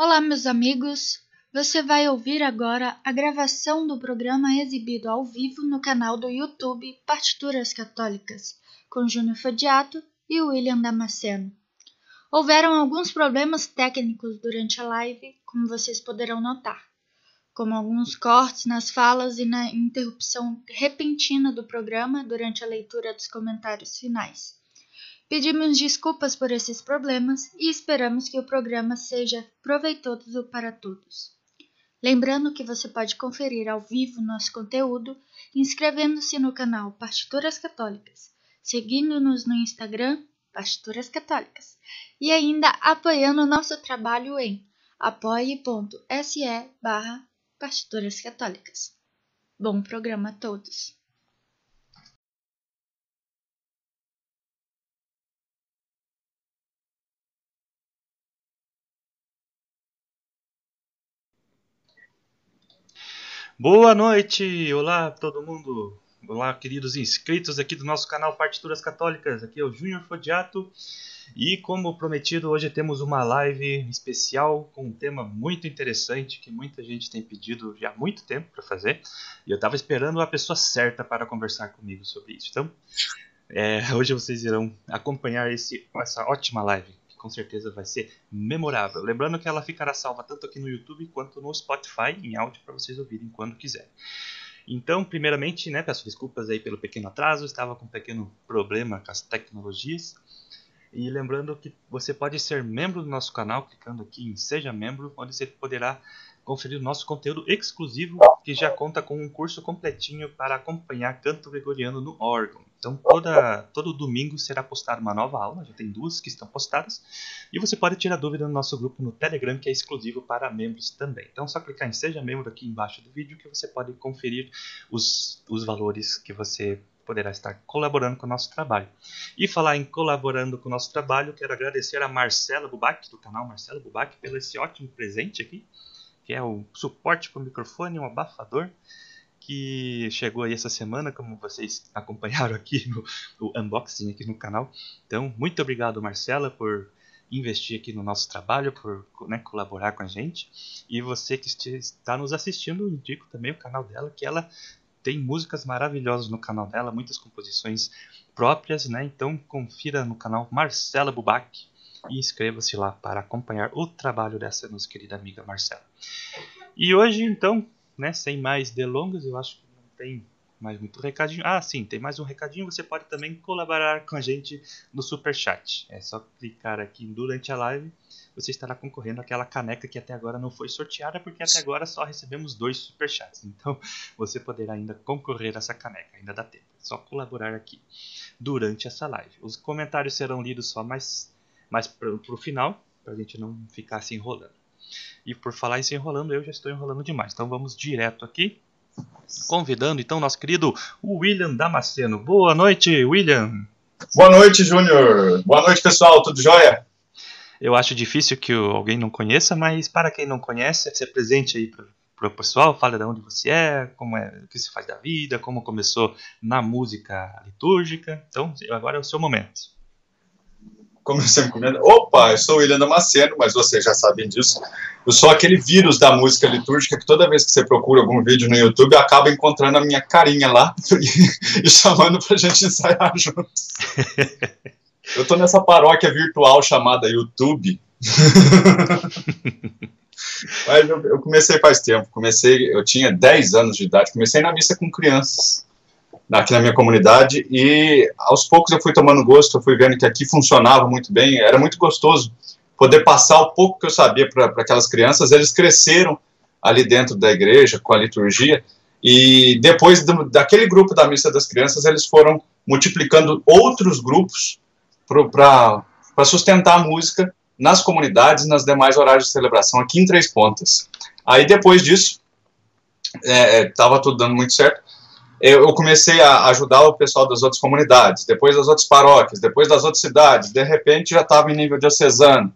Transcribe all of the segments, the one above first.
Olá, meus amigos! Você vai ouvir agora a gravação do programa exibido ao vivo no canal do YouTube Partituras Católicas, com Júnior Fadiato e William Damasceno. Houveram alguns problemas técnicos durante a live, como vocês poderão notar, como alguns cortes nas falas e na interrupção repentina do programa durante a leitura dos comentários finais. Pedimos desculpas por esses problemas e esperamos que o programa seja proveitoso para todos. Lembrando que você pode conferir ao vivo nosso conteúdo inscrevendo-se no canal Partituras Católicas, seguindo-nos no Instagram Partituras Católicas e ainda apoiando nosso trabalho em apoie.se barra Partituras Católicas. Bom programa a todos! Boa noite! Olá todo mundo! Olá, queridos inscritos aqui do nosso canal Partituras Católicas. Aqui é o Júnior Fodiato e, como prometido, hoje temos uma live especial com um tema muito interessante que muita gente tem pedido já há muito tempo para fazer e eu estava esperando a pessoa certa para conversar comigo sobre isso. Então, é, hoje vocês irão acompanhar esse, essa ótima live com certeza vai ser memorável. Lembrando que ela ficará salva tanto aqui no YouTube quanto no Spotify em áudio para vocês ouvirem quando quiserem. Então, primeiramente, né, peço desculpas aí pelo pequeno atraso, estava com um pequeno problema com as tecnologias. E lembrando que você pode ser membro do nosso canal clicando aqui em Seja Membro, onde você poderá conferir o nosso conteúdo exclusivo, que já conta com um curso completinho para acompanhar canto gregoriano no órgão. Então, toda, todo domingo será postada uma nova aula, já tem duas que estão postadas, e você pode tirar dúvida no nosso grupo no Telegram, que é exclusivo para membros também. Então, é só clicar em Seja Membro aqui embaixo do vídeo que você pode conferir os, os valores que você poderá estar colaborando com o nosso trabalho. E falar em colaborando com o nosso trabalho, quero agradecer a Marcela Bubac, do canal Marcela Bubac, pelo esse ótimo presente aqui, que é o suporte para o microfone, um abafador que chegou aí essa semana, como vocês acompanharam aqui no, no unboxing aqui no canal. Então, muito obrigado, Marcela, por investir aqui no nosso trabalho, por né, colaborar com a gente. E você que está nos assistindo, indico também o canal dela, que ela tem músicas maravilhosas no canal dela, muitas composições próprias, né? Então confira no canal Marcela Bubac e inscreva-se lá para acompanhar o trabalho dessa nossa querida amiga Marcela. E hoje, então, né, sem mais delongas, eu acho que não tem mais muito recadinho. Ah, sim, tem mais um recadinho. Você pode também colaborar com a gente no Super Chat. É só clicar aqui durante a live. Você estará concorrendo àquela caneca que até agora não foi sorteada, porque até agora só recebemos dois Super Chats. Então você poderá ainda concorrer a essa caneca, ainda dá tempo. É só colaborar aqui durante essa live. Os comentários serão lidos só mais, mais para o final, para a gente não ficar se enrolando. E por falar em se enrolando, eu já estou enrolando demais. Então vamos direto aqui, convidando então nosso querido William Damasceno. Boa noite, William. Boa noite, Júnior. Boa noite, pessoal. Tudo jóia? Eu acho difícil que alguém não conheça, mas para quem não conhece, se apresente aí para o pessoal, fale de onde você é, como é, o que se faz da vida, como começou na música litúrgica. Então, agora é o seu momento como eu sempre comento, opa, eu sou o William Damasceno, mas vocês já sabem disso. Eu sou aquele vírus da música litúrgica que toda vez que você procura algum vídeo no YouTube, acaba encontrando a minha carinha lá e chamando pra gente ensaiar juntos. Eu tô nessa paróquia virtual chamada YouTube. Mas eu, eu, comecei faz tempo. Comecei, eu tinha 10 anos de idade. Comecei na missa com crianças aqui na minha comunidade e aos poucos eu fui tomando gosto, eu fui vendo que aqui funcionava muito bem, era muito gostoso poder passar o pouco que eu sabia para aquelas crianças, eles cresceram ali dentro da igreja com a liturgia e depois do, daquele grupo da missa das crianças eles foram multiplicando outros grupos para sustentar a música nas comunidades nas demais horários de celebração aqui em Três Pontas. Aí depois disso estava é, tudo dando muito certo eu comecei a ajudar o pessoal das outras comunidades, depois das outras paróquias, depois das outras cidades, de repente já estava em nível diocesano.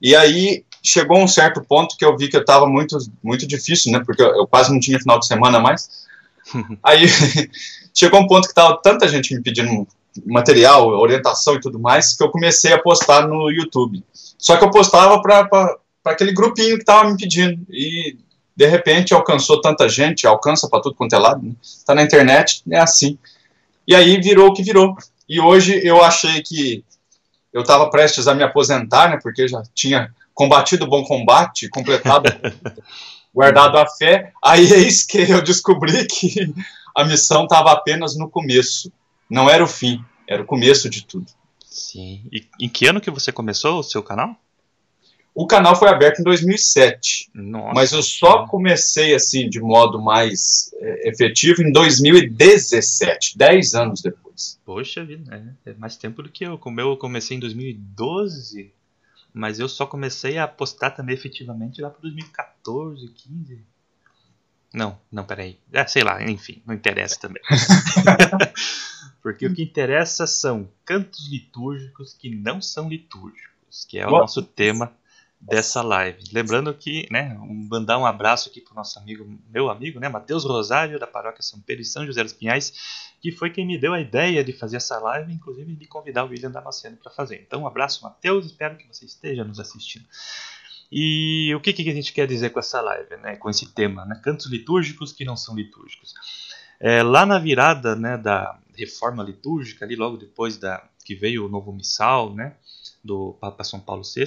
E aí chegou um certo ponto que eu vi que eu estava muito, muito difícil, né, porque eu, eu, quase não tinha final de semana mais. aí chegou um ponto que estava tanta gente me pedindo material, orientação e tudo mais, que eu comecei a postar no YouTube. Só que eu postava para para aquele grupinho que estava me pedindo. E de repente alcançou tanta gente, alcança para tudo quanto é lado, né? tá na internet, é assim. E aí virou o que virou. E hoje eu achei que eu estava prestes a me aposentar, né, porque já tinha combatido o bom combate, completado, guardado a fé. Aí eis que eu descobri que a missão estava apenas no começo, não era o fim, era o começo de tudo. Sim. E em que ano que você começou o seu canal? O canal foi aberto em 2007, Nossa. mas eu só comecei assim de modo mais é, efetivo em 2017, 10 anos depois. Poxa vida, é, é mais tempo do que eu. Como eu comecei em 2012, mas eu só comecei a postar também efetivamente lá para 2014, 15. Não, não, peraí. É, sei lá, enfim, não interessa também. Porque o que interessa são cantos litúrgicos que não são litúrgicos, que é o nosso tema dessa live. Lembrando que, né, mandar um abraço aqui pro nosso amigo, meu amigo, né, Matheus Rosário, da paróquia São Pedro e São José dos Pinhais, que foi quem me deu a ideia de fazer essa live, inclusive de convidar o William Damasceno para fazer. Então, um abraço, Matheus, espero que você esteja nos assistindo. E o que, que a gente quer dizer com essa live, né, com esse tema, né, cantos litúrgicos que não são litúrgicos. É, lá na virada né, da reforma litúrgica, ali logo depois da que veio o novo missal, né, do Papa São Paulo VI,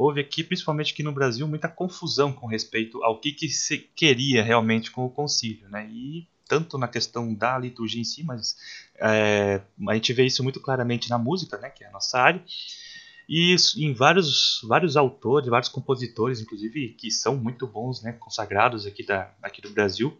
houve aqui, principalmente aqui no Brasil, muita confusão com respeito ao que, que se queria realmente com o concílio, né, e tanto na questão da liturgia em si, mas é, a gente vê isso muito claramente na música, né, que é a nossa área, e em vários, vários autores, vários compositores, inclusive, que são muito bons, né, consagrados aqui, da, aqui do Brasil,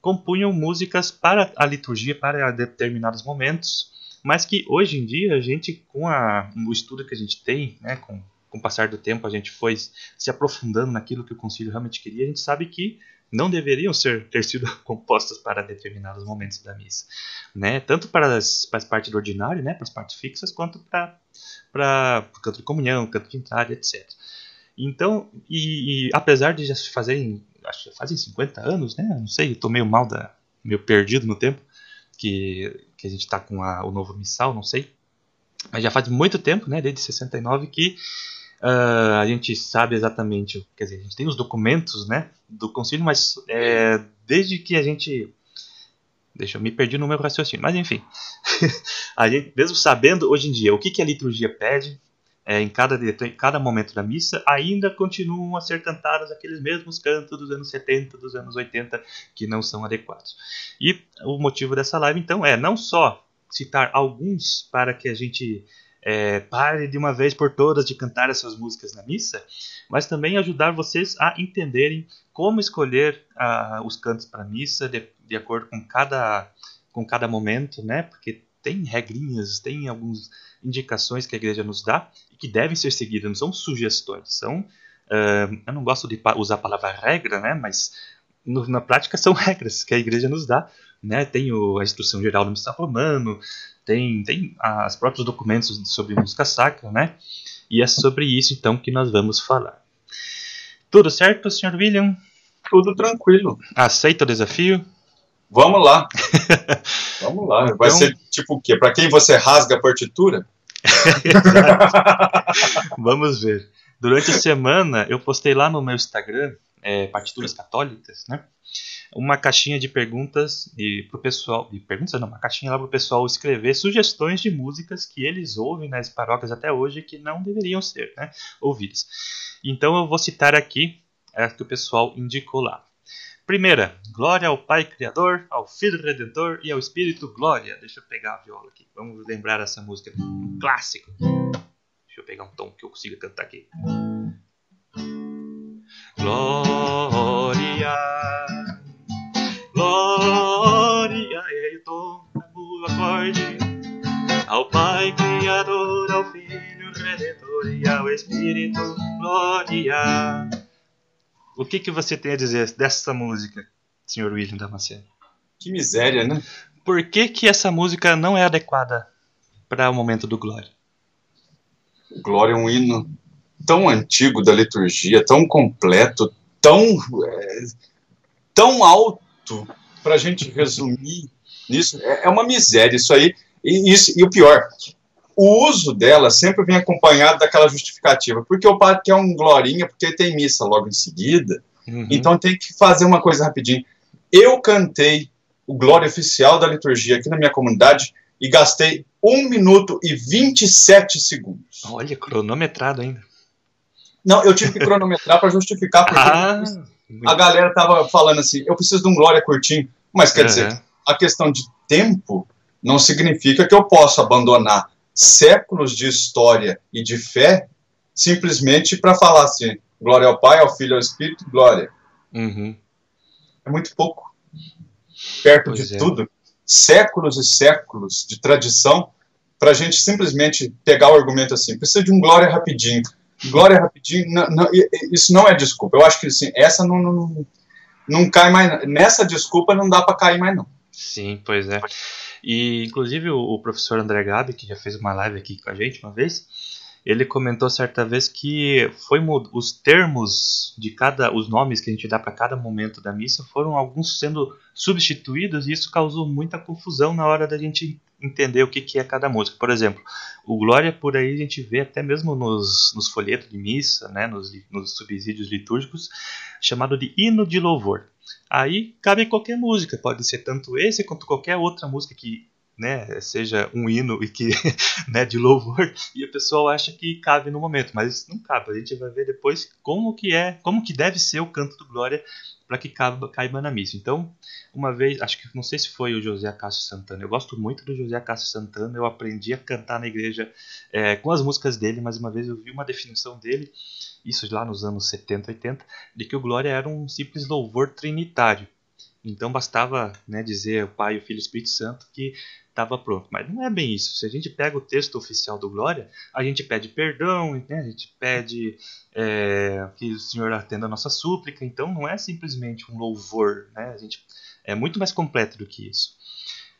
compunham músicas para a liturgia, para determinados momentos, mas que hoje em dia a gente, com a, o estudo que a gente tem, né, com, com o passar do tempo, a gente foi se aprofundando naquilo que o concílio realmente queria, a gente sabe que não deveriam ser, ter sido compostas para determinados momentos da missa, né? Tanto para as, para as partes do ordinário, né, para as partes fixas, quanto para para o canto de comunhão, canto de entrada, etc. Então, e, e, apesar de já se fazerem, acho que fazem 50 anos, né? Não sei, estou meio mal da, meio perdido no tempo que, que a gente está com a, o novo missal, não sei. Mas já faz muito tempo, né? Desde 69 que uh, a gente sabe exatamente, quer dizer, a gente tem os documentos, né? Do concílio, mas é, desde que a gente Deixa eu me perdi no meu raciocínio, mas enfim. a gente, mesmo sabendo hoje em dia o que, que a liturgia pede é, em, cada, em cada momento da missa, ainda continuam a ser cantados aqueles mesmos cantos dos anos 70, dos anos 80, que não são adequados. E o motivo dessa live, então, é não só citar alguns para que a gente é, pare de uma vez por todas de cantar essas músicas na missa, mas também ajudar vocês a entenderem como escolher uh, os cantos para missa de, de acordo com cada, com cada momento, né? Porque tem regrinhas, tem algumas indicações que a igreja nos dá e que devem ser seguidas, não são sugestões, são. Uh, eu não gosto de usar a palavra regra, né? Mas no, na prática são regras que a igreja nos dá, né? Tem o, a instrução geral do missa romano, tem, tem os próprios documentos sobre música sacra, né? E é sobre isso então que nós vamos falar. Tudo certo, Sr. William? Tudo tranquilo. Aceita o desafio? Vamos lá. Vamos lá. Vai então... ser tipo o quê? Para quem você rasga a partitura? Vamos ver. Durante a semana eu postei lá no meu Instagram, é, Partituras Católicas, né? uma caixinha de perguntas e pro pessoal, de perguntas não, uma caixinha lá pro pessoal escrever sugestões de músicas que eles ouvem nas paróquias até hoje que não deveriam ser, né, ouvidas. Então eu vou citar aqui as que o pessoal indicou lá. Primeira, glória ao Pai Criador, ao Filho Redentor e ao Espírito Glória. Deixa eu pegar a viola aqui. Vamos lembrar essa música, um clássico. Deixa eu pegar um tom que eu consiga cantar aqui. Glória Glória e o tom do acorde ao Pai Criador, ao Filho Redentor e ao Espírito Glória. O que, que você tem a dizer dessa música, Sr. William Damasceno? Que miséria, né? Por que, que essa música não é adequada para o momento do Glória? Glória é um hino tão antigo da liturgia, tão completo, tão, é, tão alto para a gente resumir nisso, é, é uma miséria isso aí. E, isso, e o pior, o uso dela sempre vem acompanhado daquela justificativa, porque o padre quer um glorinha, porque tem missa logo em seguida, uhum. então tem que fazer uma coisa rapidinho. Eu cantei o glória oficial da liturgia aqui na minha comunidade e gastei 1 minuto e 27 segundos. Olha, cronometrado ainda. Não, eu tive que cronometrar para justificar, porque ah, a galera tava falando assim, eu preciso de um glória curtinho, mas quer uhum. dizer, a questão de tempo não significa que eu possa abandonar séculos de história e de fé simplesmente para falar assim, glória ao Pai, ao Filho, ao Espírito, glória. Uhum. É muito pouco. Perto pois de é. tudo. Séculos e séculos de tradição para a gente simplesmente pegar o argumento assim, precisa de um glória rapidinho. Glória rapidinho, não, não, isso não é desculpa. Eu acho que assim, essa não, não, não cai mais. Nessa desculpa não dá para cair mais, não. Sim, pois é. E inclusive o, o, professor André Gabi, que já fez uma live aqui com a gente uma vez, ele comentou certa vez que foi os termos de cada os nomes que a gente dá para cada momento da missa foram alguns sendo substituídos e isso causou muita confusão na hora da gente entender o que, que é cada música. Por exemplo, o Glória por aí a gente vê até mesmo nos, nos folhetos de missa, né, nos, nos subsídios litúrgicos, chamado de hino de louvor. Aí cabe qualquer música, pode ser tanto esse quanto qualquer outra música que né, seja um hino e que né, de louvor e a pessoa acha que cabe no momento, mas não cabe. A gente vai ver depois como que é, como que deve ser o canto do glória para que caiba, caiba na missa. Então, uma vez, acho que não sei se foi o José Cássio Santana. Eu gosto muito do José Cássio Santana. Eu aprendi a cantar na igreja é, com as músicas dele, mas uma vez eu vi uma definição dele isso lá nos anos 70, 80, de que o Glória era um simples louvor trinitário. Então bastava né, dizer o Pai, o Filho e o Espírito Santo que estava pronto. Mas não é bem isso. Se a gente pega o texto oficial do Glória, a gente pede perdão, né, a gente pede é, que o Senhor atenda a nossa súplica. Então não é simplesmente um louvor. Né, a gente é muito mais completo do que isso.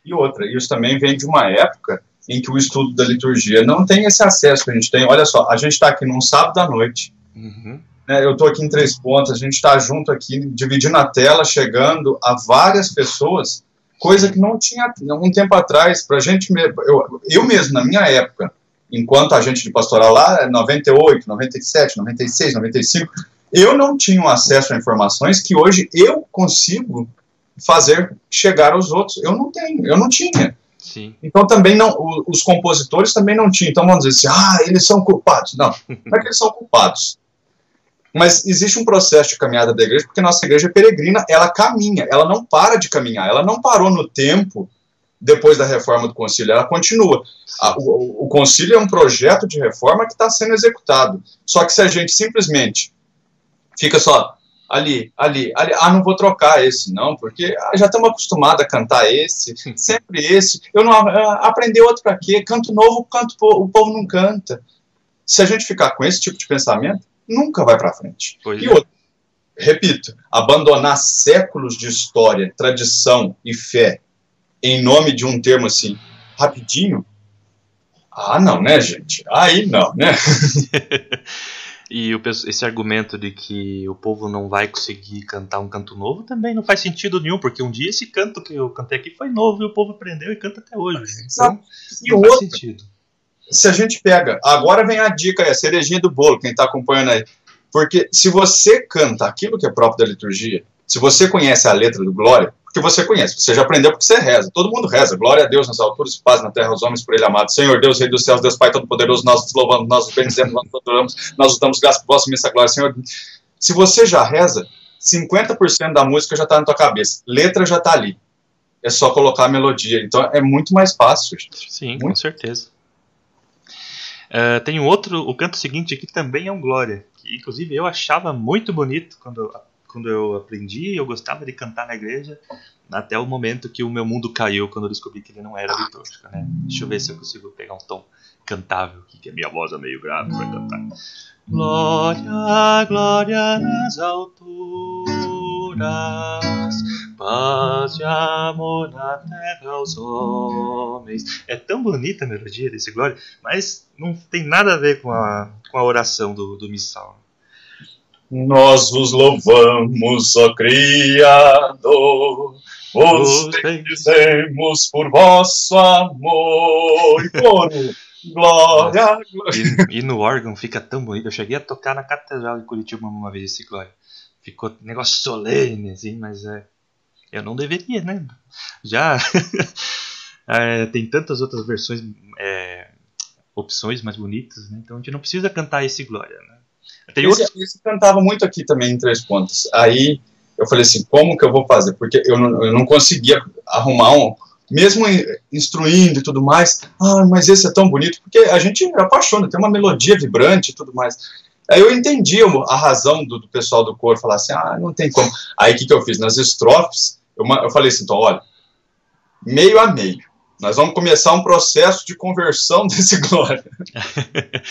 E outra, isso também vem de uma época em que o estudo da liturgia não tem esse acesso que a gente tem. Olha só, a gente está aqui num sábado à noite, Uhum. É, eu estou aqui em Três Pontos, a gente está junto aqui, dividindo a tela, chegando a várias pessoas, coisa que não tinha um tempo atrás, para a gente, eu, eu mesmo, na minha época, enquanto agente de pastoral lá, 98, 97, 96, 95, eu não tinha acesso a informações que hoje eu consigo fazer chegar aos outros. Eu não tenho, eu não tinha. Sim. Então também não, os compositores também não tinham. Então vamos dizer assim, ah, eles são culpados. Não, não é que eles são culpados. Mas existe um processo de caminhada da igreja, porque nossa igreja é peregrina, ela caminha, ela não para de caminhar, ela não parou no tempo depois da reforma do concílio, ela continua. A, o, o concílio é um projeto de reforma que está sendo executado. Só que se a gente simplesmente fica só ali, ali, ali, ah, não vou trocar esse, não, porque ah, já estamos acostumados a cantar esse, sempre esse, eu não ah, aprender outro para quê? Canto novo, canto o povo não canta. Se a gente ficar com esse tipo de pensamento, nunca vai para frente. Pois e é. outro, repito, abandonar séculos de história, tradição e fé em nome de um termo assim, rapidinho, ah, não, né, gente? Aí não, né? E esse argumento de que o povo não vai conseguir cantar um canto novo também não faz sentido nenhum, porque um dia esse canto que eu cantei aqui foi novo e o povo aprendeu e canta até hoje. Então, e não faz sentido. Se a gente pega, agora vem a dica, é a cerejinha do bolo, quem está acompanhando aí. Porque se você canta aquilo que é próprio da liturgia, se você conhece a letra do Glória, porque você conhece, você já aprendeu porque você reza. Todo mundo reza. Glória a Deus nas alturas, paz na terra aos homens por ele amado. Senhor Deus, Rei dos céus, Deus Pai Todo-Poderoso, nós te louvamos, nós te bendizemos, nós te adoramos, nós te damos graça por vossa imensa glória. Senhor, se você já reza, 50% da música já está na tua cabeça. Letra já está ali. É só colocar a melodia. Então é muito mais fácil. Gente. Sim, muito. com certeza. Uh, tem outro, o canto seguinte aqui também é um Glória, que inclusive eu achava muito bonito quando quando eu aprendi, eu gostava de cantar na igreja, até o momento que o meu mundo caiu quando eu descobri que ele não era litúrgico, né? Deixa eu ver se eu consigo pegar um tom cantável aqui, que a minha voz é meio grave para cantar. Glória, glória nas alturas, paz e amor na terra aos homens. É tão bonita a melodia desse glória, mas não tem nada a ver com a, com a oração do, do missal. Nós vos louvamos, ó Criador, vos bendizemos por vosso amor. E coro, Glória, glória. E, e no órgão fica tão bonito. Eu cheguei a tocar na Catedral de Curitiba uma vez esse Glória. Ficou um negócio solene, assim, mas é. Eu não deveria, né? Já. é, tem tantas outras versões, é, opções mais bonitas, né? Então a gente não precisa cantar esse Glória, né? Tem Esse, outros. esse cantava muito aqui também em Três Pontos. Aí eu falei assim, como que eu vou fazer? Porque eu não, eu não conseguia arrumar um, mesmo in- instruindo e tudo mais, ah, mas esse é tão bonito, porque a gente apaixona, tem uma melodia vibrante e tudo mais. Aí eu entendi a razão do, do pessoal do coro falar assim, ah, não tem como. Aí o que, que eu fiz? Nas estrofes, eu, eu falei assim, então, olha, meio a meio, nós vamos começar um processo de conversão desse glória.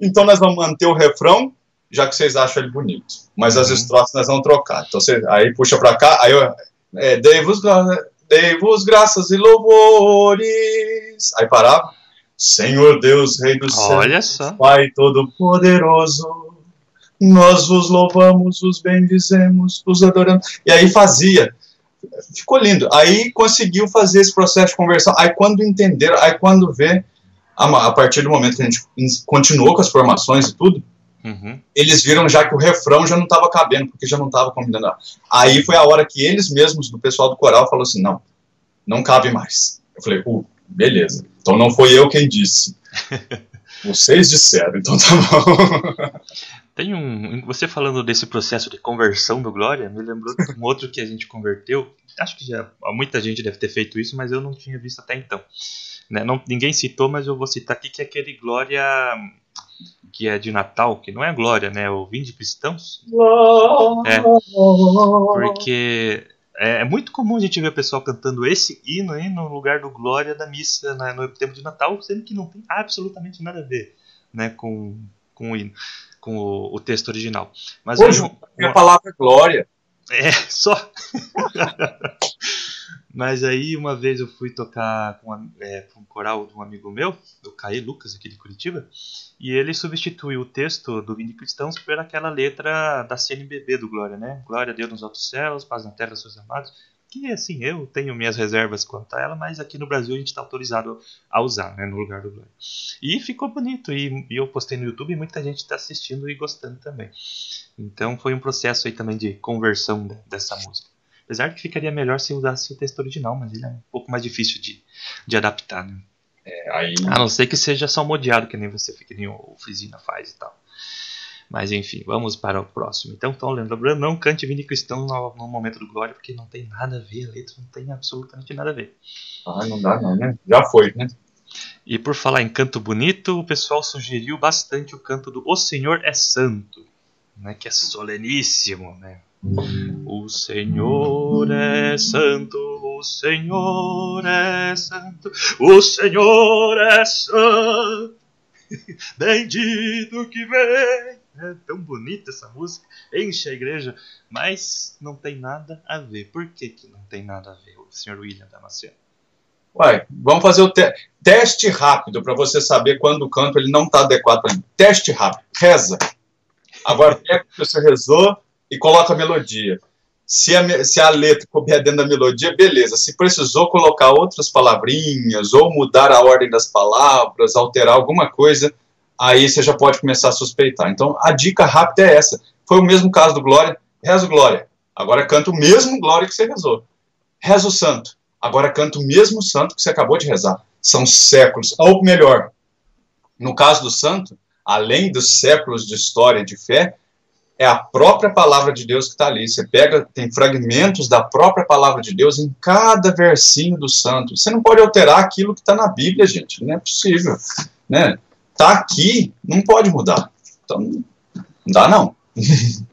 então nós vamos manter o refrão, já que vocês acham ele bonito. Mas as Uhum. estrofes nós vamos trocar. Então você, aí puxa pra cá, aí eu, é, dei-vos dei-vos graças e louvores. Aí parava. Senhor Deus, Rei do céu, Olha só. Pai Todo-Poderoso, nós vos louvamos, vos bendizemos, vos adoramos. E aí fazia. Ficou lindo. Aí conseguiu fazer esse processo de conversão. Aí quando entenderam, aí quando vê, a, partir do momento que a gente in- continuou com as formações e tudo, Uhum. eles viram já que o refrão já não estava cabendo, porque já não estava combinando. Aí foi a hora que eles mesmos, do pessoal do coral, falou assim, não, não cabe mais. Eu falei, uh, beleza. Então não foi eu quem disse. Vocês disseram, então tá bom. Tem um. Você falando desse processo de conversão do Glória, me lembrou de um outro que a gente converteu. Acho que já muita gente deve ter feito isso, mas eu não tinha visto até então. Né, não- ninguém citou, mas eu vou citar aqui que é aquele Glória que é de Natal, que não é Glória, né? É o Vinde Cristãos. É. Porque é, é muito comum a gente ver o pessoal cantando esse hino aí no lugar do Glória da missa né, no tempo de Natal, sendo que não tem absolutamente nada a ver né, com, com o hino, com o, o texto original. Mas Hoje, aí, um- a palavra glória. é, só. Mas aí uma vez eu fui tocar com, é, com um coral de um amigo meu, o Caê Lucas, aqui de Curitiba, e ele substituiu o texto do Vinde Cristãos por aquela letra da CNBB do Glória, né? Glória a Deus nos altos céus, paz na terra, seus amados. Que assim, eu tenho minhas reservas quanto a ela, mas aqui no Brasil a gente está autorizado a usar, né? No lugar do Glória. E ficou bonito, e, e eu postei no YouTube e muita gente está assistindo e gostando também. Então foi um processo aí também de conversão de- dessa música. Apesar que ficaria melhor se usasse o texto original, mas ele é um pouco mais difícil de, de adaptar, né? É, aí, A não ser que seja salmodiado, que nem você, que nem o Frisina faz e tal. Mas enfim, vamos para o próximo. Então, então lembrando, não cante Vini Cristão no, no momento do Glória, porque não tem nada a ver, a letra não tem absolutamente nada a ver. ah, não dá não, né? Já foi, né? E por falar em canto bonito, o pessoal sugeriu bastante o canto do O Senhor é Santo, né, que é soleníssimo, né? O Senhor é santo, o Senhor é santo, o Senhor é santo, bendito que vem. É tão bonita essa música, enche a igreja, mas não tem nada a ver. Por que, que não tem nada a ver, o Sr. William Damasceno? Uai, vamos fazer o te teste rápido para você saber quando o canto ele não está adequado para Teste rápido. Reza. Agora pega o que você rezou e coloca a melodia. Se a, se a letra couber dentro da melodia, beleza. Se precisou colocar outras palavrinhas ou mudar a ordem das palavras, alterar alguma coisa, aí você já pode começar a suspeitar. Então, a dica rápida é essa. Foi o mesmo caso do Glória. Reza o Glória. Agora canta o mesmo Glória que você rezou. Reza o Santo. Agora canta o mesmo Santo que você acabou de rezar. São séculos. Ou melhor, no caso do Santo, além dos séculos de história e de fé, é a própria palavra de Deus que está ali. Você pega, tem fragmentos da própria palavra de Deus em cada versinho do Santo. Você não pode alterar aquilo que está na Bíblia, gente. Não é possível. Né? Tá aqui, não pode mudar. Então, não dá não.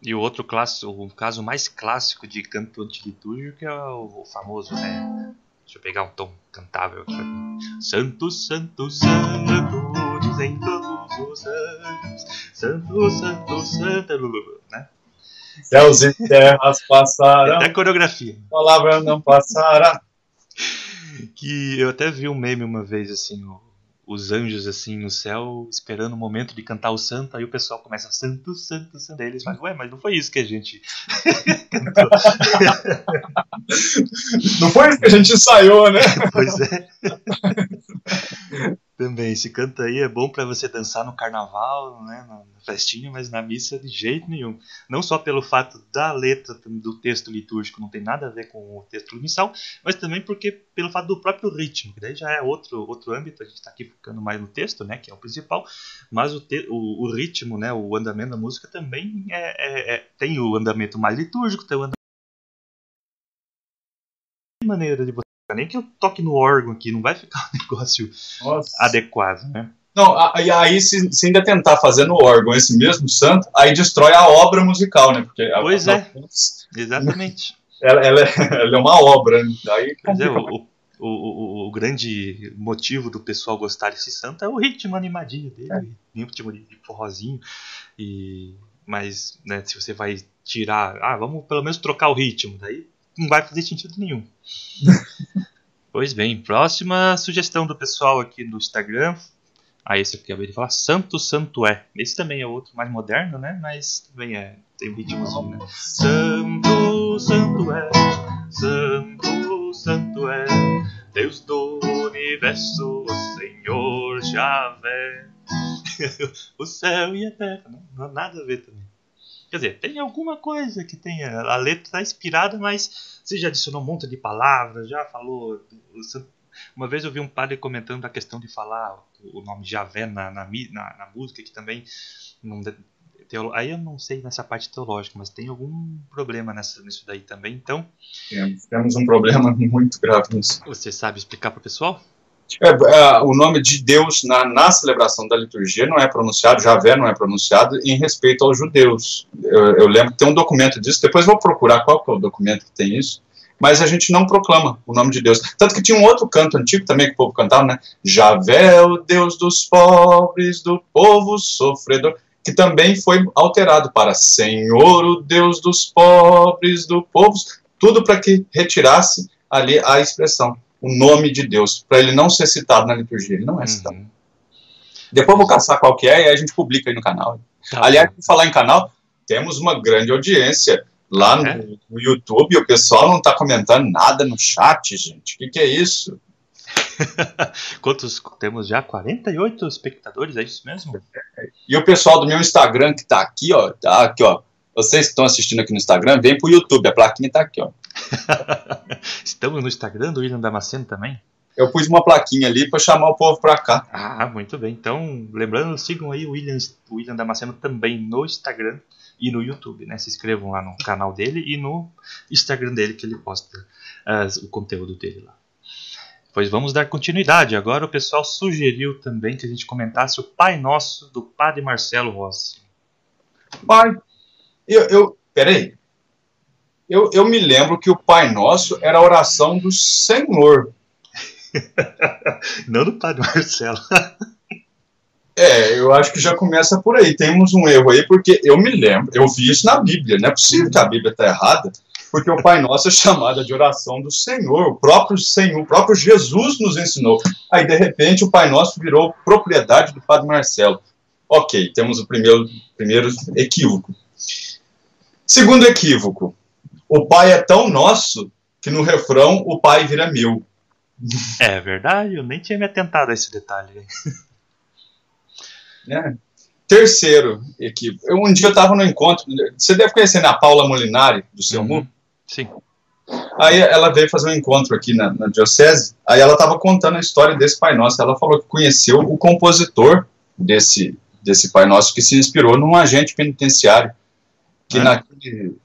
E o outro clássico, o caso mais clássico de canto antilitúrgico é o, famoso, né? Deixa eu pegar um tom cantável aqui. Santo, santo, santo, dizem todos os anjos. Santo, santo, santo, né? Céus e terras passarão, Até coreografia. a palavra não passará. Que eu até vi um meme uma vez, assim, o- os anjos, assim, no céu, esperando o momento de cantar o santo, aí o pessoal começa, santo, santo, santo, aí eles falam, ué, mas não foi isso que a gente cantou. Não foi isso que a gente ensaiou, né? pois é. Também, esse canto aí é bom para você dançar no carnaval, né, na festinha, mas na missa de jeito nenhum. Não só pelo fato da letra do texto litúrgico não tem nada a ver com o texto missal, mas também porque pelo fato do próprio ritmo, que daí já é outro outro âmbito, a gente está aqui ficando mais no texto, né, que é o principal, mas o, te, o, o ritmo, né, o andamento da música também é, é, é tem o andamento mais litúrgico, tem o andamento maneira de você nem que eu toque no órgão aqui, não vai ficar um negócio Nossa. adequado, né? Não, e aí se, se, ainda tentar fazer no órgão esse mesmo santo, aí destrói a obra musical, né? Porque pois a, é, a, exatamente. Ela, ela, é, ela, é, uma obra, né? Aí pois é, o, o, o, o, grande motivo do pessoal gostar desse santo é o ritmo animadinho dele, é. ritmo de, de forrozinho. E, mas né, se você vai tirar, ah, vamos pelo menos trocar o ritmo, daí não vai fazer sentido nenhum. pois bem, próxima sugestão do pessoal aqui no Instagram. Ah, esse aqui eu acabei de falar, Santo Santo é. Esse também é outro mais moderno, né? Mas também é, tem um ritmozinho, né? Santo Santo é, Santo Santo é, Deus do universo, o Senhor Javé. o céu e a terra, não, não há nada a ver também. Quer dizer, tem alguma coisa que tenha. A letra está inspirada, mas você já adicionou um monte de palavras, já falou. Uma vez eu vi um padre comentando a questão de falar o nome Javé na, na, na, na música, que também. Não, teolo... Aí eu não sei nessa parte teológica, mas tem algum problema nessa, nisso daí também, então. temos um problema muito grave nisso. Você sabe explicar para o pessoal? É, é, o nome de Deus na, na celebração da liturgia não é pronunciado, Javé não é pronunciado em respeito aos judeus. Eu, eu lembro que tem um documento disso, depois vou procurar qual é o documento que tem isso, mas a gente não proclama o nome de Deus. Tanto que tinha um outro canto antigo também que o povo cantava, né? Javé, o Deus dos pobres, do povo sofredor, que também foi alterado para Senhor, o Deus dos pobres, do povo, tudo para que retirasse ali a expressão o nome de Deus, para ele não ser citado na liturgia. Ele não é citado. Uhum. Depois eu vou caçar qual que é e aí a gente publica aí no canal. Tá Aliás, por falar em canal, temos uma grande audiência lá no, é? no YouTube. O pessoal não está comentando nada no chat, gente. O que, que é isso? Quantos temos já? 48 espectadores, é isso mesmo? E o pessoal do meu Instagram que está aqui, ó, tá aqui, ó. Vocês que estão assistindo aqui no Instagram, vem pro YouTube, a plaquinha está aqui, ó. Estamos no Instagram do William Damasceno também? Eu pus uma plaquinha ali para chamar o povo para cá. Ah, muito bem. Então, lembrando, sigam aí o William, o William Damasceno também no Instagram e no YouTube, né? Se inscrevam lá no canal dele e no Instagram dele que ele posta uh, o conteúdo dele lá. Pois vamos dar continuidade. Agora o pessoal sugeriu também que a gente comentasse o Pai Nosso do Padre Marcelo Rossi. Pai, eu, eu peraí, eu, eu me lembro que o Pai Nosso era a oração do Senhor. Não do Padre Marcelo. é, eu acho que já começa por aí. Temos um erro aí, porque eu me lembro, eu vi isso na Bíblia. Não é possível que a Bíblia está errada, porque o Pai Nosso é chamada de oração do Senhor. O próprio Senhor, o próprio Jesus nos ensinou. Aí, de repente, o Pai Nosso virou propriedade do Padre Marcelo. Ok, temos o primeiro, primeiro equívoco. Segundo equívoco, o pai é tão nosso que no refrão o pai vira meu. É verdade, eu nem tinha me atentado a esse detalhe. É. Terceiro equipe. Eu, um dia eu estava no encontro. Você deve conhecer a Paula Molinari, do seu uhum. Sim. Aí ela veio fazer um encontro aqui na, na Diocese. Aí ela estava contando a história desse Pai Nosso. Ela falou que conheceu o compositor desse, desse Pai Nosso, que se inspirou num agente penitenciário. Que é. naquele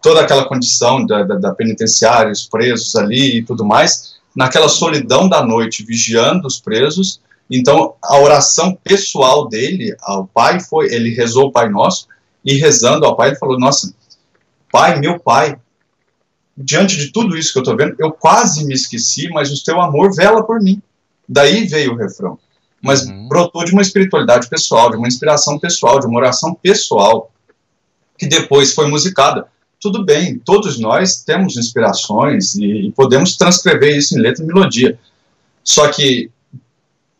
toda aquela condição da, da, da penitenciária, os presos ali e tudo mais, naquela solidão da noite, vigiando os presos. Então, a oração pessoal dele ao Pai foi, ele rezou o Pai Nosso, e rezando ao Pai, ele falou: Nossa, Pai, meu Pai, diante de tudo isso que eu estou vendo, eu quase me esqueci, mas o teu amor vela por mim. Daí veio o refrão. Mas uhum. brotou de uma espiritualidade pessoal, de uma inspiração pessoal, de uma oração pessoal, que depois foi musicada tudo bem, todos nós temos inspirações e, podemos transcrever isso em letra e melodia. Só que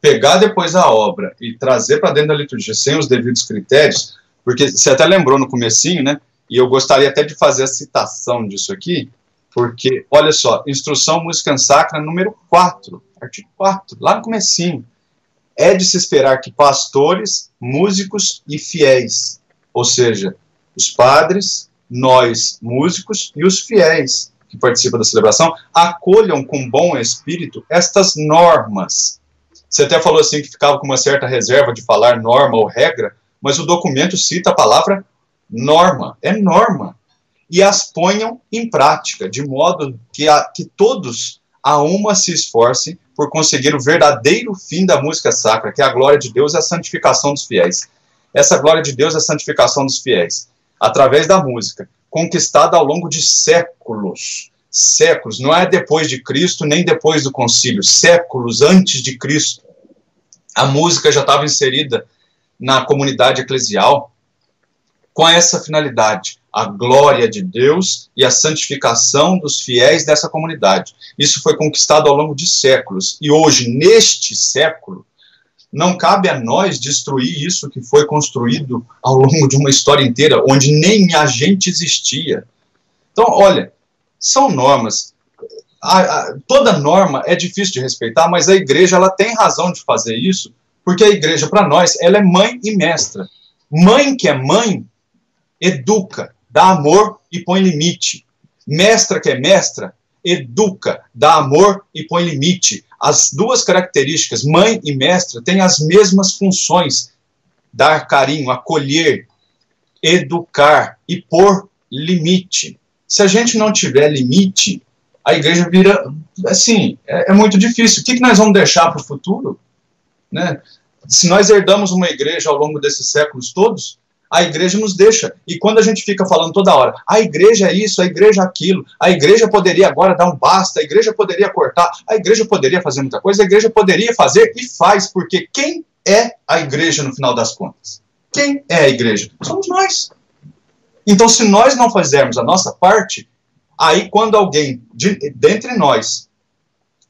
pegar depois a obra e trazer para dentro da liturgia sem os devidos critérios, porque você até lembrou no comecinho, né? E eu gostaria até de fazer a citação disso aqui, porque, olha só, Instrução Música Sacra número 4, artigo 4, lá no comecinho. é de se esperar que pastores, músicos e fiéis, ou seja, os padres, nós, músicos e os fiéis que participam da celebração, acolham com bom espírito estas normas. Você até falou assim que ficava com uma certa reserva de falar norma ou regra, mas o documento cita a palavra norma, é norma. E as ponham em prática, de modo que, a, que todos a uma se esforcem por conseguir o verdadeiro fim da música sacra, que é a glória de Deus e a santificação dos fiéis. Essa glória de Deus é a santificação dos fiéis, através da música, conquistada ao longo de séculos. Séculos, não é depois de Cristo, nem depois do concílio, séculos antes de Cristo. A música já estava inserida na comunidade eclesial com essa finalidade a glória de Deus e a santificação dos fiéis dessa comunidade. Isso foi conquistado ao longo de séculos. E hoje, neste século, não cabe a nós destruir isso que foi construído ao longo de uma história inteira, onde nem a gente existia. Então, olha, são normas. A, a, toda norma é difícil de respeitar, mas a igreja ela tem razão de fazer isso, porque a igreja, para nós, ela é mãe e mestra. Mãe que é mãe, educa, dá amor e põe limite. Mestra que é mestra, educa, dá amor e põe limite. As duas características, mãe e mestra, têm as mesmas funções: dar carinho, acolher, educar e pôr limite. Se a gente não tiver limite, a igreja vira assim, é, é muito difícil. O que, que nós vamos deixar para o futuro? Né? Se nós herdamos uma igreja ao longo desses séculos todos, a igreja nos deixa. E quando a gente fica falando toda hora, a igreja é isso, a igreja é aquilo, a igreja poderia agora dar um basta, a igreja poderia cortar, a igreja poderia fazer muita coisa, a igreja poderia fazer e faz, porque quem é a igreja no final das contas? Quem é a igreja? Somos nós. Então, se nós não fizermos a nossa parte, aí quando alguém de, dentre nós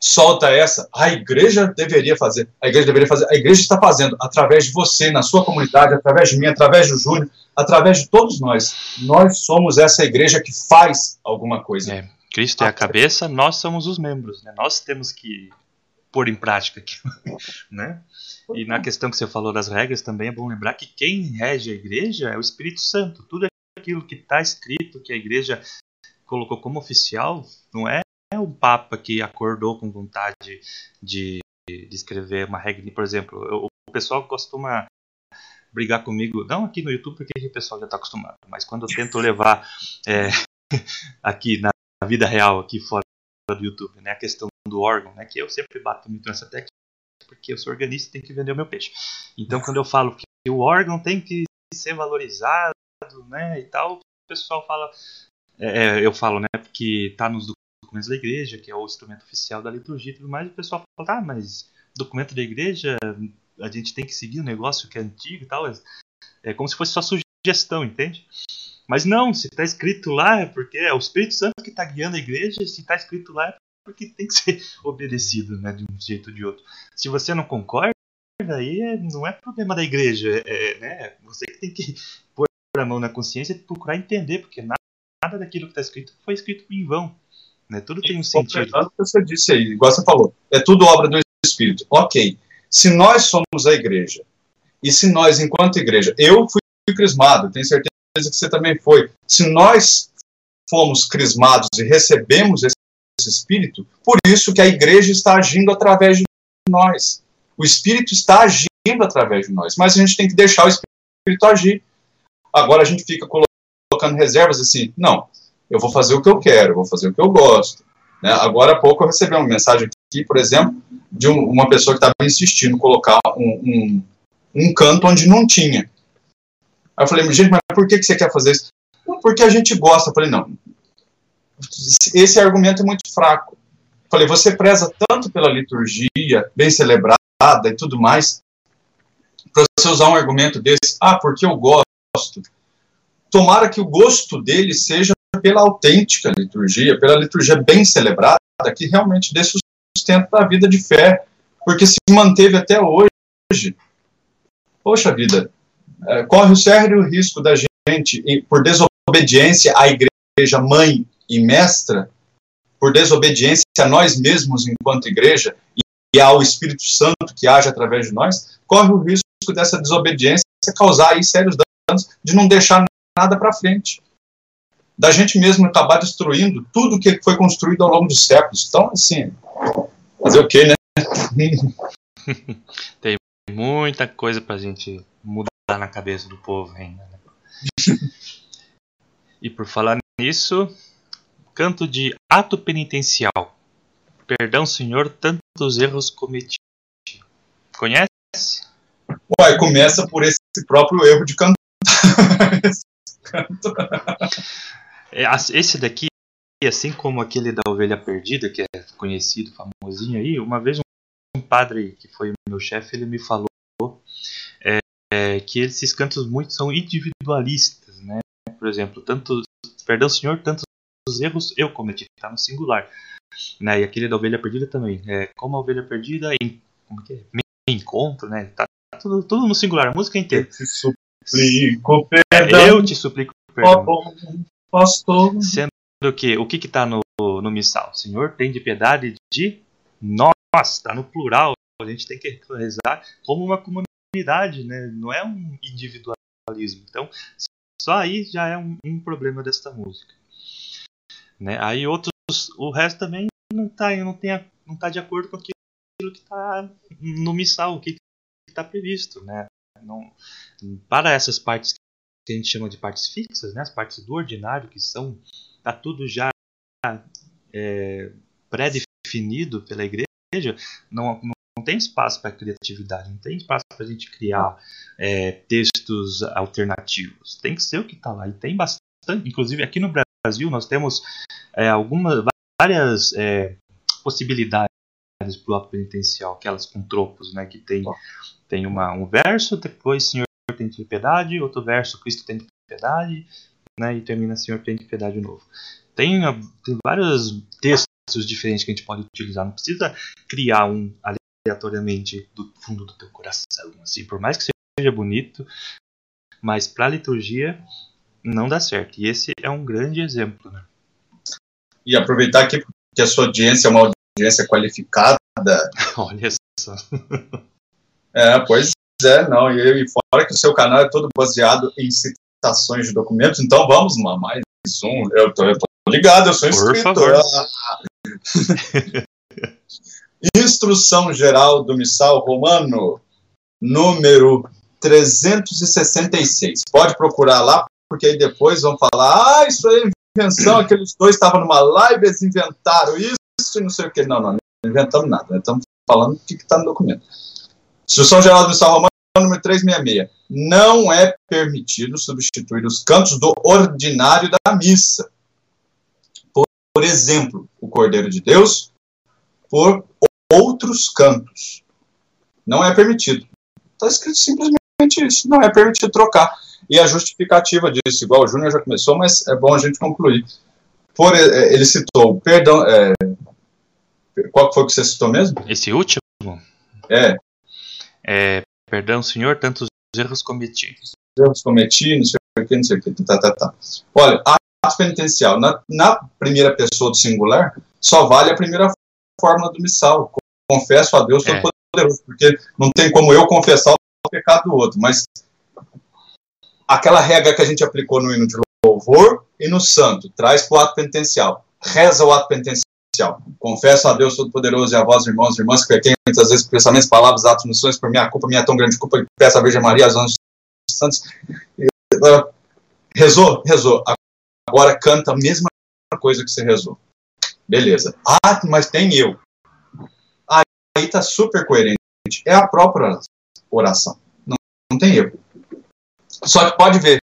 solta essa, a igreja deveria fazer, a igreja deveria fazer, a igreja está fazendo através de você, na sua comunidade, através de mim, através do Júnior, através de todos nós. Nós somos essa igreja que faz alguma coisa. É, Cristo é a cabeça, nós somos os membros, né? Nós temos que pôr em prática aquilo, né? E na questão que você falou das regras também é bom lembrar que quem rege a igreja é o Espírito Santo. Tudo aquilo que está escrito que a igreja colocou como oficial não é é o Papa que acordou com vontade de, de escrever uma regra. Por exemplo, eu, o pessoal costuma brigar comigo, não aqui no YouTube porque o pessoal já está acostumado, mas quando eu tento levar é, aqui na vida real, aqui fora do YouTube, né, a questão do órgão, né, que eu sempre bato muito nessa técnica, porque eu sou organista e tenho que vender o meu peixe. Então, quando eu falo que o órgão tem que ser valorizado, né, e tal, o pessoal fala, é, é eu falo, né, porque está nos documentos da igreja, que é o instrumento oficial da liturgia e tudo mais, e o pessoal fala, ah, mas documento da igreja, a gente tem que seguir o um negócio que é antigo e tal. É como se fosse só sugestão, entende? Mas não, se está escrito lá é porque é o Espírito Santo que está guiando a igreja, se está escrito lá é porque tem que ser obedecido né, de um jeito ou de outro. Se você não concorda, aí é, não é problema da igreja, é, né, você que tem que pôr a mão na consciência e procurar entender, porque nada, nada daquilo que está escrito foi escrito em vão. Né? Tudo tem um sentido. O que você disse aí, igual você falou, é tudo obra do Espírito. Ok, se nós somos a igreja, e se nós, enquanto igreja, eu fui crismado, tenho certeza que você também foi, se nós fomos crismados e recebemos esse, esse Espírito, por isso que a igreja está agindo através de nós. O Espírito está agindo através de nós, mas a gente tem que deixar o Espírito agir. Agora a gente fica colocando reservas assim, não, eu vou fazer o que eu quero, vou fazer o que eu gosto. Né? Agora há pouco eu recebi uma mensagem aqui, por exemplo, de um, uma pessoa que estava insistindo em colocar um, um, um, canto onde não tinha. Aí eu falei, gente, mas por que, que você quer fazer isso? Não, porque a gente gosta. Eu falei, não, esse argumento é muito fraco. Eu falei, você preza tanto pela liturgia, bem celebrada e tudo mais, para você usar um argumento desse, ah, porque eu gosto. Tomara que o gosto dele seja pela autêntica liturgia, pela liturgia bem celebrada, que realmente dê sustento a vida de fé, porque se manteve até hoje. Poxa vida, é, corre o sério risco da gente, por desobediência à igreja mãe e mestra, por desobediência a nós mesmos enquanto igreja, há o Espírito Santo que age através de nós, corre o risco dessa desobediência causar aí sérios danos, de não deixar nada para frente. Da gente mesmo acabar destruindo tudo que foi construído ao longo dos séculos. Então, assim, fazer o quê, né? Tem muita coisa pra gente mudar na cabeça do povo ainda. Né? e por falar nisso, canto de ato penitencial. Perdão, Senhor, tantos erros cometi. Conhece? Uai, começa por esse próprio erro de cantar. É, esse daqui, assim como aquele da ovelha perdida, que é conhecido, famosinho aí, uma vez um padre que foi meu chefe, ele me falou é, é, que esses cantos muito são individualistas, né? Por exemplo, tanto, perdão, Senhor, tantos erros eu cometi, tá no singular. Né? E aquele da ovelha perdida também. É, como a ovelha perdida em, como que é? Me encontro, né? Tá tudo, tudo no singular, a música inteira. Eu te suplico perdão. Eu te suplico perdão. Pastor. Sendo que o que que tá no, no missal? Senhor, tem de piedade de nós, está no plural. A gente tem que rezar como uma comunidade, né? Não é um individualismo. Então, só aí já é um, um problema desta música. Né? Aí outros, o resto também não está não tem, não tá de acordo com aquilo que está no missal, o que está previsto, né? Não, para essas partes que a gente chama de partes fixas, né? As partes do ordinário que são tá tudo já é, pré-definido pela igreja, não, não, não tem espaço para criatividade, não tem espaço para a gente criar é, textos alternativos. Tem que ser o que está lá e tem bastante. Inclusive aqui no Brasil nós temos é, algumas várias é, possibilidades para o ato penitencial, aquelas com tropos, né, que tem tem uma, um verso, depois Senhor tem de piedade, outro verso Cristo tem de piedade, né, e termina Senhor tem de piedade de novo. Tem, tem vários textos diferentes que a gente pode utilizar, não precisa criar um aleatoriamente do fundo do teu coração, assim, por mais que seja bonito, mas para a liturgia não dá certo. E esse é um grande exemplo, né? E aproveitar aqui que a sua audiência é uma audiência qualificada. Olha só. É, pois é, não. E, e fora que o seu canal é todo baseado em citações de documentos, então vamos lá, mais um. Eu tô, eu tô ligado, eu sou inscrito. Por favor. Instrução Geral do Missal Romano, número 366. Pode procurar lá, porque aí depois vão falar: ah, isso aí é invenção, aqueles dois estavam numa live, eles inventaram isso e não sei o que. Não, não, não inventamos nada. Estamos falando o que está no documento. Instrução Geral do Missal Romano, número 366. Não é permitido substituir os cantos do ordinário da missa. Por, por exemplo, o Cordeiro de Deus por outros cantos. Não é permitido. Está escrito simplesmente isso. Não é permitido trocar. E a justificativa disso, igual o Júnior já começou, mas é bom a gente concluir. Por, eh, ele citou, perdão, é, qual foi que você citou mesmo? Esse último? É, é, perdão, senhor, tantos erros cometi. Erros cometi, não sei o que, não sei o que, tá, tá, tá. Olha, ato penitencial, na, na primeira pessoa do singular, só vale a primeira fórmula do missal. Confesso a Deus é. porque não tem como eu confessar o pecado do outro, mas aquela regra que a gente aplicou no hino de louvor e no santo, traz para o ato penitencial. Reza o ato penitencial Confesso a Deus Todo-Poderoso e a vós, irmãos e irmãs, que pequei muitas vezes pensamentos, palavras, atos, missões, por minha culpa, minha tão grande culpa, que peço a Virgem Maria, aos anjos santos. Rezou? Rezou. Agora canta a mesma coisa que você rezou. Beleza. Ah, mas tem eu. Aí tá super coerente. É a própria oração. Não, não tem erro. Só que pode ver,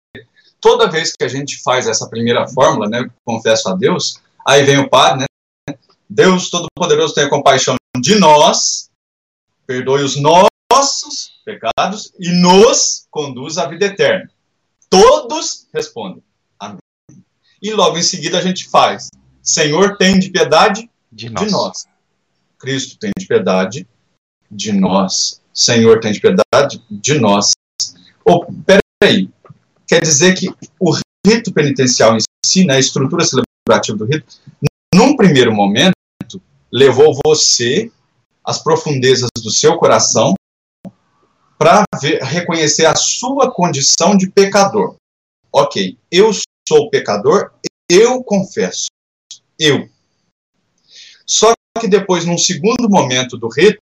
toda vez que a gente faz essa primeira fórmula, né, confesso a Deus, aí vem o padre, né, Deus Todo-Poderoso tenha compaixão de nós, perdoe os nossos pecados e nos conduz à vida eterna. Todos respondem. Amém. E logo em seguida a gente faz: Senhor, tem de piedade de nós. de nós. Cristo tem de piedade de nós. Senhor, tem de piedade de nós. Oh, peraí. Quer dizer que o rito penitencial em si, né, a estrutura celebrativa do rito, num primeiro momento, levou você as profundezas do seu coração para reconhecer a sua condição de pecador. Ok, eu sou pecador, eu confesso. Eu. Só que depois, num segundo momento do rito,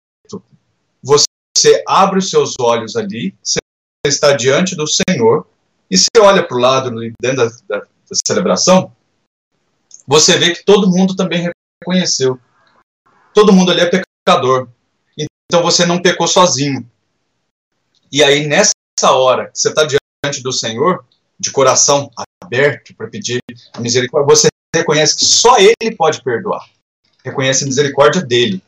você abre os seus olhos ali, você está diante do Senhor, e você olha para o lado, dentro da, da, da celebração, você vê que todo mundo também reconheceu. Todo mundo ali é pecador. Então você não pecou sozinho. E aí, nessa hora que você está diante do Senhor, de coração aberto para pedir a misericórdia, você reconhece que só Ele pode perdoar. Reconhece a misericórdia dele.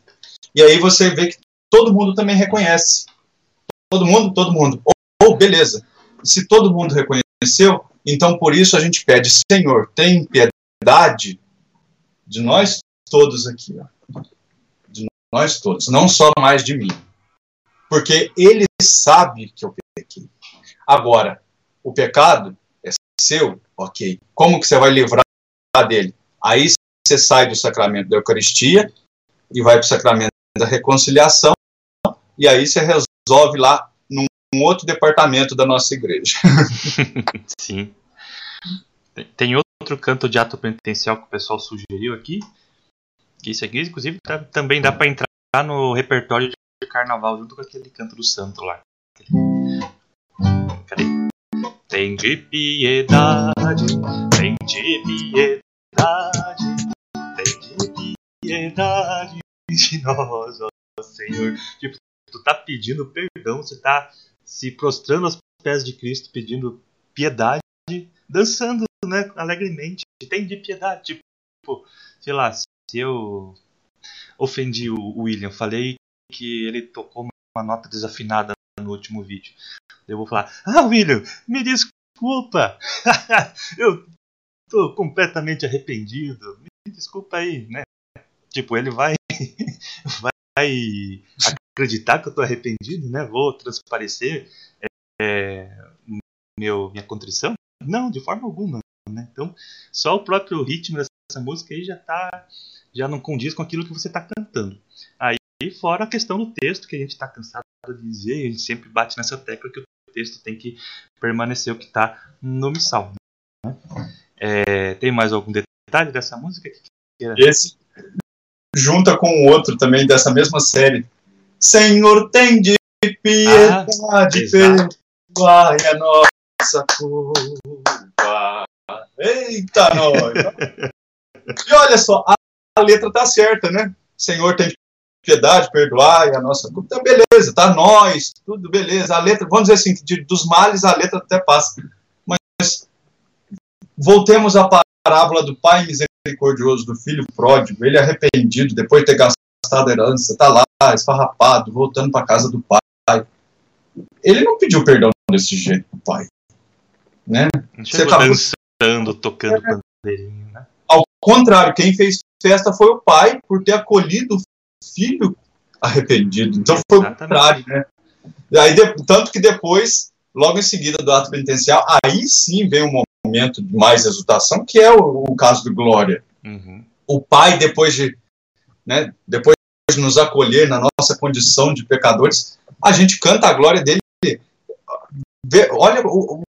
E aí você vê que todo mundo também reconhece. Todo mundo, todo mundo. Ou, oh, beleza. Se todo mundo reconheceu, então por isso a gente pede, Senhor, tem piedade de nós todos aqui. Ó. Nós todos. Não só mais de mim porque ele sabe que eu pequei. Agora, o pecado é seu, ok. Como que você vai livrar dele? Aí você sai do sacramento da Eucaristia e vai para o sacramento da reconciliação, e aí você resolve lá num outro departamento da nossa igreja. Sim. Tem outro canto de ato penitencial que o pessoal sugeriu aqui, isso aqui, inclusive, tá, também dá para entrar no repertório de carnaval junto com aquele canto do santo lá. Cadê? Tem de piedade, tem de piedade, tem de piedade de nós, ó Senhor. Tipo, tu tá pedindo perdão, você tá se prostrando aos pés de Cristo, pedindo piedade, dançando, né, alegremente. Tem de piedade, tipo, sei lá, eu ofendi o William, falei que ele tocou uma nota desafinada no último vídeo. Eu vou falar: Ah, William, me desculpa, eu tô completamente arrependido, me desculpa aí, né? Tipo, ele vai, vai acreditar que eu tô arrependido, né? Vou transparecer é, meu, minha contrição? Não, de forma alguma. Né? Então, só o próprio ritmo dessa música aí já tá, já não condiz com aquilo que você está cantando. Aí fora a questão do texto, que a gente está cansado de dizer, a gente sempre bate nessa tecla que o texto tem que permanecer o que está no missal. Né? É, tem mais algum detalhe dessa música? Esse junta com o outro também dessa mesma série. Senhor, tem de piedade, ah, perdoai a nossa culpa. Eita, nós! e olha só, a, a letra tá certa, né? Senhor, tem piedade, perdoar e a nossa culpa. Então, beleza, tá nós, tudo beleza. A letra, vamos dizer assim, de, dos males a letra até passa. Mas voltemos à parábola do pai misericordioso, do filho pródigo, ele arrependido, depois de ter gastado a herança, tá lá, esfarrapado, voltando para casa do pai. Ele não pediu perdão desse jeito pro pai. Né? Você tá dançando, tocando é. pandeirinho, né? Ao contrário, quem fez festa foi o pai, por ter acolhido o filho arrependido. Então foi o contrário, né? Aí, de, tanto que depois, logo em seguida do ato penitencial, aí sim vem um momento de mais exultação, que é o, o caso do Glória. Uhum. O pai, depois de, né, depois de nos acolher na nossa condição de pecadores, a gente canta a glória dele. Vê, olha, o,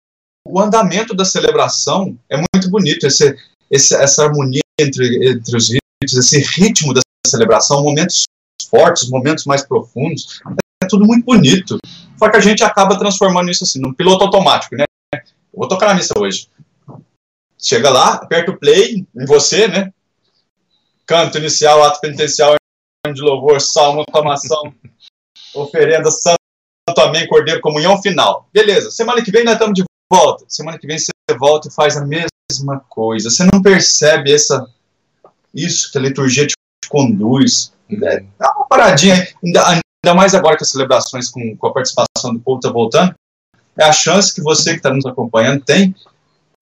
o andamento da celebração é muito bonito, esse, esse, essa harmonia entre, entre os ritos, esse ritmo da celebração, momentos fortes, momentos mais profundos. É tudo muito bonito. Só que a gente acaba transformando isso assim, num piloto automático, né? Eu vou tocar na missa hoje. Chega lá, aperta o play em você, né? Canto inicial, ato penitencial, de louvor, salmo, aclamação, oferenda, santo, amém, cordeiro, comunhão final. Beleza, semana que vem nós estamos de volta. Semana que vem você volta e faz a mesma coisa. Você não percebe essa, isso que a liturgia te conduz. É, dá uma paradinha, ainda, ainda mais agora que as celebrações com, com a participação do povo estão tá voltando, é a chance que você que está nos acompanhando tem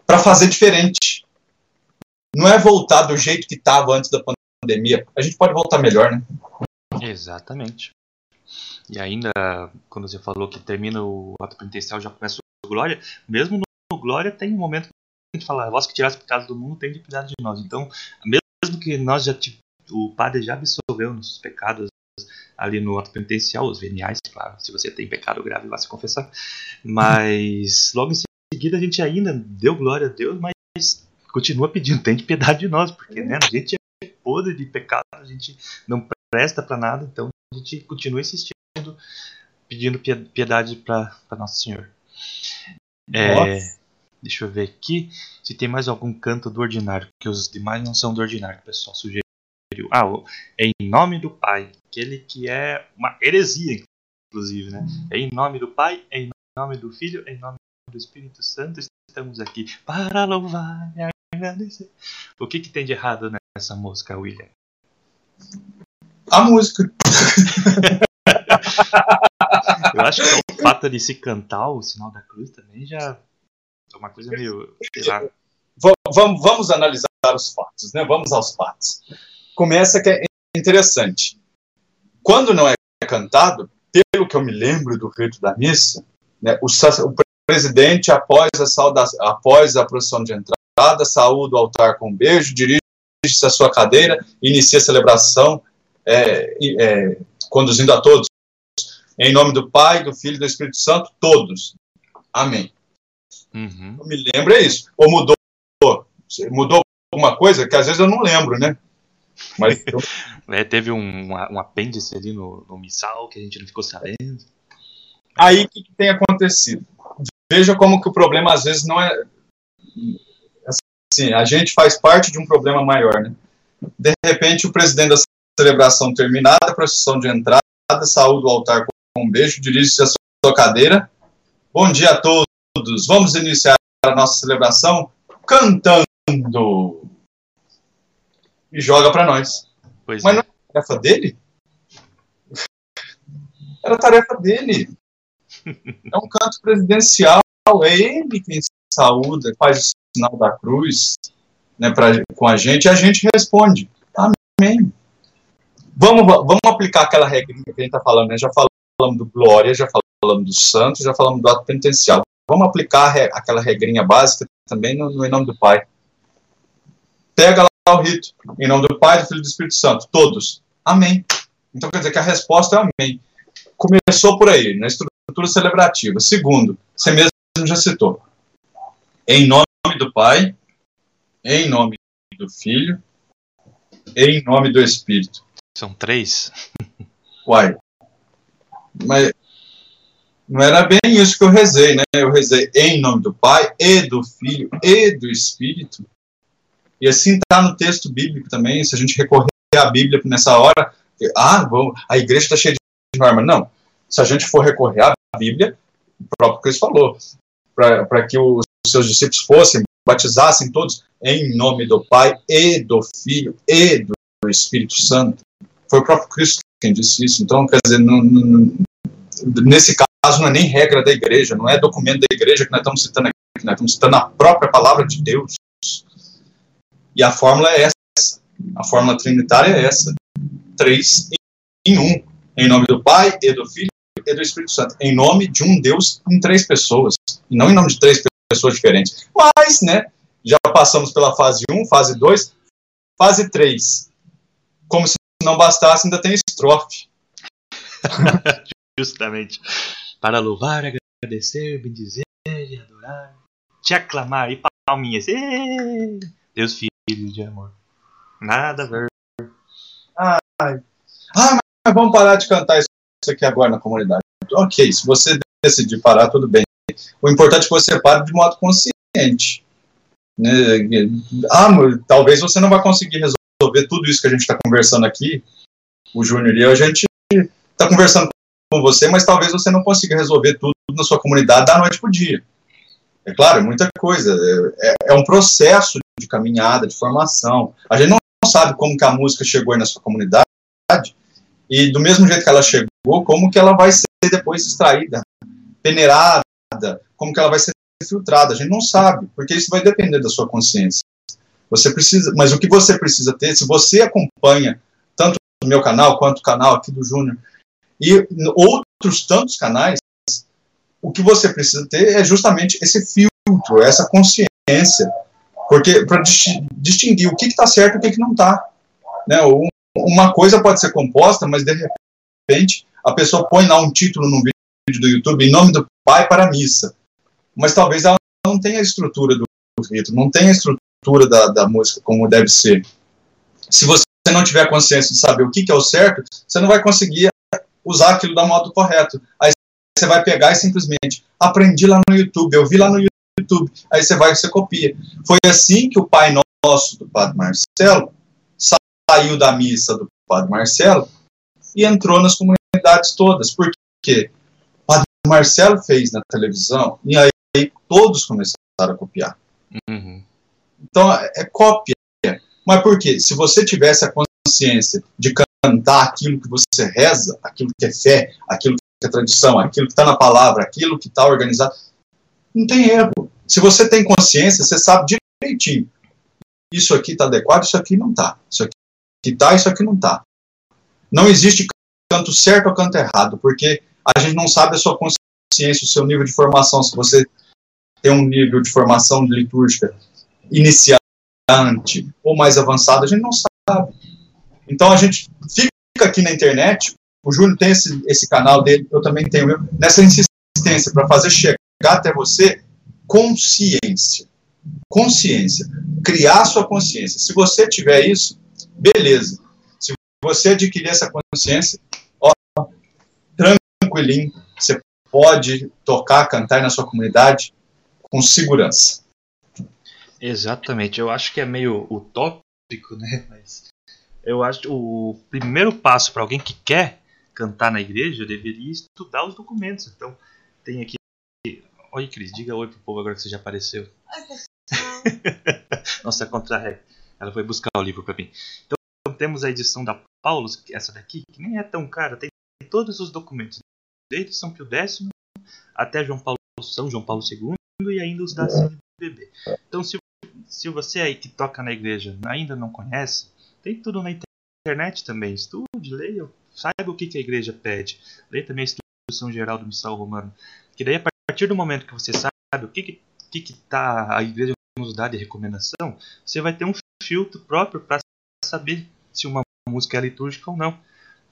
para fazer diferente. Não é voltar do jeito que estava antes da pandemia. A gente pode voltar melhor, né? Exatamente. E ainda, quando você falou que termina o ato penitencial, já começa o Glória, mesmo no Glória tem um momento gente fala, vós que tirasse pecado do mundo, tem de cuidar de nós. Então, mesmo que nós já o padre já absolveu nossos pecados, ali no ato penitencial, os veniais, claro, se você tem pecado grave, vá se confessar. Mas logo em seguida a gente ainda deu glória a Deus, mas continua pedindo, tem piedade de nós, porque né, a gente é podre de pecado, a gente não presta para nada, então a gente continua insistindo, pedindo piedade para Nosso Senhor. É, deixa eu ver aqui se tem mais algum canto do ordinário, que os demais não são do ordinário, o pessoal sugeriu. Ah, é em nome do Pai, aquele que é uma heresia, inclusive, né? É em nome do Pai, é em nome do Filho, é em nome do Espírito Santo, estamos aqui para louvar e agradecer. O que, que tem de errado nessa música, William? A música. Eu acho que o fato de se cantar o sinal da cruz também já é uma coisa meio. Vamos, vamos analisar os fatos, né? Vamos aos fatos. Começa que é interessante. Quando não é cantado, pelo que eu me lembro do rito da missa, né, o, o presidente, após a, saudação, após a procissão de entrada, saúda o altar com um beijo, dirige-se à sua cadeira, inicia a celebração, é, é, conduzindo a todos. Em nome do Pai, do Filho e do Espírito Santo, todos. Amém. Uhum. Eu me lembro é isso. Ou mudou? Mudou alguma coisa que às vezes eu não lembro, né? Mas é, teve um, um apêndice ali no, no missal que a gente não ficou sabendo. Aí o que, que tem acontecido? Veja como que o problema às vezes não é assim, a gente faz parte de um problema maior, né? De repente o presidente da celebração terminada, a procissão de entrada, saúde o altar com um beijo, dirige-se à sua cadeira. Bom dia a todos. Vamos iniciar a nossa celebração cantando. E joga para nós. Pois Mas é. não é tarefa dele? Era tarefa dele. É um canto presidencial. É ele quem saúda, faz o sinal da cruz né, pra, com a gente e a gente responde. Amém. Vamos, vamos aplicar aquela regrinha que a gente está falando, né? Já falamos do glória, já falamos do santo, já falamos do ato penitencial. Vamos aplicar aquela regrinha básica também no, no, em nome do Pai. Pega lá o rito, em nome do Pai, do Filho e do Espírito Santo, todos. Amém. Então quer dizer que a resposta é amém. Começou por aí, na estrutura celebrativa. Segundo, você mesmo já citou. Em nome do Pai, em nome do Filho, em nome do Espírito. São três? Uai. Mas não era bem isso que eu rezei, né? Eu rezei em nome do Pai, e do Filho, e do Espírito. E assim está no texto bíblico também, se a gente recorrer à Bíblia nessa hora, ah, vamos, a igreja está cheia de norma. Não. Se a gente for recorrer à Bíblia, o próprio Cristo falou, para que os seus discípulos fossem, batizassem todos em nome do Pai, e do Filho, e do Espírito Santo. Foi o próprio Cristo quem disse isso. Então, quer dizer, não, não, nesse caso não é nem regra da igreja, não é documento da igreja que nós estamos citando aqui, nós estamos citando a própria palavra de Deus. E a fórmula é essa. A fórmula trinitária é essa. Três em um. Em nome do Pai, e do Filho e do Espírito Santo. Em nome de um Deus em três pessoas. E não em nome de três pessoas diferentes. Mas, né, já passamos pela fase 1, fase 2, fase 3. Como se não bastasse, ainda tem estrofe. Justamente. Para louvar, agradecer, bendizer e adorar. Te aclamar e palminhas. Deus filho de amor. Nada a ver. Ai. Ah, mas vamos parar de cantar isso aqui agora na comunidade. Ok, se você decidir parar, tudo bem. O importante é que você pare de modo consciente. Né? Ah, talvez você não vai conseguir resolver tudo isso que a gente está conversando aqui, o Júnior e eu, a gente está conversando com você, mas talvez você não consiga resolver tudo na sua comunidade da noite para o dia. É claro, é muita coisa. É, é, é, um processo de caminhada, de formação. A gente não sabe como que a música chegou aí na sua comunidade e do mesmo jeito que ela chegou, como que ela vai ser depois extraída, peneirada, como que ela vai ser filtrada. A gente não sabe, porque isso vai depender da sua consciência. Você precisa, mas o que você precisa ter, se você acompanha tanto o meu canal quanto o canal aqui do Júnior e outros tantos canais, o que você precisa ter é justamente esse filtro, essa consciência, porque para distinguir o que está certo e o que, que não está. Né? Uma coisa pode ser composta, mas de repente, a pessoa põe lá um título no vídeo do YouTube em nome do pai para a missa. Mas talvez ela não tenha a estrutura do rito, não tenha a estrutura da, da música como deve ser. Se você não tiver consciência de saber o que, que é o certo, você não vai conseguir usar aquilo da modo correto. Aí você vai pegar e simplesmente aprendi lá no YouTube, eu vi lá no YouTube, aí você vai e você copia. Foi assim que o Pai Nosso do Padre Marcelo saiu da missa do Padre Marcelo e entrou nas comunidades todas. Por quê? O Padre Marcelo fez na televisão e aí todos começaram a copiar. Uhum. Então é cópia. Mas por quê? Se você tivesse a consciência de cantar aquilo que você reza, aquilo que é fé, aquilo que é tradição, aquilo que está na palavra, aquilo que está organizado, não tem erro. Se você tem consciência, você sabe direitinho. Isso aqui está adequado, isso aqui não está. Isso aqui está, isso aqui não está. Não existe canto certo ou canto errado, porque a gente não sabe a sua consciência, o seu nível de formação. Se você tem um nível de formação litúrgica iniciante ou mais avançado, a gente não sabe. Então a gente fica aqui na internet, o Júnior tem esse, esse canal dele, eu também tenho meu, nessa insistência para fazer chegar até você consciência. Consciência. Criar sua consciência. Se você tiver isso, beleza. Se você adquirir essa consciência, ó, tranquilinho, você pode tocar, cantar na sua comunidade com segurança. Exatamente. Eu acho que é meio utópico, né? Mas eu acho que o primeiro passo para alguém que quer cantar na igreja deveria estudar os documentos. Então, tem aqui. Oi, Cris, diga oi pro povo agora que você já apareceu. Oi, pessoal. Nossa, contra Ela foi buscar o livro para mim. Então, temos a edição da Paulus, essa daqui, que nem é tão cara, tem todos os documentos, desde São Pio X até João Paulo, São João Paulo II e ainda os da CNBB. Então, se, se você aí que toca na igreja ainda não conhece, tem tudo na internet também. Estude, leia, saiba o que, que a igreja pede. Leia também a Instrução Geral do Missal Romano. Que daí, a partir do momento que você sabe o que, que, que, que tá a igreja nos dá de recomendação, você vai ter um filtro próprio para saber se uma música é litúrgica ou não.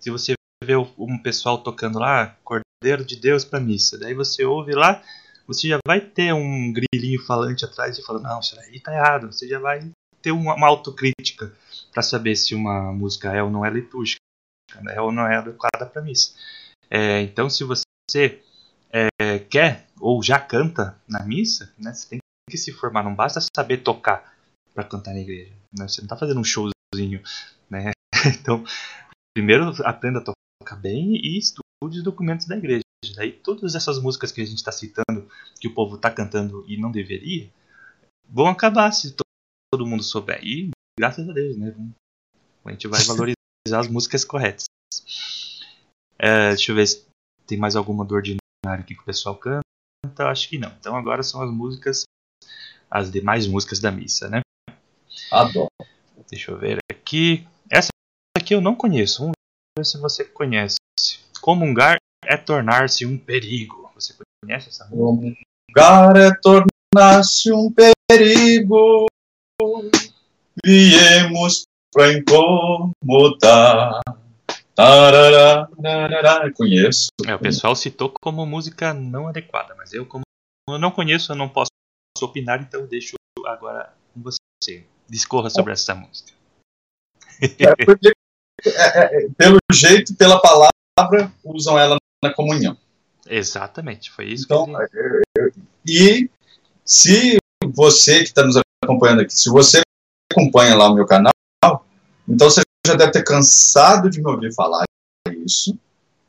Se você vê um pessoal tocando lá, Cordeiro de Deus para missa, daí você ouve lá, você já vai ter um grilinho falante atrás e falando, não, isso aí tá errado. Você já vai ter uma, uma autocrítica para saber se uma música é ou não é litúrgica, né, ou não é adequada para missa. É, então, se você é, quer ou já canta na missa, né, você tem que se formar. Não basta saber tocar para cantar na igreja. Né? Você não está fazendo um showzinho. Né? Então, primeiro aprenda a tocar bem e estude os documentos da igreja. Daí todas essas músicas que a gente está citando, que o povo está cantando e não deveria, vão acabar se todo mundo souber. E graças a Deus, né? A gente vai valorizar as músicas corretas. É, deixa eu ver se tem mais alguma do ordinário aqui que o pessoal canta. Acho que não. Então agora são as músicas, as demais músicas da missa, né? Adoro. Deixa eu ver aqui. Essa aqui eu não conheço. Vamos ver se você conhece. Comungar é tornar-se um perigo. Você conhece essa música? Comungar é tornar-se um perigo viemos para incomodar. Tarará, tarará. Conheço. É, o pessoal citou como música não adequada, mas eu, como eu não conheço, eu não posso opinar, então eu deixo agora com você. Discorra sobre essa música. É porque, é, é, pelo jeito, pela palavra, usam ela na comunhão. Exatamente, foi isso então, que ele... E se você que está nos acompanhando aqui, se você acompanha lá o meu canal, então você já deve ter cansado de me ouvir falar isso,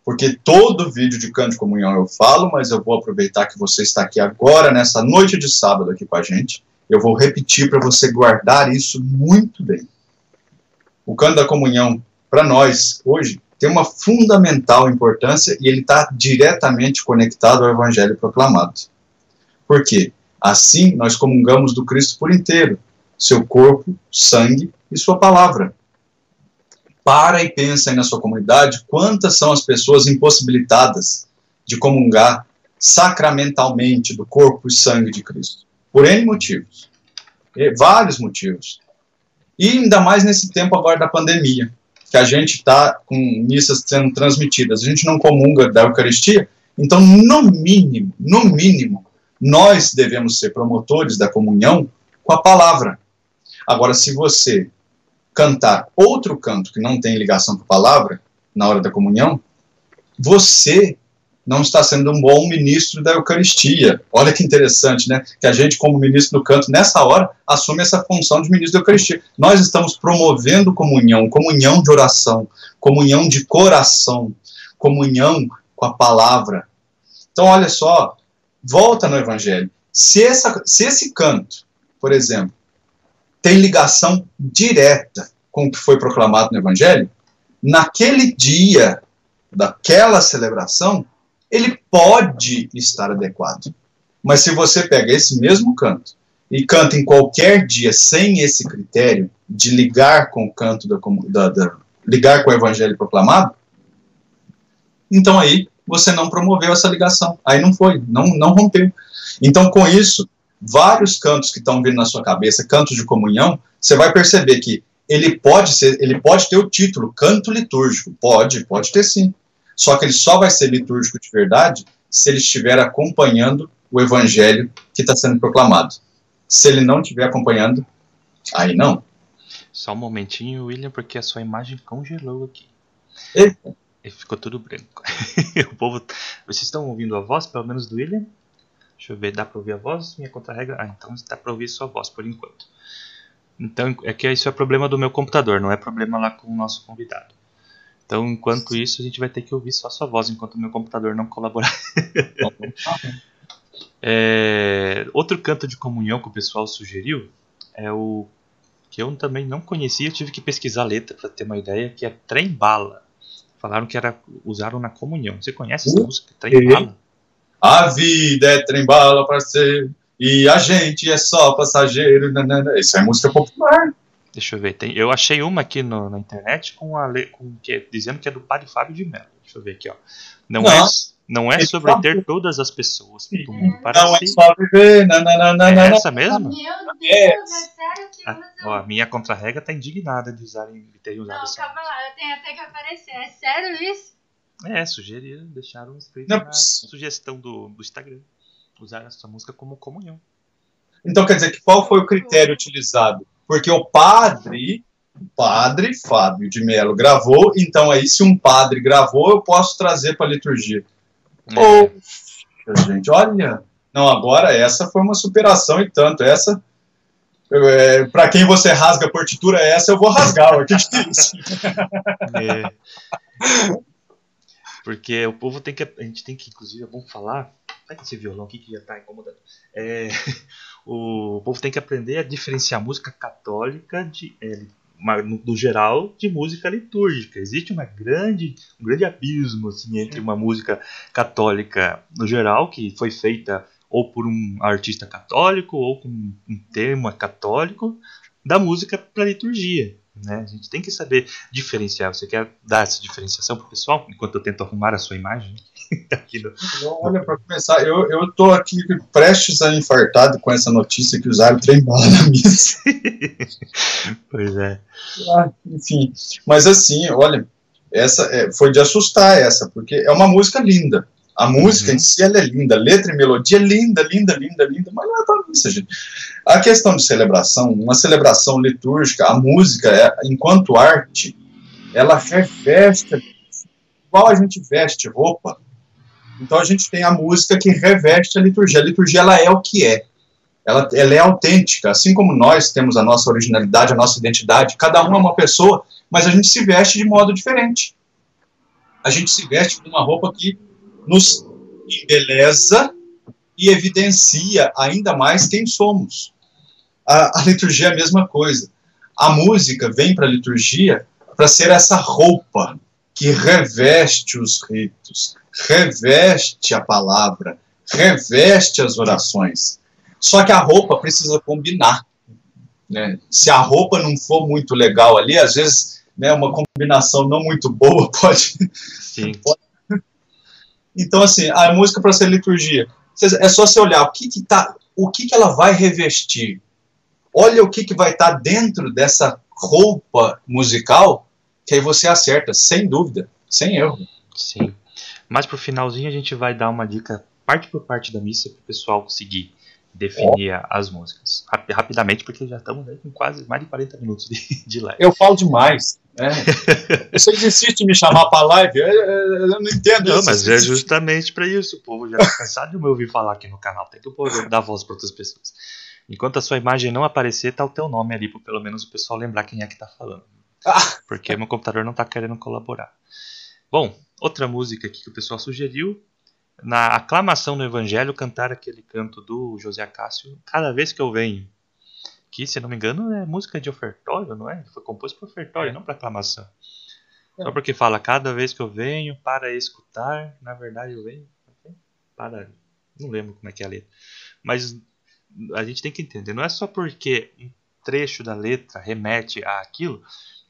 porque todo vídeo de de comunhão eu falo, mas eu vou aproveitar que você está aqui agora, nessa noite de sábado aqui com a gente, eu vou repetir para você guardar isso muito bem. O canto da comunhão, para nós, hoje, tem uma fundamental importância e ele está diretamente conectado ao Evangelho proclamado. Por quê? Assim, nós comungamos do Cristo por inteiro, seu corpo, sangue e sua palavra. Para e pensa aí na sua comunidade quantas são as pessoas impossibilitadas de comungar sacramentalmente do corpo e sangue de Cristo. Por N motivos. E vários motivos. E ainda mais nesse tempo agora da pandemia. que a gente está com missas sendo transmitidas, a gente não comunga da Eucaristia, então, no mínimo, no mínimo, nós devemos ser promotores da comunhão com a palavra. Agora, se você cantar outro canto que não tem ligação com a palavra, na hora da comunhão, você não está sendo um bom ministro da Eucaristia. Olha que interessante, né? Que a gente, como ministro do canto, nessa hora, assume essa função de ministro da Eucaristia. Nós estamos promovendo comunhão, comunhão de oração, comunhão de coração, comunhão com a palavra. Então, olha só, volta no Evangelho. Se, essa, se esse canto, por exemplo, tem ligação direta com o que foi proclamado no Evangelho, naquele dia daquela celebração, ele pode estar adequado. Mas se você pega esse mesmo canto e canta em qualquer dia sem esse critério de ligar com o canto da, da, da ligar com o evangelho proclamado, então aí você não promoveu essa ligação. Aí não foi, não, não rompeu. Então, com isso, vários cantos que estão vindo na sua cabeça, cantos de comunhão, você vai perceber que ele pode ser, ele pode ter o título canto litúrgico, pode, pode ter sim. Só que ele só vai ser litúrgico de verdade se ele estiver acompanhando o evangelho que está sendo proclamado. Se ele não estiver acompanhando, aí não. Só um momentinho, William, porque a sua imagem congelou aqui. Eita. E ficou tudo branco. o povo. Vocês estão ouvindo a voz, pelo menos do William? Deixa eu ver, dá para ouvir a voz? Minha contra-regra. Ah, então dá para ouvir sua voz por enquanto. Então é que isso é problema do meu computador, não é problema lá com o nosso convidado. Então, enquanto isso, a gente vai ter que ouvir só sua voz enquanto o meu computador não colaborar. é, outro canto de comunhão que o pessoal sugeriu é o que eu também não conhecia, tive que pesquisar a letra para ter uma ideia, que é Trem Bala. Falaram que era usaram na comunhão. Você conhece essa uh, música? Trem Bala? A vida é trem bala, parceiro, e a gente é só passageiro. Nanana. Isso é música popular. Deixa eu ver. Tem, eu achei uma aqui no, na internet com a com, que, dizendo que é do padre Fábio de Mello. Deixa eu ver aqui, ó. Não, não é, não é sobre ter todas as pessoas do mundo para Não si. é só viver. Não, não, não, não, é essa mesmo? Meu Deus, é, é sério que a, ó, a minha contra-rega tá indignada de usarem de terem usado Não, calma lá, eu tenho até que aparecer. É sério isso? É, sugeriram, deixaram escrito na sugestão do, do Instagram. Usar essa música como comunhão. Então quer dizer que qual foi o critério utilizado? Porque o padre, o padre Fábio de Mello gravou, então aí se um padre gravou, eu posso trazer para a liturgia. É. Oh, gente, olha. Não, agora essa foi uma superação e tanto. Essa, é, para quem você rasga a partitura, essa eu vou rasgar. O que, é isso? É. Porque o povo tem que. A gente tem que, inclusive, é bom falar. Pega esse violão aqui que já está incomodando. É, o povo tem que aprender a diferenciar música católica de, é, do geral de música litúrgica. Existe uma grande, um grande abismo assim, entre uma música católica no geral, que foi feita ou por um artista católico ou com um tema católico, da música para liturgia. Né? A gente tem que saber diferenciar. Você quer dar essa diferenciação para o pessoal enquanto eu tento arrumar a sua imagem? no... Olha, para começar, eu, eu tô aqui prestes a infartado com essa notícia que usaram trem bala na missa. pois é. Ah, enfim, mas assim, olha, essa é, foi de assustar essa, porque é uma música linda. A música uhum. em si ela é linda, letra e melodia linda, linda, linda, linda, mas não é para missa, gente. A questão de celebração, uma celebração litúrgica, a música, é, enquanto arte, ela reveste, igual a gente veste roupa. Então a gente tem a música que reveste a liturgia. A liturgia ela é o que é. Ela, ela é autêntica, assim como nós temos a nossa originalidade, a nossa identidade. Cada um é uma pessoa, mas a gente se veste de modo diferente. A gente se veste com uma roupa que nos embeleza e evidencia ainda mais quem somos. A, a liturgia é a mesma coisa. A música vem para a liturgia para ser essa roupa que reveste os ritos, reveste a palavra, reveste as orações. Só que a roupa precisa combinar. Né? Se a roupa não for muito legal ali, às vezes né, uma combinação não muito boa pode, Sim. pode então, assim, a música para ser liturgia, é só você olhar o que, que, tá, o que, que ela vai revestir. Olha o que, que vai estar tá dentro dessa roupa musical que aí você acerta, sem dúvida, sem erro. Sim. Mas pro finalzinho a gente vai dar uma dica parte por parte da missa para o pessoal conseguir definir oh. as músicas. Rap rapidamente, porque já estamos com quase mais de 40 minutos de, de live. Eu falo demais. É. Vocês insistem em me chamar para live? Eu, eu, não entendo Não, mas é justamente para isso. O povo já está cansado de me ouvir falar aqui no canal. Tem que o povo dar voz para outras pessoas. Enquanto a sua imagem não aparecer, tá o teu nome ali, para pelo menos o pessoal lembrar quem é que está falando. Ah. Porque meu computador não está querendo colaborar. Bom, outra música aqui que o pessoal sugeriu na aclamação do Evangelho, cantar aquele canto do José Acácio cada vez que eu venho. Que, se não me engano, é música de ofertório, não é? Foi composto para ofertório, é. não para aclamação. É. Só porque fala cada vez que eu venho para escutar, na verdade eu venho para. Não lembro como é que é a letra. Mas a gente tem que entender, não é só porque um trecho da letra remete a aquilo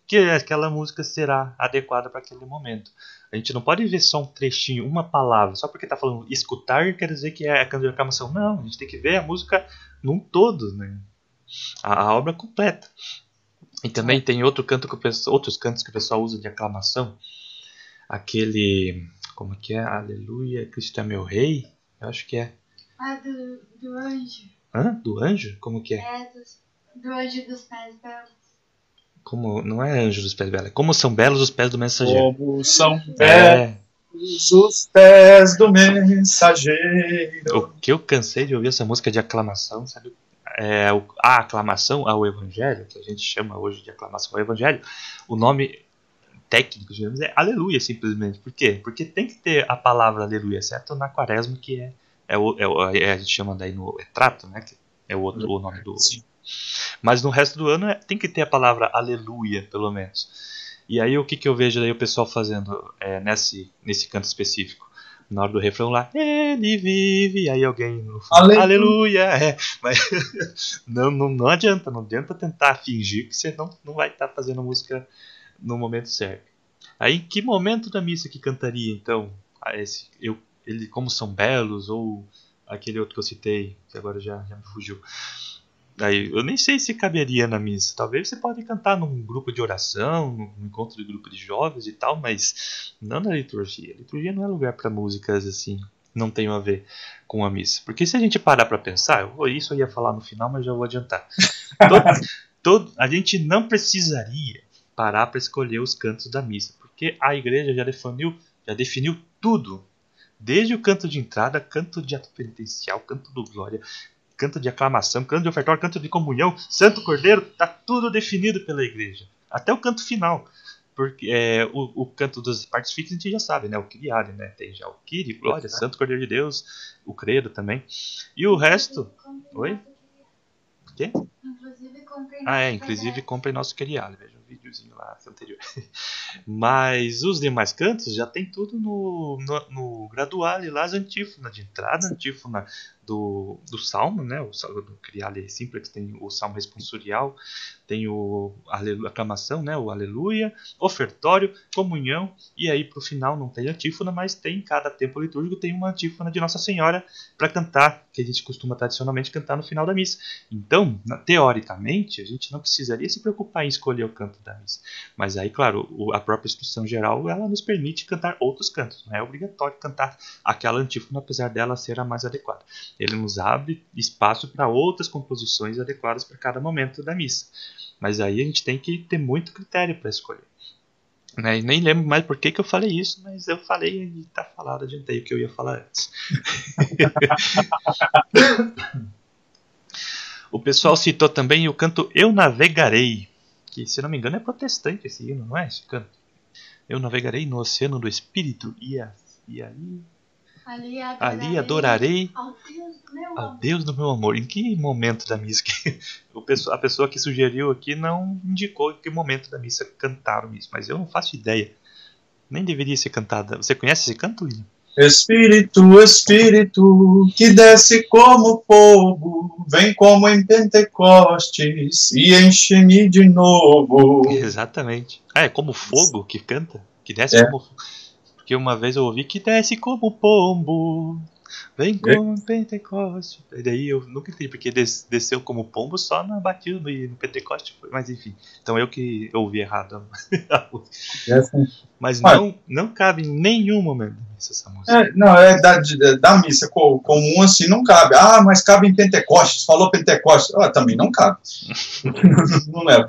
que aquela música será adequada para aquele momento. A gente não pode ver só um trechinho, uma palavra, só porque está falando escutar quer dizer que é a canção de aclamação. Não, a gente tem que ver a música num todo, né? A, a obra completa. E também tem outro canto que pessoal, outros cantos que o pessoal usa de aclamação. Aquele. Como que é? Aleluia, Cristo é meu rei? Eu acho que é. Ah, do, do anjo. Hã? Do anjo? Como que é? É, do, do anjo dos pés belos. Como, não é anjo dos pés belos, é como são belos os pés do mensageiro. Como são é. belos é. os pés do mensageiro. O que eu cansei de ouvir essa música de aclamação, sabe? É, a aclamação ao evangelho, que a gente chama hoje de aclamação ao evangelho, o nome técnico, digamos, é aleluia, simplesmente. Por quê? Porque tem que ter a palavra aleluia, certo? Na quaresma, que é, é, o, é, é a gente chama daí no trato, né? Que é o, outro, o nome do, Sim. Mas no resto do ano é, tem que ter a palavra aleluia, pelo menos. E aí o que, que eu vejo aí o pessoal fazendo é, nesse, nesse canto específico? Na hora do refrão lá, ele vive, aí alguém fala, aleluia, aleluia é. mas não, não, não adianta, não adianta tentar fingir que você não, não vai estar tá fazendo música no momento certo. Aí que momento da missa que cantaria então esse, eu, ele como são belos ou aquele outro que eu citei que agora já, já me fugiu Aí, eu nem sei se caberia na missa. Talvez você pode cantar num grupo de oração, num encontro de grupo de jovens e tal, mas não na liturgia. A liturgia não é lugar para músicas assim, não tem a ver com a missa. Porque se a gente parar para pensar, eu isso eu ia falar no final, mas já vou adiantar. todo, todo, a gente não precisaria parar para escolher os cantos da missa, porque a igreja já definiu, já definiu tudo Desde o canto de entrada, canto de ato penitencial, canto do glória, canto de aclamação, canto de ofertório, canto de comunhão, Santo Cordeiro, está tudo definido pela igreja. Até o canto final. Porque é, o, o canto das partes fixas a gente já sabe, né? O Kyriade, né? Tem já o Kyrie, Glória, Santo Cordeiro de Deus, o Credo também. E o resto. Oi? O quê? Inclusive Ah, é, inclusive comprem nosso Kyriade, veja um videozinho lá anterior. Mas os demais cantos já tem tudo no, no, no graduale lá, as antífonas de entrada, antífona do, do salmo, né? O do Criale Simplex tem o salmo responsorial, tem o a aclamação, né? O aleluia, ofertório, comunhão e aí para o final não tem antífona, mas tem cada tempo litúrgico tem uma antífona de Nossa Senhora para cantar, que a gente costuma tradicionalmente cantar no final da missa. Então, teoricamente, a gente não precisaria se preocupar em escolher o canto da missa, mas aí, claro, a própria instrução geral ela nos permite cantar outros cantos, não é obrigatório cantar aquela antífona apesar dela ser a mais adequada ele nos abre espaço para outras composições adequadas para cada momento da missa. Mas aí a gente tem que ter muito critério para escolher. Né? Nem lembro mais por que, que eu falei isso, mas eu falei e está falado, adiantei o que eu ia falar antes. o pessoal citou também o canto Eu Navegarei, que se não me engano é protestante esse hino, não é esse canto? Eu navegarei no oceano do Espírito e, e aí Ali adorarei, Ali adorarei ao, Deus do, meu ao Deus do meu amor. Em que momento da missa que a pessoa que sugeriu aqui não indicou em que momento da missa cantaram isso, mas eu não faço ideia. Nem deveria ser cantada. Você conhece esse canto, William? Espírito, Espírito, que desce como fogo, vem como em Pentecostes e enche-me de novo. Exatamente. Ah, é como fogo que canta? Que desce é. como fogo. Uma vez eu ouvi que desce como pombo. Vem com Pentecoste. E daí eu nunca entendi, porque des, desceu como pombo só na batida no, no Pentecoste. Mas enfim. Então eu que ouvi errado. Mas não, não cabe em nenhum momento essa música. É, não, é da, da missa comum assim, não cabe. Ah, mas cabe em Pentecostes. Falou Pentecostes. Ah, também não cabe. não leva.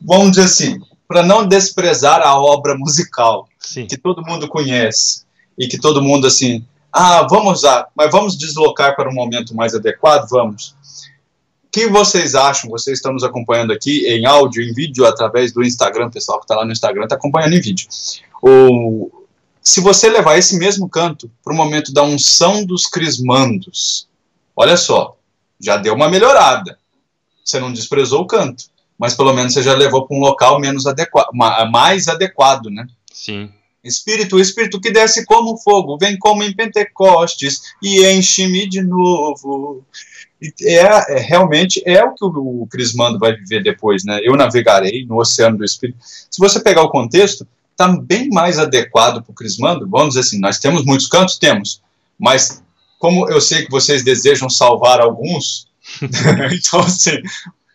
Vamos dizer assim, para não desprezar a obra musical Sim. que todo mundo conhece e que todo mundo assim, ah, vamos usar, mas vamos deslocar para um momento mais adequado, vamos. O que vocês acham? Vocês estão nos acompanhando aqui em áudio, em vídeo, através do Instagram, pessoal que está lá no Instagram está acompanhando em vídeo. O, se você levar esse mesmo canto para o momento da unção dos crismandos, olha só, já deu uma melhorada. Você não desprezou o canto, mas pelo menos você já levou para um local menos adequado, mais adequado, né? Sim. Espírito, Espírito que desce como fogo, vem como em Pentecostes e enche-me de novo. É, é, realmente é o que o, o Crismando vai viver depois, né? Eu navegarei no oceano do Espírito. Se você pegar o contexto, está bem mais adequado para o Crismando. Vamos dizer assim, nós temos muitos cantos, temos, mas como eu sei que vocês desejam salvar alguns, então assim,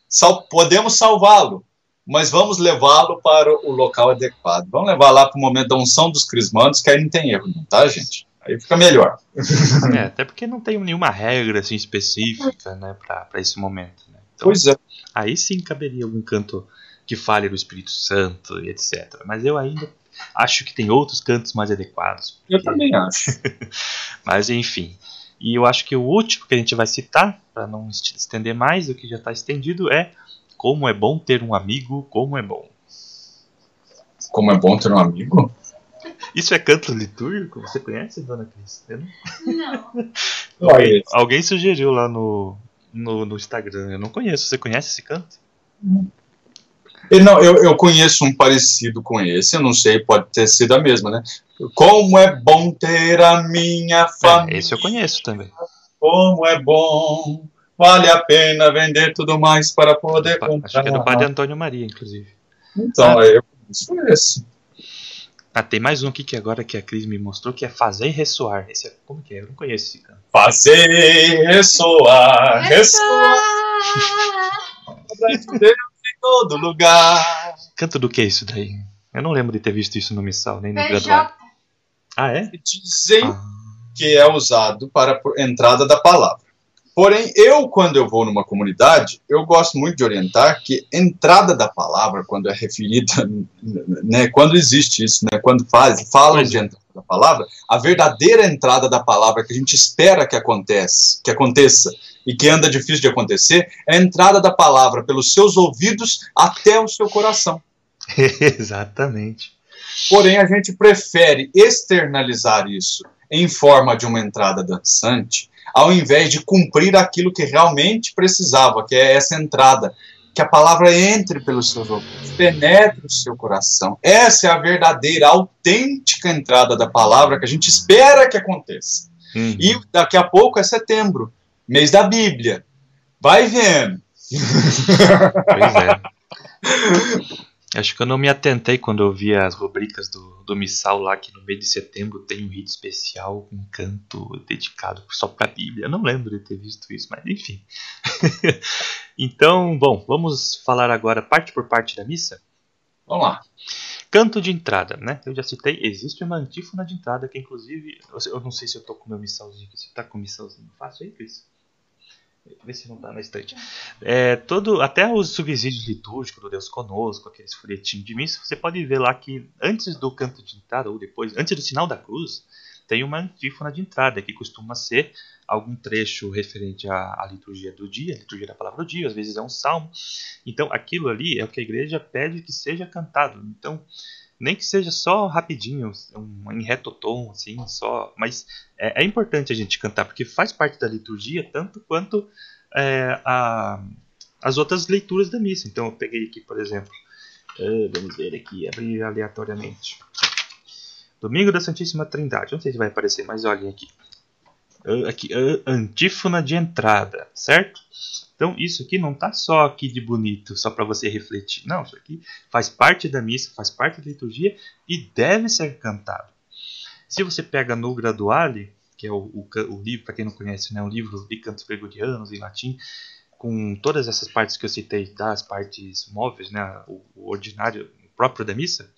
sal, podemos salvá-lo, mas vamos levá-lo para o local adequado. Vamos levar lá para o momento da unção dos crismandos, que aí não tem erro, não, tá, gente? Aí fica melhor. É, até porque não tem nenhuma regra assim, específica né, para esse momento. Né? Então, pois é. Aí sim caberia algum canto que fale do Espírito Santo e etc. Mas eu ainda acho que tem outros cantos mais adequados. Eu também acho. Mas enfim. E eu acho que o último que a gente vai citar, para não estender mais, o que já está estendido, é como é bom ter um amigo, como é bom. Como é bom ter um amigo? Isso é canto litúrgico? Você conhece, dona Cris? Não. alguém, alguém, sugeriu lá no, no, no, Instagram. Eu não conheço. Você conhece esse canto? Não, eu, eu conheço um parecido com esse. Eu não sei, pode ter sido a mesma, né? Como é bom ter a minha família. É, esse eu conheço também. Como é bom Vale a pena vender tudo mais para poder comprar. Acho que é do padre Antônio Maria, inclusive. Então, ah, eu conheço esse. Ah, tem mais um aqui que agora que a Cris me mostrou, que é Fazer Ressoar. Esse é, como que é? Eu não conheço esse canto. Fazer ressoar, ressoar. Deus em todo lugar. Canto do que é isso daí? Eu não lembro de ter visto isso no missal, nem no graduado. Ah, é? Dizem ah. que é usado para a entrada da palavra. Porém, eu, quando eu vou numa comunidade, eu gosto muito de orientar que entrada da palavra, quando é referida, né, quando existe isso, né, quando faz, falam de entrada da palavra, a verdadeira entrada da palavra que a gente espera que acontece, que aconteça e que anda difícil de acontecer, é a entrada da palavra pelos seus ouvidos até o seu coração. Exatamente. Porém, a gente prefere externalizar isso em forma de uma entrada dançante, ao invés de cumprir aquilo que realmente precisava, que é essa entrada, que a palavra entre pelos seus ouvidos, penetre o seu coração. Essa é a verdadeira, autêntica entrada da palavra que a gente espera que aconteça. Uhum. E daqui a pouco é setembro, mês da Bíblia. Vai vendo. Pois é. Acho que eu não me atentei quando eu vi as rubricas do, do Missal lá, que no mês de setembro tem um rito especial, um canto dedicado só para a Bíblia. Eu não lembro de ter visto isso, mas enfim. então, bom, vamos falar agora parte por parte da missa? Vamos lá. Canto de entrada, né? Eu já citei, existe uma antífona de entrada que, inclusive, eu não sei se eu tô com meu missalzinho aqui. Você tá com o missalzinho fácil aí, Cris? Vê se não tá na estante. É, todo, até os subsídios litúrgicos do Deus Conosco, aqueles folhetinhos de missa, você pode ver lá que antes do canto de entrada, ou depois, antes do sinal da cruz, tem uma antífona de entrada, que costuma ser algum trecho referente à, à, liturgia do dia, liturgia da palavra do dia, às vezes é um salmo. Então, aquilo ali é o que a igreja pede que seja cantado. Então, nem que seja só rapidinho, um, em reto tom, assim, só. Mas é, é, importante a gente cantar, porque faz parte da liturgia, tanto quanto é, a, as outras leituras da missa. Então eu peguei aqui, por exemplo, uh, vamos ver aqui, abrir aleatoriamente. Domingo da Santíssima Trindade. Não sei se vai aparecer, mas olhem aqui. Uh, aqui, uh, antífona de entrada, certo? Então isso aqui não está só aqui de bonito, só para você refletir. Não, isso aqui faz parte da missa, faz parte da liturgia e deve ser cantado. Se você pega no graduale, que é o, o, o livro, para quem não conhece, né, um livro de cantos gregorianos em latim, com todas essas partes que eu citei, das partes móveis, né, o, o ordinário próprio da missa,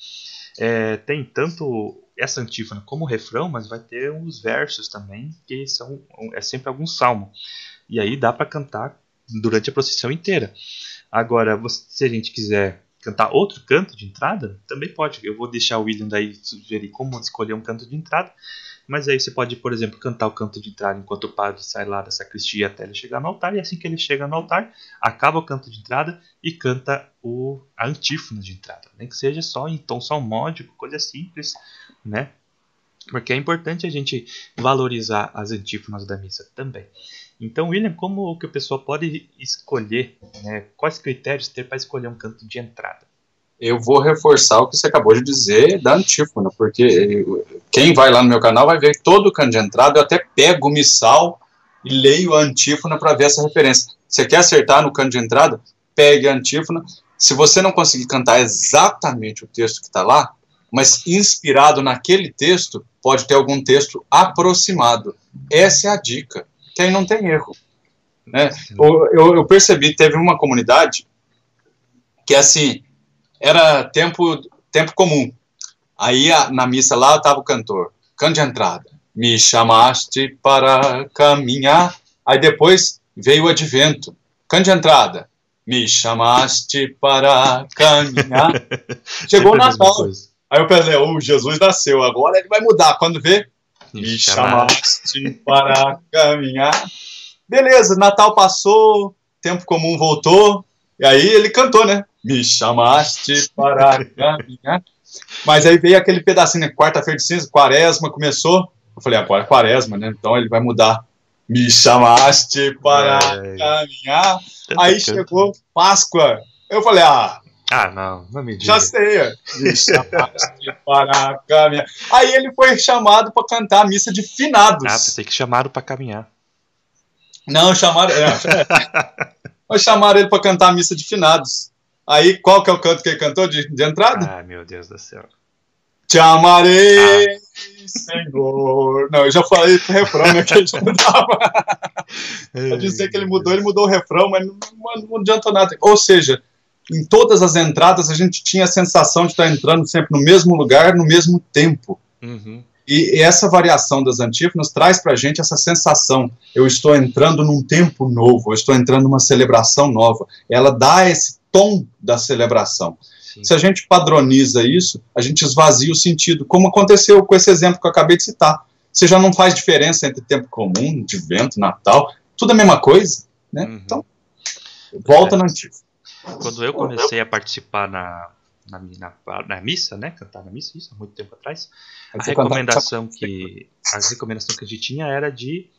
é, tem tanto essa antífona como o refrão, mas vai ter uns versos também, que são é sempre algum salmo. E aí dá para cantar durante a procissão inteira. Agora, se a gente quiser cantar outro canto de entrada, também pode. Eu vou deixar o William daí sugerir como escolher um canto de entrada. Mas aí você pode, por exemplo, cantar o canto de entrada enquanto o padre sai lá da sacristia até ele chegar no altar. E assim que ele chega no altar, acaba o canto de entrada e canta o, a antífona de entrada. Nem que seja só em tom salmódico, coisa simples, né? Porque é importante a gente valorizar as antífonas da missa também. Então, William, como que o pessoal pode escolher, né, quais critérios ter para escolher um canto de entrada? Eu vou reforçar o que você acabou de dizer da antífona, porque quem vai lá no meu canal vai ver todo o canto de entrada, eu até pego o missal e leio a antífona para ver essa referência. Você quer acertar no canto de entrada? Pegue a antífona. Se você não conseguir cantar exatamente o texto que está lá, mas inspirado naquele texto, pode ter algum texto aproximado. Essa é a dica aí não tem erro. Né? Eu, eu percebi, teve uma comunidade que assim, era tempo, tempo comum. Aí na missa lá estava o cantor, canto de entrada. Me chamaste para caminhar. Aí depois veio o advento, canto de entrada. Me chamaste para caminhar. Chegou o Natal. Aí eu pensei, oh, Jesus nasceu, agora ele vai mudar. Quando vê, me chamaste para caminhar. Beleza, Natal passou, tempo comum voltou, e aí ele cantou, né? Me chamaste para caminhar. Mas aí veio aquele pedacinho, né? Quarta-feira de cinza, quaresma começou. Eu falei, agora é quaresma, né? Então ele vai mudar. Me chamaste para é. caminhar. Aí chegou Páscoa. Eu falei, ah, ah, não, não me diga. Já sei. Me chamaste para caminhar. Aí ele foi chamado para cantar a missa de finados. Ah, pensei que chamaram para caminhar. Não, chamaram. É, é. chamaram ele para cantar a missa de finados. Aí, qual que é o canto que ele cantou de, de entrada? Ah, meu Deus do céu. Te amarei, ah. Senhor. Não, eu já falei o refrão, né? Que ele já mudava. Pra dizer que ele mudou, ele mudou o refrão, mas não, não adiantou nada. Ou seja, em todas as entradas a gente tinha a sensação de estar entrando sempre no mesmo lugar, no mesmo tempo. Uhum. E essa variação das antífonas traz para a gente essa sensação: eu estou entrando num tempo novo, eu estou entrando numa celebração nova. Ela dá esse tom da celebração. Sim. Se a gente padroniza isso, a gente esvazia o sentido, como aconteceu com esse exemplo que eu acabei de citar. Você já não faz diferença entre tempo comum, de vento, Natal, tudo a mesma coisa, né? Uhum. Então, volta é. na antífona. Quando eu comecei a participar na, na, na, na, missa, né? Cantar na missa, isso há muito tempo atrás. A recomendação, que, a recomendação que a gente tinha era de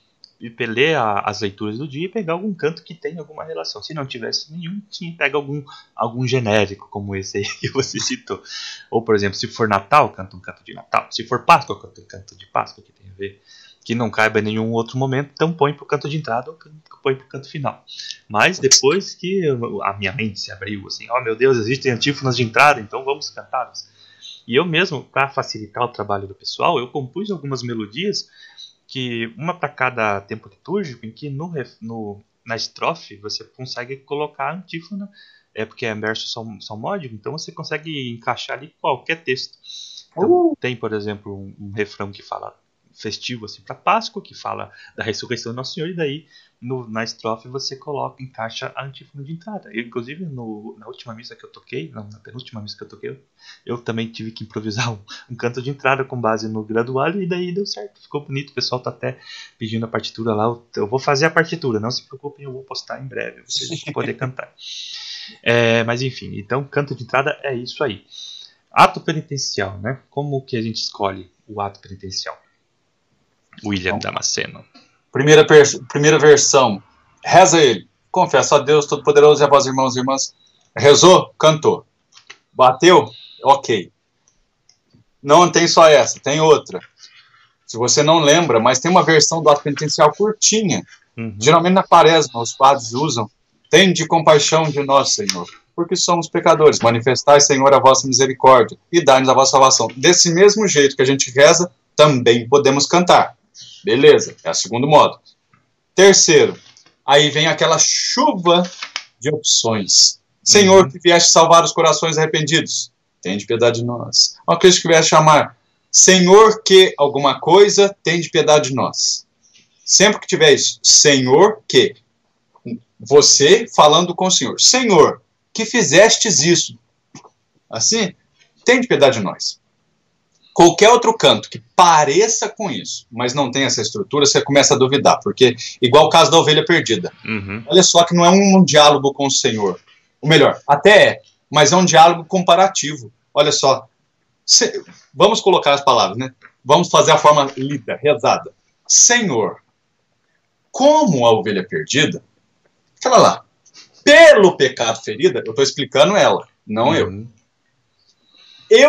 ler as leituras do dia e pegar algum canto que tenha alguma relação. Se não tivesse nenhum, tinha pega algum, algum genérico, como esse aí que você citou. Ou, por exemplo, se for Natal, canta um canto de Natal. Se for Páscoa, canta um canto de Páscoa, que tem a ver que não caiba em nenhum outro momento, então põe para o canto de entrada ou põe para o canto final. Mas depois que a minha mente se abriu, assim, oh meu Deus, existem antífonas de entrada, então vamos cantá-las. E eu mesmo, para facilitar o trabalho do pessoal, eu compus algumas melodias que uma para cada tempo litúrgico, em que no, no, na estrofe você consegue colocar a antífona, é porque é verso salmódico, então você consegue encaixar ali qualquer texto. Então, uh. Tem, por exemplo, um, um refrão que fala festivo assim para Páscoa, que fala da ressurreição do Nosso Senhor, e daí no, na estrofe você coloca, encaixa a antífona de entrada. Eu, inclusive, no, na última missa que eu toquei, não, na penúltima missa que eu toquei, eu, eu também tive que improvisar um, um, canto de entrada com base no graduado, e daí deu certo, ficou bonito. O pessoal tá até pedindo a partitura lá. Eu, eu vou fazer a partitura, não se preocupem, eu vou postar em breve, vocês vão poder cantar. É, mas enfim, então canto de entrada é isso aí. Ato penitencial, né? Como que a gente escolhe o ato penitencial? William então, Damasceno. Primeira, primeira versão. Reza ele. Confessa a Deus Todo-Poderoso e a vós, irmãos e irmãs. Rezou? Cantou. Bateu? Ok. Não tem só essa, tem outra. Se você não lembra, mas tem uma versão do ato penitencial curtinha. Uhum. Geralmente na quaresma os padres usam. Tem de compaixão de nós, Senhor, porque somos pecadores. Manifestai, Senhor, a vossa misericórdia e dai-nos a vossa salvação. Desse mesmo jeito que a gente reza, também podemos cantar. Beleza, é o segundo modo. Terceiro, aí vem aquela chuva de opções. Senhor, que vieste salvar os corações arrependidos, tem de piedade de nós. Ó Cristo que vieste chamar, Senhor que alguma coisa, tem de piedade de nós. Sempre que tiver isso, Senhor que, você falando com o Senhor, Senhor, que fizestes isso. Assim, tem de piedade de nós. Qualquer outro canto que pareça com isso, mas não tem essa estrutura, você começa a duvidar, porque, igual o caso da ovelha perdida. Uhum. Olha só que não é um diálogo com o Senhor. Ou melhor, até é, mas é um diálogo comparativo. Olha só. Se, vamos colocar as palavras, né? Vamos fazer a forma lida, rezada. Senhor, como a ovelha perdida, fala lá, pelo pecado ferida, eu estou explicando ela, não. Uhum. Eu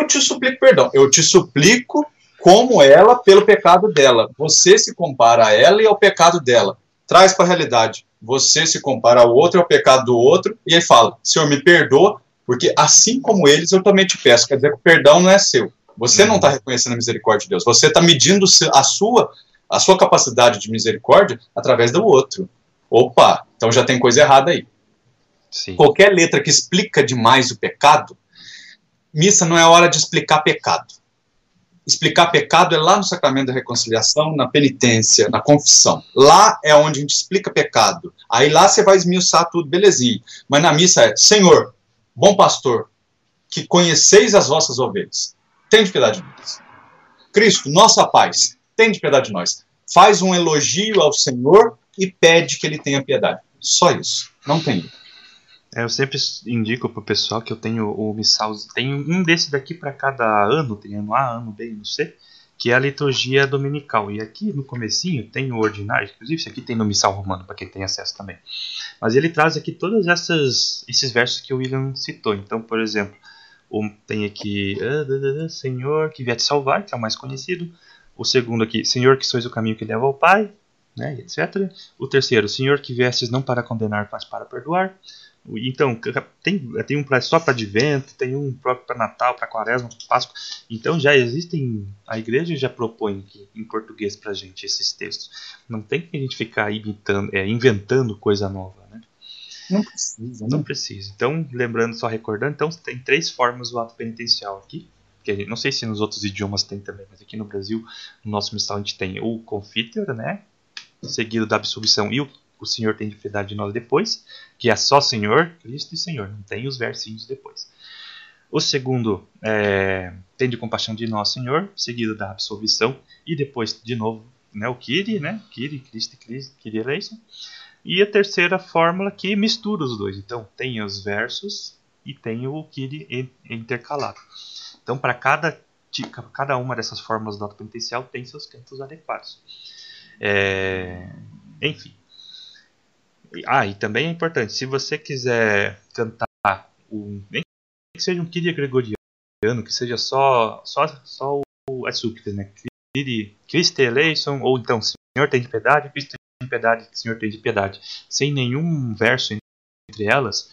te suplico perdão. Eu te suplico como ela pelo pecado dela. Você se compara a ela e ao pecado dela. Traz para a realidade. Você se compara ao outro e ao pecado do outro. E aí fala: Senhor, me perdoa, porque assim como eles, eu também te peço. Quer dizer que o perdão não é seu. Você não está reconhecendo a misericórdia de Deus. Você está medindo a sua, a sua capacidade de misericórdia através do outro. Opa, então já tem coisa errada aí. Sim. Qualquer letra que explica demais o pecado, missa não é hora de explicar pecado. Explicar pecado é lá no sacramento da reconciliação, na penitência, na confissão. Lá é onde a gente explica pecado. Aí lá você vai esmiuçar tudo, belezinho. Mas na missa é, Senhor, bom pastor, que conheceis as vossas ovelhas, tem de piedade de nós. Cristo, nossa paz, tem de piedade de nós. Faz um elogio ao Senhor e pede que ele tenha piedade. Só isso. Não tem. É, eu sempre indico pro pessoal que eu tenho o missal, tem um desse daqui para cada ano, tem ano A, ano B, não sei, que é a liturgia dominical. E aqui no comecinho tem o ordinário, inclusive isso aqui tem no missal romano para quem tem acesso também. Mas ele traz aqui todos essas, esses versos que o William citou. Então, por exemplo, tem aqui ah, Senhor que vier te salvar, que é o mais conhecido. O segundo aqui, Senhor que sois o caminho que leva ao Pai, né, etc. O terceiro, Senhor que viestes não para condenar, mas para perdoar. Então, tem, tem um só para advento, tem um próprio para Natal, para Quaresma, para Páscoa. Então já existem, a igreja já propõe aqui, em português para gente esses textos. Não tem que a gente ficar imitando, é, inventando coisa nova, né? Não precisa. Não precisa. Então, lembrando, só recordando, então tem três formas do ato penitencial aqui. Que gente, não sei se nos outros idiomas tem também, mas aqui no Brasil, no nosso missal, a gente tem o confiter, né? Seguido da absolvição e o o Senhor tem de piedade de nós depois, que é só Senhor, Cristo e Senhor, não tem os versinhos depois. O segundo é, tem de compaixão de nós, Senhor, seguido da absolvição, e depois, de novo, né, o Kiri, né, Kiri, Cristo e Cristo, Kiri eleison. E a terceira fórmula que mistura os dois. Então, tem os versos e tem o Kiri intercalado. Então, para cada, cada uma dessas fórmulas do auto penitencial, tem seus cantos adequados. É, enfim, ah, e também é importante, se você quiser cantar um, nem que seja um Kyrie gregoriano, que seja só só só o súplicas, né? Kyrie, Christe eleison, ou então Senhor tem de piedade, Cristo tem de piedade, Senhor tem de piedade, sem nenhum verso entre elas.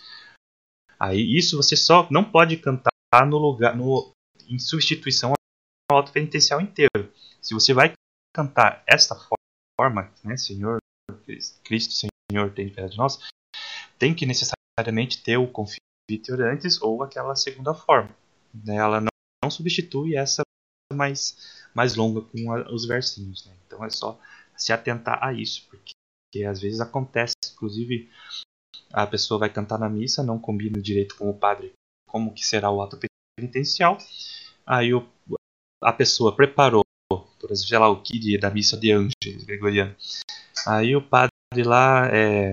Aí isso você só não pode cantar no lugar no em substituição ao auto penitencial inteiro. Se você vai cantar esta forma, né, Senhor Cristo, Senhor Senhor tem piedade de nós, tem que necessariamente ter o confiture antes ou aquela segunda forma. Né? Ela não, não, substitui essa mais, mais longa com a, os versinhos. Né? Então é só se atentar a isso, porque, porque às vezes acontece, inclusive a pessoa vai cantar na missa, não combina direito com o padre como que será o ato penitencial. Aí o, a pessoa preparou, por exemplo, sei lá, o Kid da missa de Ângeles gregoriano. Aí o padre lá, é,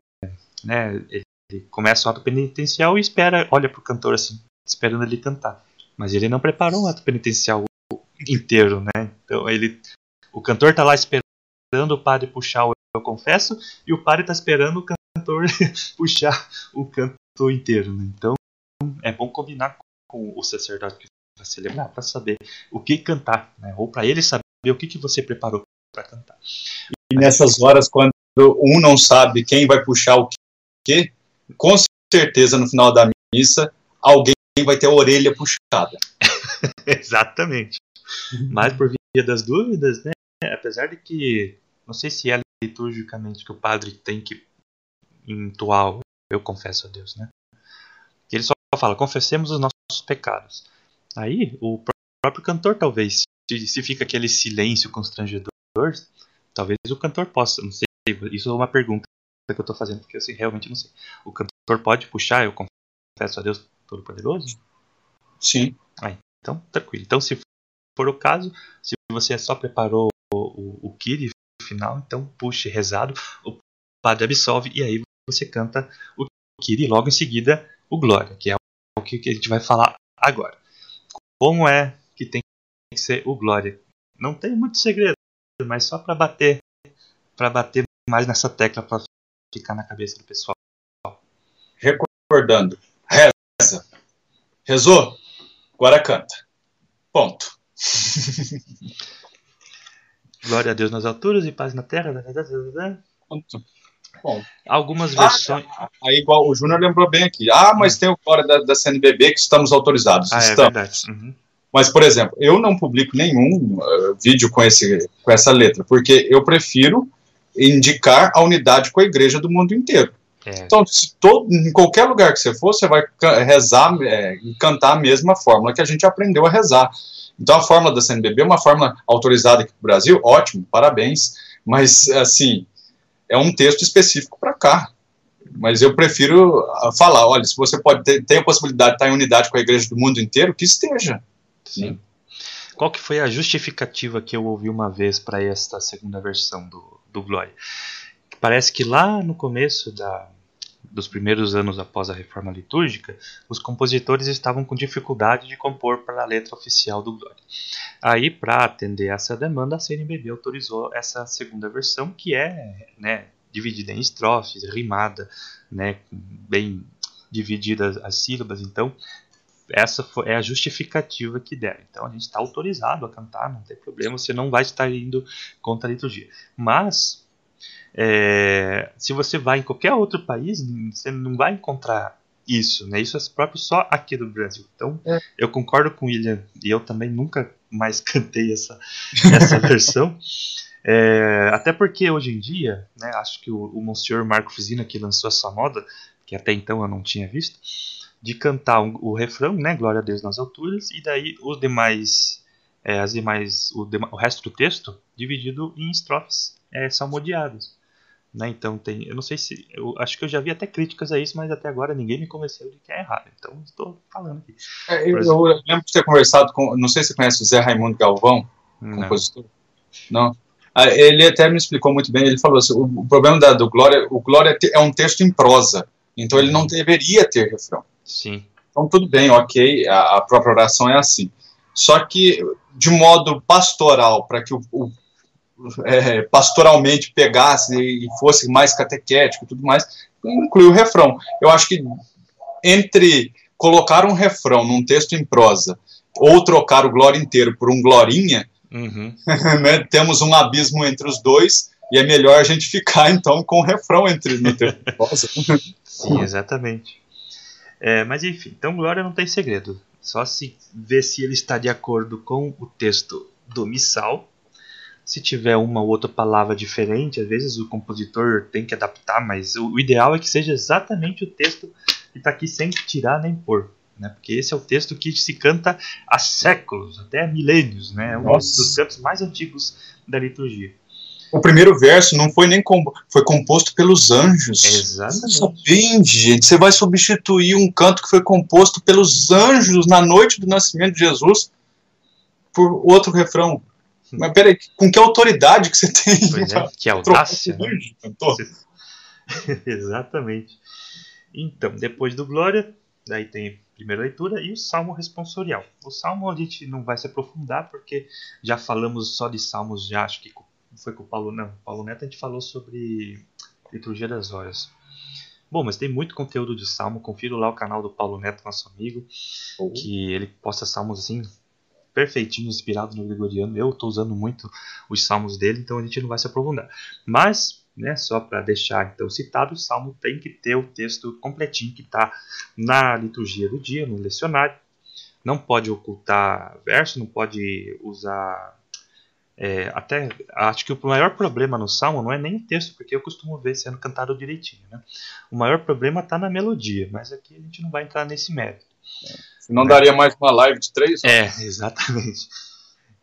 né, ele começa o ato penitencial e espera, olha pro cantor assim, esperando ele cantar. Mas ele não preparou o ato penitencial inteiro, né? Então ele, o cantor tá lá esperando o padre puxar o eu confesso e o padre tá esperando o cantor puxar o canto inteiro. Né? Então é bom combinar com o sacerdote que vai celebrar para saber o que cantar, né? ou para ele saber o que, que você preparou para cantar. E nessas horas, quando um não sabe quem vai puxar o quê, com certeza no final da missa alguém vai ter a orelha puxada. Exatamente. Mas por via das dúvidas, né, apesar de que não sei se é liturgicamente que o padre tem que entoar, eu confesso a Deus, né? Ele só fala, confessemos os nossos pecados. Aí o próprio cantor talvez, se, se fica aquele silêncio constrangedor, talvez o cantor possa, não sei, isso é uma pergunta que eu estou fazendo porque eu assim, realmente não sei. O cantor pode puxar, eu confesso a Deus Todo-Poderoso? Sim. Ah, então, tranquilo. Então, se for o caso, se você só preparou o, o, o Kiri final, então puxe rezado, o padre absolve e aí você canta o Kiri logo em seguida o Glória, que é o que a gente vai falar agora. Como é que tem que ser o Glória? Não tem muito segredo, mas só para bater para bater mais nessa tecla para ficar na cabeça do pessoal. Recordando, reza. Rezou? Agora canta. Ponto. Glória a Deus nas alturas e paz na terra. Ponto. Bom. Algumas versões. Ah, aí, igual o Júnior lembrou bem aqui. Ah, mas hum. tem o Glória da, da CNBB que estamos autorizados. Ah, estamos. é verdade. Uhum. Mas, por exemplo, eu não publico nenhum uh, vídeo com, esse, com essa letra, porque eu prefiro indicar a unidade com a igreja do mundo inteiro. É. Então, todo, em qualquer lugar que você for, você vai rezar é, e cantar a mesma fórmula que a gente aprendeu a rezar. Então, a fórmula da CNBB é uma fórmula autorizada aqui no Brasil, ótimo, parabéns, mas, assim, é um texto específico para cá. Mas eu prefiro ah, falar, olha, se você pode ter, tem a possibilidade de estar em unidade com a igreja do mundo inteiro, que esteja. Sim. Qual que foi a justificativa que eu ouvi uma vez para esta segunda versão do, do Glória? Parece que lá no começo da, dos primeiros anos após a reforma litúrgica, os compositores estavam com dificuldade de compor para a letra oficial do Glória. Aí, para atender essa demanda, a CNBB autorizou essa segunda versão, que é né, dividida em estrofes, rimada, né, bem divididas as sílabas. Então, essa é a justificativa que deram. Então, a gente está autorizado a cantar, não tem problema, você não vai estar indo contra a liturgia. Mas, é, se você vai em qualquer outro país, você não vai encontrar isso, né? Isso é próprio só aqui do Brasil. Então, é. eu concordo com o William e eu também nunca mais cantei essa, essa versão. É, até porque hoje em dia, né, acho que o, o Monsenhor Marco Fusina que lançou essa moda, que até então eu não tinha visto, de cantar o refrão, né, Glória a Deus nas alturas, e daí os demais, é, as demais, o, o, resto do texto dividido em estrofes é, salmodiadas. Né? Então tem, eu não sei se, eu acho que eu já vi até críticas a isso, mas até agora ninguém me convenceu de que é errado. Então estou falando aqui. É, eu, eu, lembro de ter conversado com, não sei se você conhece o Zé Raimundo Galvão, não. compositor. Não. Ah, ele até me explicou muito bem. Ele falou assim, o, o problema da, do Glória, o Glória é um texto em prosa, então ele não deveria ter refrão. Sim. Então tudo bem, ok, a, a própria oração é assim. Só que de modo pastoral, para que o, o é, pastoralmente pegasse e fosse mais catequético e tudo mais, inclui o refrão. Eu acho que entre colocar um refrão num texto em prosa ou trocar o glória inteiro por um glorinha, uhum. né, temos um abismo entre os dois e é melhor a gente ficar então com o refrão entre no texto em prosa. Sim, exatamente. É, mas enfim, então glória não tem segredo. Só se ver se ele está de acordo com o texto do missal se tiver uma ou outra palavra diferente, às vezes o compositor tem que adaptar, mas o, ideal é que seja exatamente o texto que está aqui sem tirar nem pôr. Né? Porque esse é o texto que se canta há séculos, até milênios. Né? É um dos cantos mais antigos da liturgia. O primeiro verso não foi nem com, foi composto pelos anjos. Exatamente. Bem, gente, você vai substituir um canto que foi composto pelos anjos na noite do nascimento de Jesus por outro refrão. Mas peraí, com que autoridade que você tem? Pois é, que audácia. Né? Exatamente. Então, depois do Glória, daí tem a primeira leitura e o Salmo responsorial. O Salmo a gente não vai se aprofundar, porque já falamos só de Salmos, já acho que foi com o Paulo, não, Paulo Neto a gente falou sobre Liturgia das Horas. Bom, mas tem muito conteúdo de Salmo, confira lá o canal do Paulo Neto, nosso amigo, uhum. que ele posta salmos assim perfeitinho, inspirado no gregoriano. Eu estou usando muito os salmos dele, então a gente não vai se aprofundar. Mas, né, só para deixar então citado, o salmo tem que ter o texto completinho que está na liturgia do dia, no lecionário. Não pode ocultar verso, não pode usar É, até acho que o maior problema no salmo não é nem o texto, porque eu costumo ver sendo cantado direitinho. Né? O maior problema está na melodia, mas aqui a gente não vai entrar nesse mérito. Se não daria mais uma live de três. É, exatamente.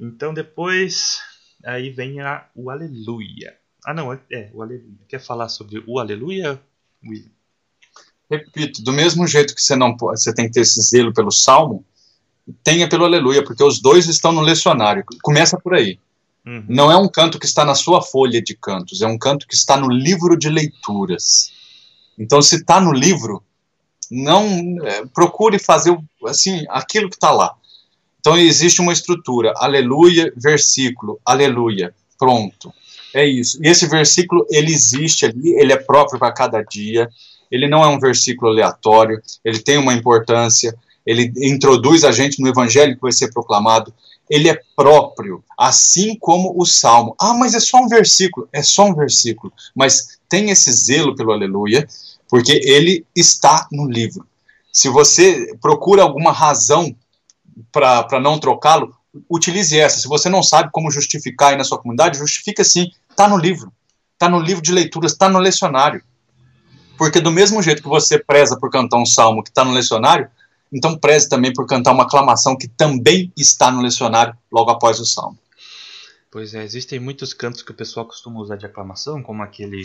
Então depois aí vem a, o aleluia. Ah não, é o aleluia. Quer falar sobre o aleluia, William? Repito, do mesmo jeito que você não você tem que ter esse zelo pelo salmo, tenha pelo aleluia, porque os dois estão no lecionário. Começa por aí. Uhum. Não é um canto que está na sua folha de cantos, é um canto que está no livro de leituras. Então, se está no livro, não é, procure fazer assim aquilo que está lá. Então, existe uma estrutura, aleluia, versículo, aleluia, pronto. É isso. E esse versículo, ele existe ali, ele é próprio para cada dia, ele não é um versículo aleatório, ele tem uma importância, ele introduz a gente no evangelho que vai ser proclamado, ele é próprio, assim como o salmo. Ah, mas é só um versículo. É só um versículo. Mas tem esse zelo pelo aleluia, porque ele está no livro. Se você procura alguma razão para não trocá-lo, utilize essa. Se você não sabe como justificar aí na sua comunidade, justifique assim. Está no livro. Está no livro de leituras, está no lecionário. Porque do mesmo jeito que você preza por cantar um salmo que está no lecionário, então preze também por cantar uma aclamação que também está no lecionário logo após o salmo. Pois é, existem muitos cantos que o pessoal costuma usar de aclamação, como aquele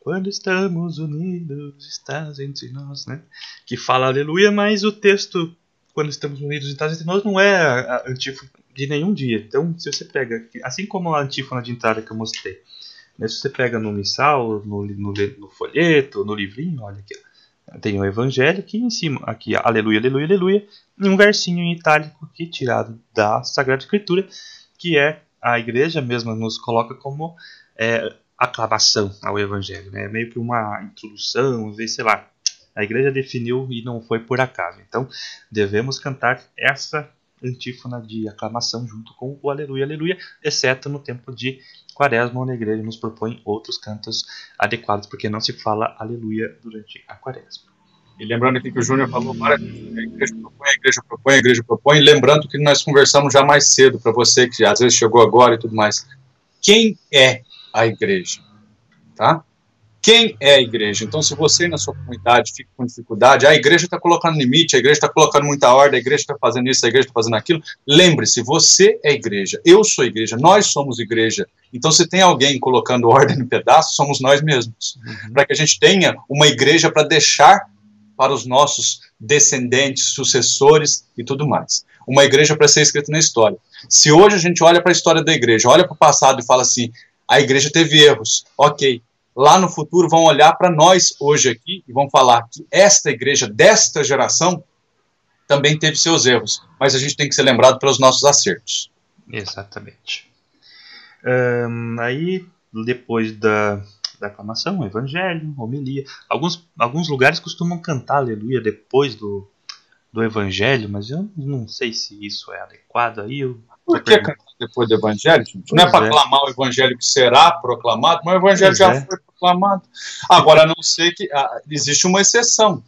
Quando estamos unidos, estás entre nós, né? Que fala aleluia, mas o texto Quando estamos unidos, estás entre nós não é antífona de nenhum dia. Então, se você pega, assim como a antífona de entrada que eu mostrei, né? se você pega no missal, no, no, no folheto, no livrinho, olha aqui, tem o Evangelho aqui em cima, aqui, aleluia, aleluia, aleluia, e um versinho em itálico aqui tirado da Sagrada Escritura, que é a igreja mesma nos coloca como é, aclamação ao Evangelho, né? É meio que uma introdução, sei lá. A igreja definiu e não foi por acaso. Então, devemos cantar essa antífona de aclamação junto com o Aleluia, Aleluia, exceto no tempo de Quaresma, onde a igreja nos propõe outros cantos adequados, porque não se fala Aleluia durante a Quaresma. E lembrando aqui que o Júnior falou várias a igreja propõe, a igreja propõe, a igreja propõe, lembrando que nós conversamos já mais cedo, para você que às vezes chegou agora e tudo mais. Quem é a igreja? Tá? Quem é a igreja. Então, se você na sua comunidade fica com dificuldade, a igreja está colocando limite, a igreja está colocando muita ordem, a igreja está fazendo isso, a igreja está fazendo aquilo, lembre-se, você é igreja, eu sou igreja, nós somos igreja. Então, se tem alguém colocando ordem no pedaço, somos nós mesmos. Uhum. Para que a gente tenha uma igreja para deixar para os nossos descendentes, sucessores e tudo mais. Uma igreja para ser escrita na história. Se hoje a gente olha para a história da igreja, olha para o passado e fala assim, a igreja teve erros, ok, lá no futuro vão olhar para nós hoje aqui e vão falar que esta igreja desta geração também teve seus erros, mas a gente tem que ser lembrado pelos nossos acertos. Exatamente. Aí, depois da, da aclamação, evangelho, homilia. Alguns, alguns lugares costumam cantar aleluia depois do, do evangelho, mas eu não sei se isso é adequado. Aí eu por que cantar depois do evangelho? Gente? Não é para aclamar o evangelho que será proclamado, mas o evangelho pois já é. foi proclamado. Agora, a não ser que ah, existe uma exceção.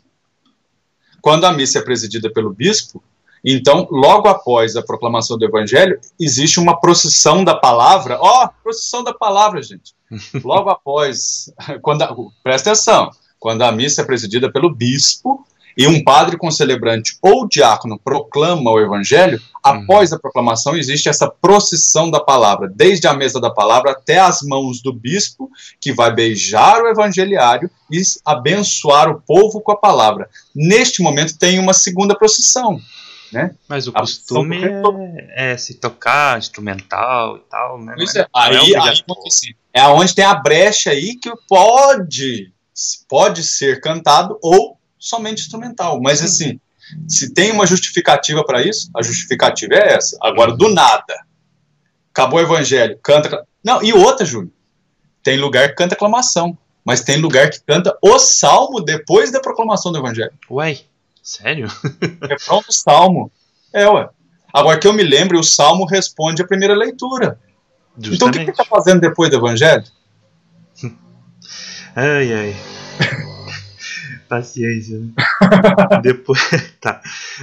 Quando a missa é presidida pelo bispo, então, logo após a proclamação do evangelho, existe uma procissão da palavra. Ó, oh, procissão da palavra, gente. Logo após, quando a, presta atenção, quando a missa é presidida pelo bispo, e um padre com celebrante ou diácono proclama o evangelho, após a proclamação existe essa procissão da palavra, desde a mesa da palavra até as mãos do bispo, que vai beijar o evangeliário e abençoar o povo com a palavra. Neste momento tem uma segunda procissão. Né? Mas o a costume é, é, se tocar instrumental e tal, né? Pois é, aí, é, aí é onde tem a brecha aí que pode, pode ser cantado ou somente instrumental. Mas assim, se tem uma justificativa para isso, a justificativa é essa. Agora, do nada, acabou o evangelho, canta. Não, e outra, Júlio. Tem lugar que canta aclamação, mas tem lugar que canta o salmo depois da proclamação do evangelho. Ué, sério? É pronto o salmo. É, ué. Agora que eu me lembro, o salmo responde a primeira leitura. Justamente. Então o que, que está fazendo depois do evangelho? ai, ai. Paciência, né? Depois, tá.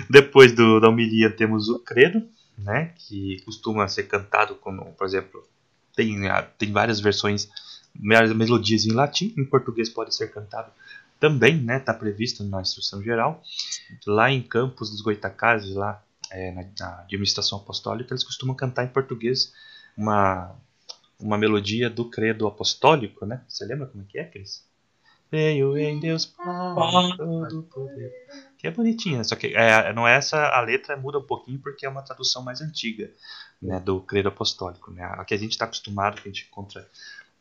Depois do, da homilia temos o credo, né, que costuma ser cantado como, por exemplo, tem, ah, tem várias versões, várias melodias em latim, em português pode ser cantado também, né, está previsto na instrução geral. Lá em Campos dos Goitacazes, lá é, na, na, administração apostólica, eles costumam cantar em português uma, uma melodia do credo apostólico, né? Você lembra como é que é, Cris? Veio em Deus Pai todo poder. Que é bonitinha, só que é, não é essa, a letra muda um pouquinho porque é uma tradução mais antiga, né, do credo apostólico, né? A que a gente está acostumado, que a gente encontra,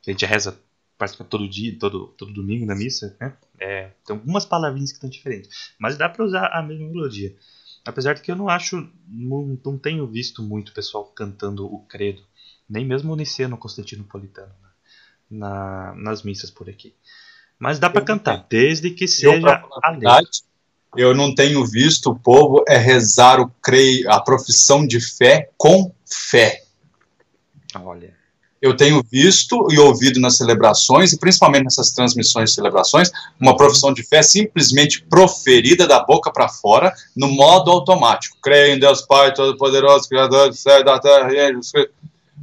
que a gente reza praticamente todo dia, todo, todo domingo na missa, né? É, tem algumas palavrinhas que estão diferentes, mas dá para usar a mesma melodia. Apesar de que eu não acho, não, não tenho visto muito pessoal cantando o credo, nem mesmo o Niceno Constantinopolitano né? na, nas missas por aqui. Mas dá para cantar, desde que seja a letra. Eu não tenho visto o povo é rezar o creio, a profissão de fé com fé. Olha eu tenho visto e ouvido nas celebrações, e principalmente nessas transmissões de celebrações, uma profissão de fé simplesmente proferida da boca para fora, no modo automático. Creio em Deus Pai Todo-Poderoso, Criador do céu e da terra.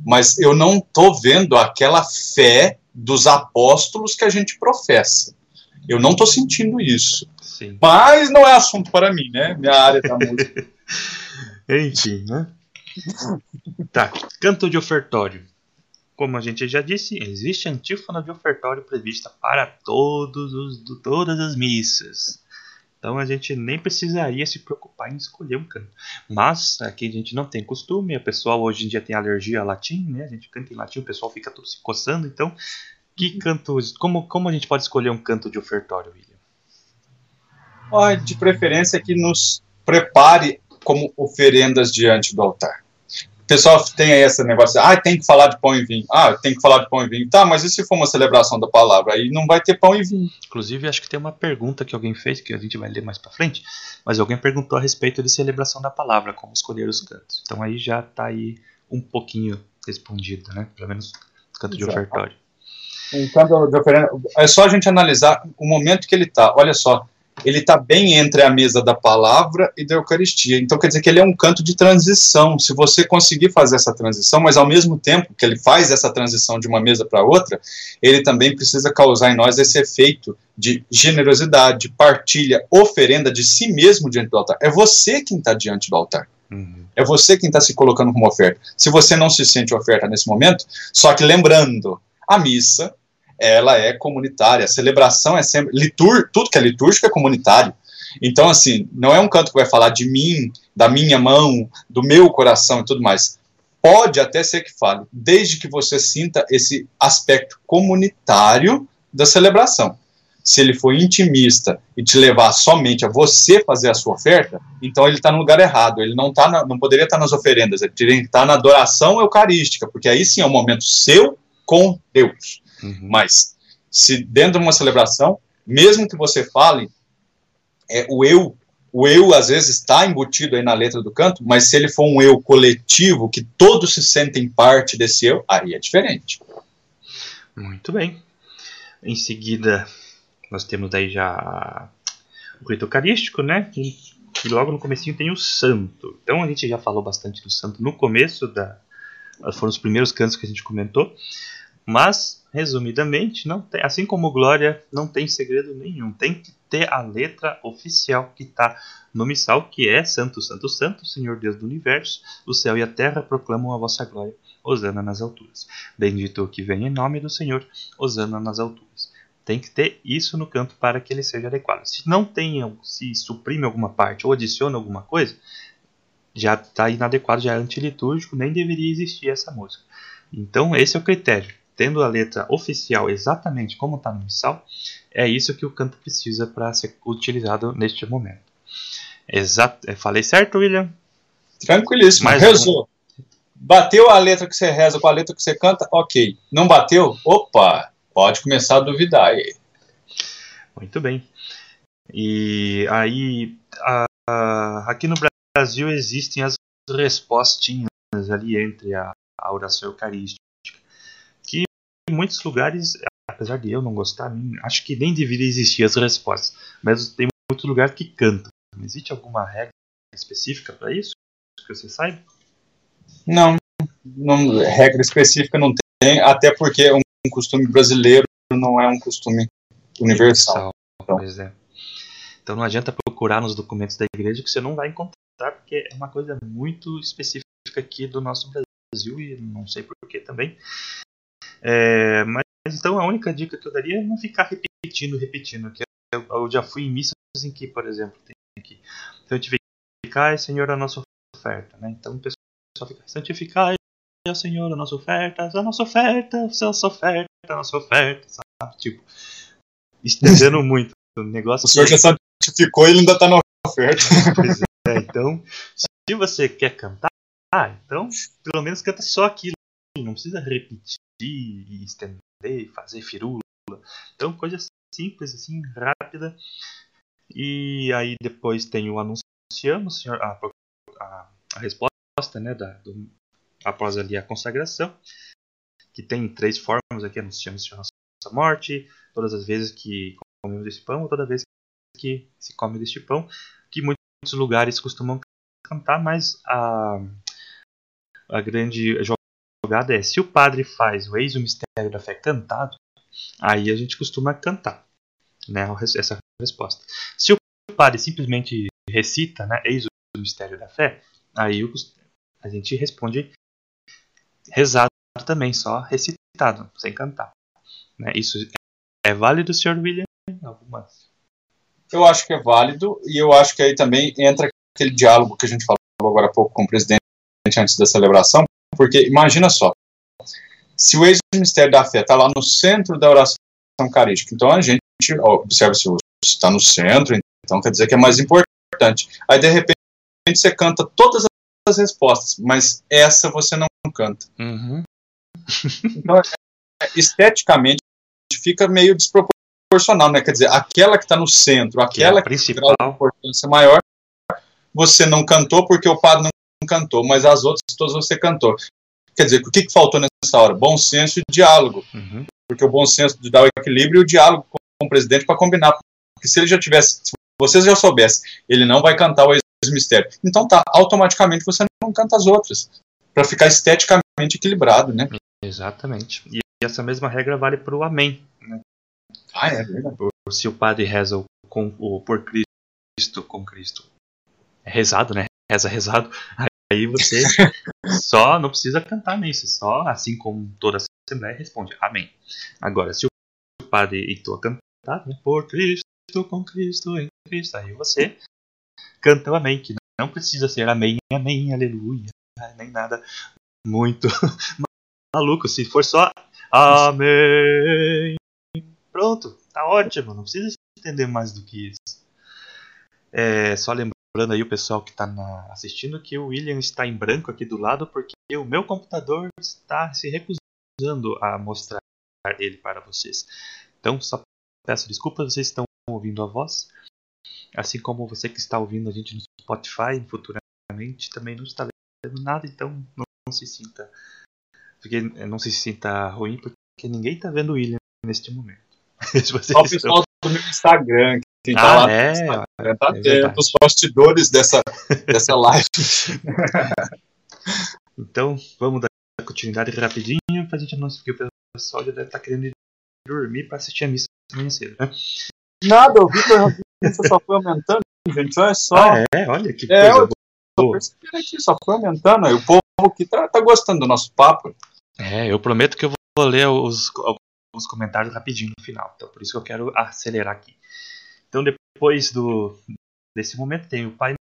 Mas eu não estou vendo aquela fé dos apóstolos que a gente professa. Eu não estou sentindo isso. Sim. Mas não é assunto para mim, né? Minha área da música. Enfim, né? Tá, canto de ofertório. Como a gente já disse, existe antífona de ofertório prevista para todos os, todas as missas. Então a gente nem precisaria se preocupar em escolher um canto. Mas aqui a gente não tem costume, o pessoal hoje em dia tem alergia a latim, né? A gente canta em latim, o pessoal fica tudo se coçando. Então, que canto, como, como a gente pode escolher um canto de ofertório, William? Oh, de preferência que nos prepare como oferendas diante do altar pessoal tem aí esse negócio, ah, tem que falar de pão e vinho. Ah, tem que falar de pão e vinho. Tá, mas e se for uma celebração da palavra? Aí não vai ter pão e vinho. Inclusive, acho que tem uma pergunta que alguém fez, que a gente vai ler mais para frente, mas alguém perguntou a respeito de celebração da palavra, como escolher os cantos. Então aí já está aí um pouquinho respondido, né? Pelo menos canto de ofertório. Um canto de oferenda, é só a gente analisar o momento que ele está. Olha só, ele está bem entre a mesa da palavra e da Eucaristia. Então quer dizer que ele é um canto de transição. Se você conseguir fazer essa transição, mas ao mesmo tempo que ele faz essa transição de uma mesa para outra, ele também precisa causar em nós esse efeito de generosidade, partilha, oferenda de si mesmo diante do altar. É você quem está diante do altar. Uhum. É você quem está se colocando como oferta. Se você não se sente oferta nesse momento, só que lembrando, a missa ela é comunitária. A celebração é sempre. Litur, tudo que é litúrgico é comunitário. Então, assim, não é um canto que vai falar de mim, da minha mão, do meu coração e tudo mais. Pode até ser que fale, desde que você sinta esse aspecto comunitário da celebração. Se ele for intimista e te levar somente a você fazer a sua oferta, então ele está no lugar errado. Ele não, tá na, não poderia estar tá nas oferendas, ele teria que estar tá na adoração eucarística, porque aí sim é um momento seu com Deus. Uhum. Mas, se dentro de uma celebração, mesmo que você fale, é, o eu, o eu às vezes está embutido aí na letra do canto, mas se ele for um eu coletivo, que todos se sentem parte desse eu, aí é diferente. Muito bem. Em seguida, nós temos aí já o rito eucarístico, né? E, e logo no comecinho tem o santo. Então a gente já falou bastante do santo no começo da foram os primeiros cantos que a gente comentou. Mas, resumidamente, não tem, assim como Glória, não tem segredo nenhum. Tem que ter a letra oficial que está no missal, que é Santo, Santo, Santo, Senhor Deus do Universo, o céu e a terra proclamam a vossa glória. Osana nas alturas. Bendito o que vem em nome do Senhor, Osana nas alturas. Tem que ter isso no canto para que ele seja adequado. Se não tem, se suprime alguma parte ou adiciona alguma coisa, já está inadequado, já é antilitúrgico, nem deveria existir essa música. Então, esse é o critério tendo a letra oficial exatamente como está no missal, é isso que o canto precisa para ser utilizado neste momento. Exato. É, falei certo, William? Tranquilíssimo. Mais Rezou. Um. Bateu a letra que você reza com a letra que você canta? Ok. Não bateu? Opa! Pode começar a duvidar aí. Muito bem. E aí, a, a, aqui no Brasil existem as respostinhas ali entre a, a oração eucarística em muitos lugares, apesar de eu não gostar, acho que nem deveria existir as respostas. Mas tem muitos lugares que cantam. Existe alguma regra específica para isso? Que você saiba? Não, não, regra específica não tem, até porque um costume brasileiro não é um costume universal. Então. Pois é. Então não adianta procurar nos documentos da igreja que você não vai encontrar, porque é uma coisa muito específica aqui do nosso Brasil e não sei porquê também. É, mas então a única dica que eu daria é não ficar repetindo, repetindo. Que eu, eu já fui em missas em que, por exemplo, tem aqui santificai, Senhor, a nossa oferta. Né? Então o pessoal fica santificai, Senhor, a nossa oferta, a nossa oferta, a nossa oferta, a nossa oferta, sabe? Tipo, estendendo muito. O negócio o senhor já santificou e ele ainda está na oferta. Pois é, então, se você quer cantar, então pelo menos canta só aquilo. Não precisa repetir e estender, fazer firula. Então, coisa simples, assim, rápida. E aí depois tem o anunciamos, a, a, a resposta, né, da, do, após ali a consagração, que tem três formas aqui, anunciamos a nossa morte, todas as vezes que comemos este pão, ou toda vez que se come deste pão, que muitos lugares costumam cantar, mas a, a grande jogada é, se o padre faz o eis o mistério da fé cantado, aí a gente costuma cantar, né, essa resposta. Se o padre simplesmente recita, né, eis o mistério da fé, aí a gente responde rezado também, só recitado, sem cantar. Né? Isso é válido, Sr. William? Algumas. Eu acho que é válido e eu acho que aí também entra aquele diálogo que a gente falou agora há pouco com o presidente antes da celebração, porque imagina só, se o ex-mistério da fé está lá no centro da oração eucarística, então a gente observa se está no centro, então quer dizer que é mais importante. Aí de repente você canta todas as respostas, mas essa você não canta. Uhum. Então, é, esteticamente, fica meio desproporcional, né? Quer dizer, aquela que está no centro, aquela que, é que tem importância maior, você não cantou porque o padre não cantou, mas as outras todas você cantou. Quer dizer, o que, que faltou nessa hora? Bom senso e diálogo. Uhum. Porque o bom senso de dar o equilíbrio e o diálogo com o presidente para combinar. Porque se ele já tivesse, se vocês já soubessem, ele não vai cantar o ex-mistério. Então tá, automaticamente você não canta as outras para ficar esteticamente equilibrado, né? Exatamente. E essa mesma regra vale para o Amém. Né? Ah, é verdade. Se o padre reza o, com, o por Cristo, com Cristo, é rezado, né? Reza rezado. Aí você só não precisa cantar nisso, só assim como toda a Assembleia responde Amém. Agora, se o padre entoa cantar, né? por Cristo, com Cristo, em Cristo, aí você canta o Amém, que não precisa ser Amém, Amém, Aleluia, nem nada muito maluco. Se for só Amém, pronto, tá ótimo. Não precisa entender mais do que isso. É, só lembrando aí o pessoal que está assistindo que o William está em branco aqui do lado porque o meu computador está se recusando a mostrar ele para vocês. Então, só peço desculpas, vocês estão ouvindo a voz. Assim como você que está ouvindo a gente no Spotify futuramente também não está nada, então não, não se sinta. Porque não se sinta ruim, porque ninguém está vendo o William neste momento. Só o pessoal do meu Instagram, que tá ah, lá é, Instagram, tá é os bastidores dessa, dessa live. então, vamos dar continuidade rapidinho, pra gente não porque o pessoal já deve estar tá querendo ir dormir para assistir a missa amanhã cedo, né? Nada, o Vitor só foi aumentando, gente, olha só. Ah, é, olha que é, coisa percebendo aqui, só foi aumentando. o povo que tá, tá gostando do nosso papo. É, eu prometo que eu vou ler os, alguns comentários rapidinho no final. Então, por isso que eu quero acelerar aqui. Então, depois do, desse momento, tem o Pai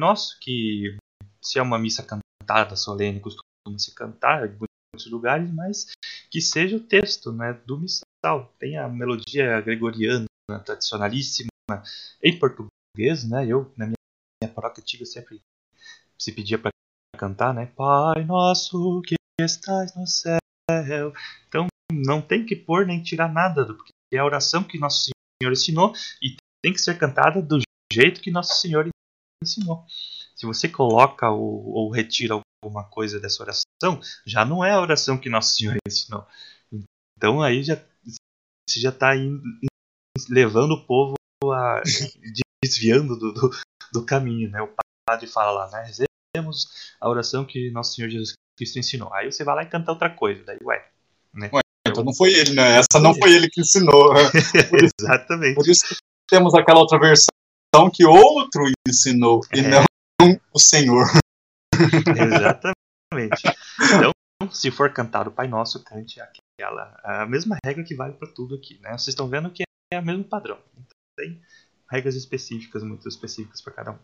Nosso, que se é uma missa cantada, solene, costuma se cantar em muitos lugares, mas que seja o texto né, do missal. Tem a melodia gregoriana, tradicionalíssima, em português, né? Eu, na minha, minha paróquia antiga, sempre se pedia para cantar, né? Pai nosso que estás no céu. Então não tem que pôr nem tirar nada, porque é a oração que Nosso Senhor ensinou e tem que ser cantada do jeito que Nosso Senhor ensinou. Se você coloca ou, ou retira alguma coisa dessa oração, já não é a oração que Nosso Senhor ensinou. Então aí já você já está levando o povo a desviando do, do, do caminho, né? O padre fala lá, né? a oração que nosso Senhor Jesus Cristo ensinou. Aí você vai lá e canta outra coisa, daí ué, né? Ué, então não foi ele, né? Essa não foi ele que ensinou. Por Exatamente. Por isso temos aquela outra versão que outro ensinou é. e não o Senhor. Exatamente. Então, se for cantar o Pai Nosso, cante aquela a mesma regra que vale para tudo aqui, né? Vocês estão vendo que é o mesmo padrão. Então, tem regras específicas, muito específicas para cada um.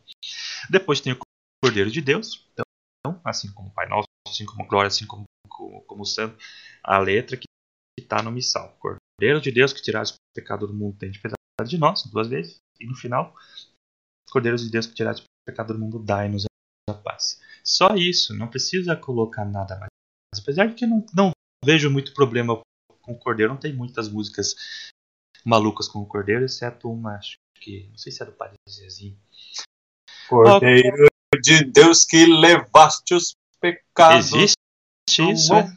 Depois tem o Cordeiro de Deus, então, assim como o Pai Nosso, assim como Glória, assim como, como, como o Santo, a letra que está no missal. Cordeiro de Deus que tirasse o pecado do mundo tem de piedade de nós, duas vezes, e no final, Cordeiro de Deus que tirasse o pecado do mundo, dai-nos a paz. Só isso, não precisa colocar nada mais. Apesar de que não, não vejo muito problema com o Cordeiro, não tem muitas músicas malucas com o Cordeiro, exceto uma, acho que, não sei se é do Padre Zezinho. Cordeiro oh, de Deus que levaste os pecados Existe isso, é?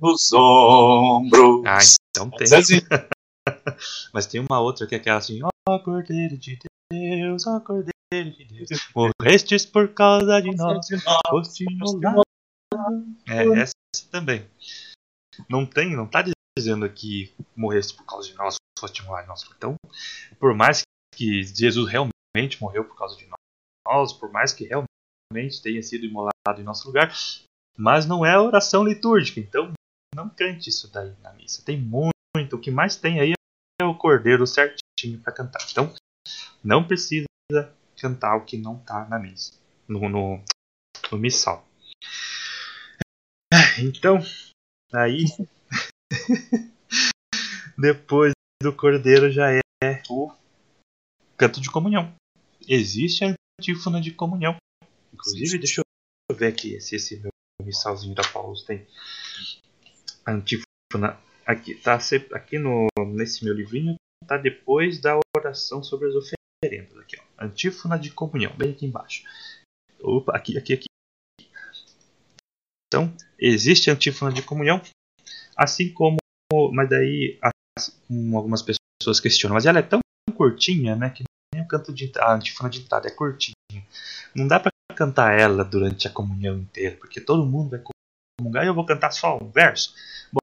nos ombros. Ah, então tem. Mas tem uma outra que é aquela assim, ó oh, Cordeiro de Deus, ó oh, Cordeiro de Deus, morrestes por causa de nós, foste É, essa também. Não tem, não tá dizendo que morreste por causa de nós, foste nós. Então, por mais que Jesus realmente morreu por causa de nós, por mais que realmente tenha sido imolado em nosso lugar, mas não é oração litúrgica. Então, não cante isso daí na missa. Tem muito, o que mais tem aí é o cordeiro certinho para cantar. Então, não precisa cantar o que não está na missa, no, no, no missal. Então, aí depois do cordeiro já é o canto de comunhão. Existe a antífona de comunhão. Inclusive, deixa eu ver aqui se esse meu missalzinho da Paulo tem a antífona aqui, tá aqui no nesse meu livrinho, tá depois da oração sobre as oferendas aqui, ó. Antífona de comunhão, bem aqui embaixo. Opa, aqui, aqui, aqui. Então, existe antífona de comunhão, assim como, mas daí assim, algumas pessoas questionam, mas ela é tão curtinha, né, que nem o canto de a antífona de entrada é curtinha. Não dá para cantar ela durante a comunhão inteira, porque todo mundo vai comungar e eu vou cantar só um verso. Bom,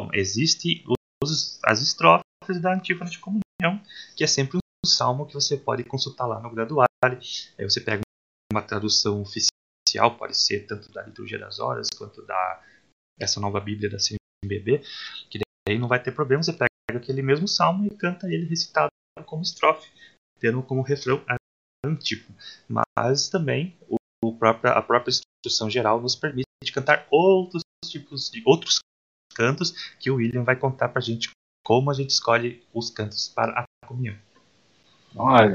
bom existe os, as estrofes da antífona de comunhão, que é sempre um salmo que você pode consultar lá no graduário. Aí você pega uma tradução oficial pode ser tanto da liturgia das horas quanto da essa nova Bíblia da CMBB, que daí não vai ter problema, você pega aquele mesmo salmo e canta ele recitado como estrofe, tendo como refrão antífona. Mas também o, o a própria instrução geral nos permite cantar outros tipos de outros cantos que o William vai contar para a gente como a gente escolhe os cantos para a comunhão.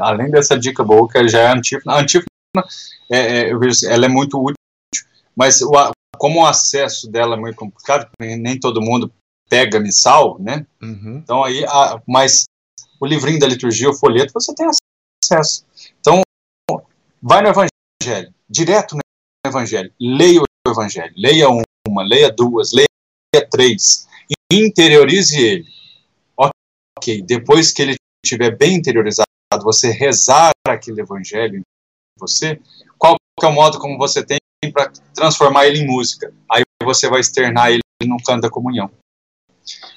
Além dessa dica boa que já é antífona, a antífona é, é, eu vejo, ela é muito útil, mas o, como o acesso dela é muito complicado, nem todo mundo pega missal, né? Uhum. Então aí, a, mas o livrinho da liturgia, o folheto, você tem acesso. Então, vai no Evangelho, direto no Evangelho, leia o Evangelho, leia uma, leia duas, leia três, e interiorize ele. Ok, depois que ele estiver bem interiorizado, você rezar aquele Evangelho você, qual é o modo como você tem para transformar ele em música? Aí você vai externar ele no canto da comunhão.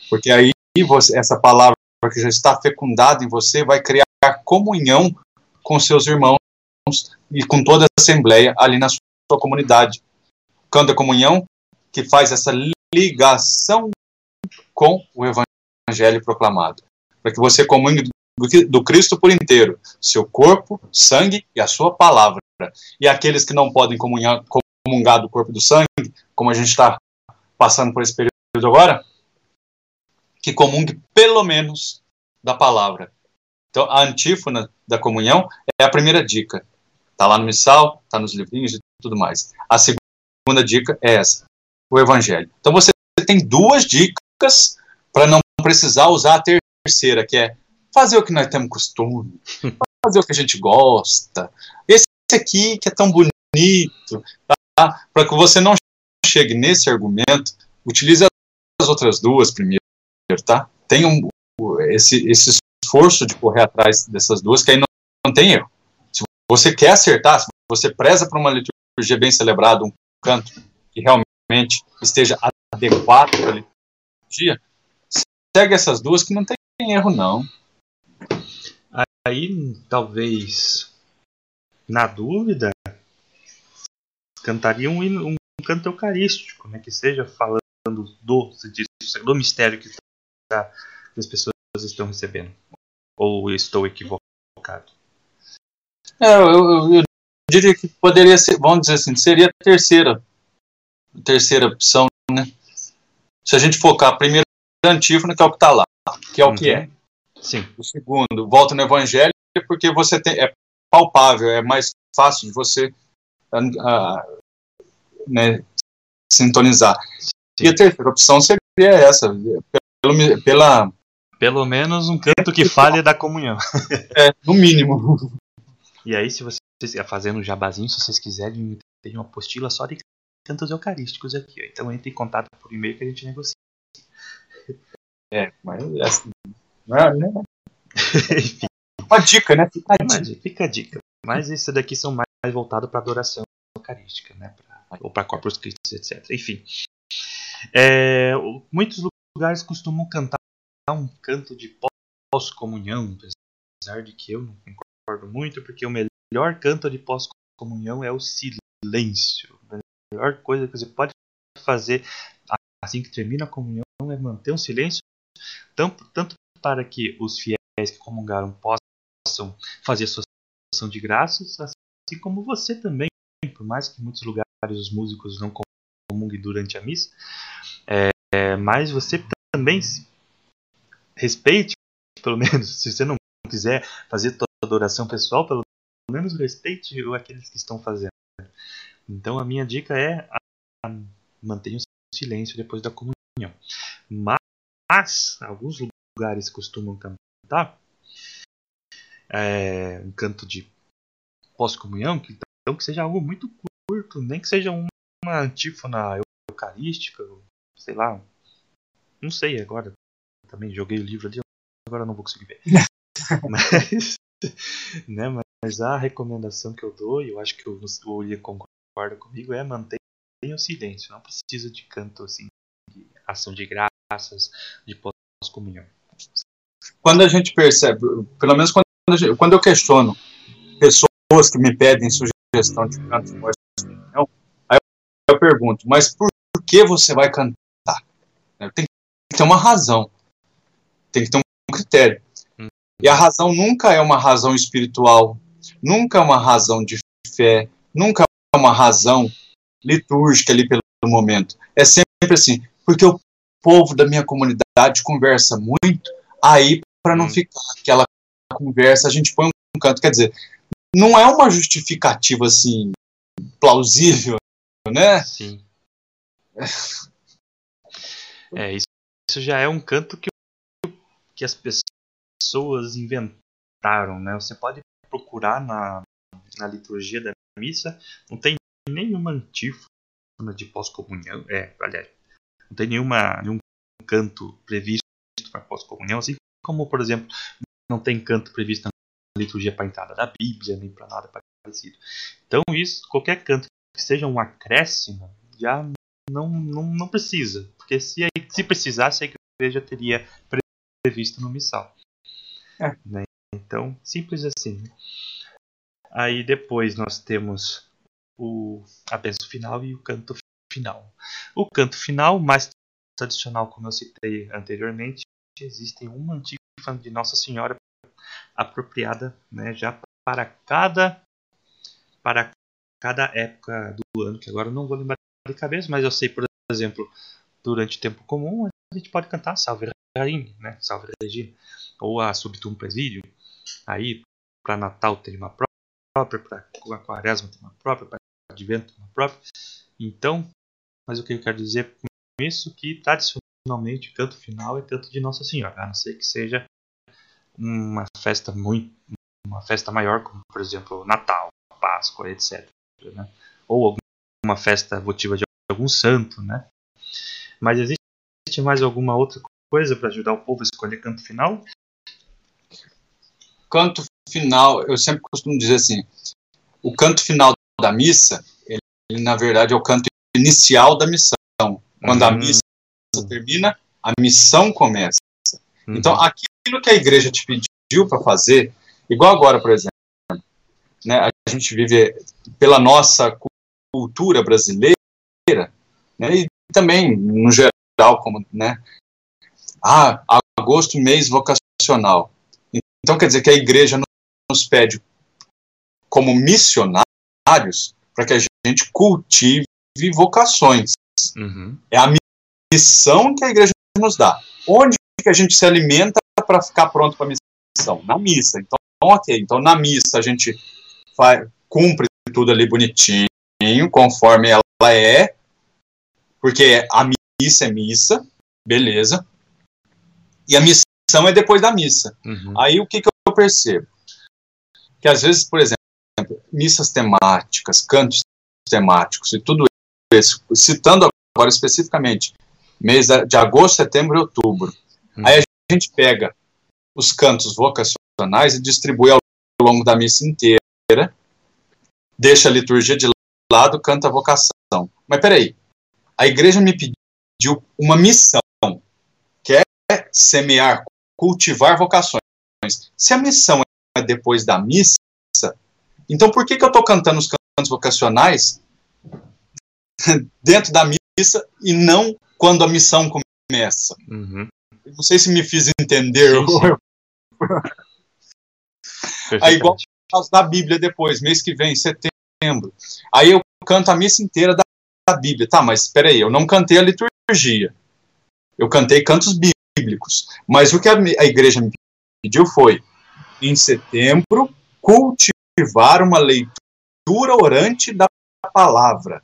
Porque aí você, essa palavra que já está fecundada em você vai criar comunhão com seus irmãos e com toda a assembleia ali na sua comunidade. Canto da comunhão que faz essa ligação com o evangelho proclamado. Para que você comungue do Cristo por inteiro, seu corpo, sangue e a sua palavra. E aqueles que não podem comunhar, comungar do corpo e do sangue, como a gente está passando por esse período agora, que comungue pelo menos da palavra. Então, a antífona da comunhão é a primeira dica. Está lá no missal, está nos livrinhos e tudo mais. A segunda dica é essa, o evangelho. Então, você tem duas dicas para não precisar usar a terceira, que é fazer o que nós temos costume, fazer o que a gente gosta. Esse aqui que é tão bonito, tá? Para que você não chegue nesse argumento, utilize as outras duas primeiro, tá? Tem um, esse, esse esforço de correr atrás dessas duas, que aí não, não tem erro. Se você quer acertar, se você preza para uma liturgia bem celebrada, um canto que realmente esteja adequado para a liturgia, segue essas duas que não tem erro, não. Aí, talvez, na dúvida, cantaria um, um, um canto eucarístico, né, que seja falando do, do mistério que, tá, que as pessoas estão recebendo. Ou estou equivocado? É, eu, eu, eu, diria que poderia ser, vamos dizer assim, seria a terceira, terceira opção, né? Se a gente focar a primeira antífona, que é o que está lá, que é o uhum. que é. Sim. O segundo, volta no Evangelho, porque você tem, é palpável, é mais fácil de você uh, né, sintonizar. Sim. E a terceira opção seria essa, pelo, pela... Pelo menos um canto que fale da comunhão. É, no mínimo. E aí, se vocês, fazendo um jabazinho, se vocês quiserem, tem uma apostila só de cantos eucarísticos aqui. Ó. Então entre em contato por e-mail que a gente negocia. É, mas assim, não é, né? uma dica, né? Fica a dica. Fica a dica. Mas esses daqui são mais voltados para adoração eucarística, né? Pra, ou para Corpus Christi, etc. Enfim. É, muitos lugares costumam cantar um canto de pós-comunhão, apesar de que eu não concordo muito, porque o melhor canto de pós-comunhão é o silêncio. Melhor coisa que você pode fazer assim que termina a comunhão é manter um silêncio, tanto, tanto para que os fiéis que comungaram possam fazer sua ação de graças, assim como você também, por mais que em muitos lugares os músicos não comunguem durante a missa, é, mas você também respeite, pelo menos, se você não quiser fazer toda a adoração pessoal, pelo menos respeite aqueles que estão fazendo. Então a minha dica é mantenha o silêncio depois da comunhão. Mas alguns lugares costumam cantar é, um canto de pós-comunhão, que, então que seja algo muito curto, nem que seja uma antífona eucarística, sei lá, não sei agora. Também joguei o livro ali, agora não vou conseguir ver. mas, né, mas a recomendação que eu dou, e eu acho que o William concorda comigo, é manter o silêncio. Não precisa de canto assim, de ação de graças, de pós-comunhão. Quando a gente percebe, pelo menos quando, gente, quando eu questiono pessoas que me pedem sugestão de canto de pós-comunhão, aí eu pergunto, mas por que você vai cantar? Tem que ter uma razão, tem que ter um critério. Hum. E a razão nunca é uma razão espiritual, nunca é uma razão de fé, nunca uma razão litúrgica ali pelo momento. É sempre assim, porque o povo da minha comunidade conversa muito, aí para não hum. ficar aquela conversa, a gente põe um canto. Quer dizer, não é uma justificativa assim plausível, né? Sim. É, isso, isso já é um canto que, que as pessoas inventaram, né? Você pode procurar na, na liturgia da missa, não tem nenhuma antífona de pós-comunhão, é, aliás, não tem nenhuma, nenhum canto previsto para pós-comunhão, assim como, por exemplo, não tem canto previsto na liturgia para a entrada da Bíblia, nem para nada parecido. Então, isso, qualquer canto que seja um acréscimo, já não, não, não precisa, porque se, se precisasse, a igreja teria previsto no missal. É. Né? Então, simples assim. Aí depois nós temos o, a bênção final e o canto final. O canto final, mais tradicional, como eu citei anteriormente, existem uma antífona de Nossa Senhora apropriada né, já para cada para cada época do ano, que agora não vou lembrar de cabeça, mas eu sei, por exemplo, durante o tempo comum, a gente pode cantar Salve Rainha, né? Salve Regina, ou a Subtum Presídio. Aí, para Natal tem uma própria, para Quaresma tem uma própria, para Advento tem uma própria. Então, mas o que eu quero dizer com isso que tradicionalmente o canto final é canto de Nossa Senhora, a não ser que seja uma festa muito uma festa maior, como por exemplo Natal, Páscoa, etc. Né? Ou alguma festa votiva de algum santo, né? Mas existe mais alguma outra coisa para ajudar o povo a escolher canto final? Canto final, eu sempre costumo dizer assim, o canto final da missa, ele ele na verdade é o canto inicial da missão. Quando a Uhum. missa termina, a missão começa. Uhum. Então, aquilo que a igreja te pediu para fazer, igual agora, por exemplo, né, a gente vive pela nossa cu- cultura brasileira, né, e também no geral, como, né, ah, agosto, mês vocacional. Então, quer dizer que a igreja nos pede, como missionários, para que a gente cultive vocações. Uhum. É a missão que a igreja nos dá. Onde que a gente se alimenta para ficar pronto para a missão? Na missa. Então, ok. Então, na missa a gente faz, cumpre tudo ali bonitinho, conforme ela é, porque a missa é missa, beleza. E a missão é depois da missa. Uhum. Aí o que, que eu percebo? Que às vezes, por exemplo, missas temáticas, cantos temáticos e tudo isso, citando agora especificamente mês de agosto, setembro e outubro. Uhum. Aí a gente pega os cantos vocacionais e distribui ao longo da missa inteira, deixa a liturgia de lado, canta a vocação. Mas peraí, a igreja me pediu uma missão, que é semear, cultivar vocações. Se a missão é depois da missa, então por que, que eu estou cantando os cantos vocacionais dentro da missa e não quando a missão começa? Uhum. Não sei se me fiz entender. Sim, Aí, igual da Bíblia depois, mês que vem, setembro. Aí eu canto a missa inteira da, da Bíblia. Tá, mas espera aí, eu não cantei a liturgia. Eu cantei cantos bíblicos. Mas o que a, a igreja me pediu foi, em setembro, cultivar uma leitura orante da palavra.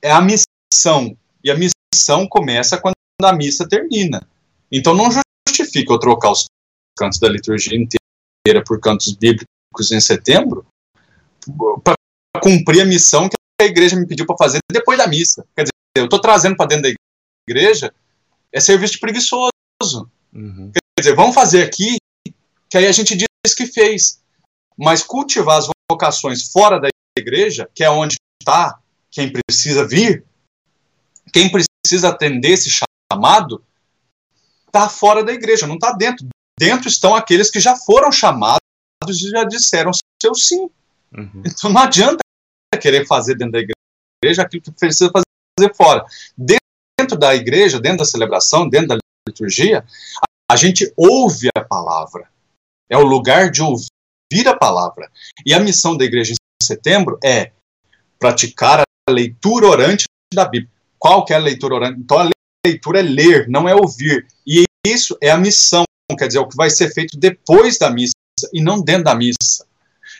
É a missão. E a missão começa quando a missa termina. Então não justifica eu trocar os cantos da liturgia inteira por cantos bíblicos em setembro para cumprir a missão que a igreja me pediu para fazer depois da missa. Quer dizer, eu estou trazendo para dentro da igreja é serviço de preguiçoso. Uhum. Quer dizer, vamos fazer aqui, que aí a gente diz que fez. Mas cultivar as vocações fora da igreja, que é onde está quem precisa vir, quem precisa atender esse chamado, está fora da igreja, não está dentro. Dentro estão aqueles que já foram chamados e já disseram seu sim. Uhum. Então não adianta querer fazer dentro da igreja aquilo que precisa fazer fora. Dentro da igreja, dentro da celebração, dentro da liturgia, a gente ouve a palavra. É o lugar de ouvir a palavra. E a missão da igreja em setembro é praticar a leitura orante da Bíblia. Qual que é a leitura orante? Então a leitura é ler, não é ouvir. E isso é a missão, quer dizer, é o que vai ser feito depois da missa e não dentro da missa.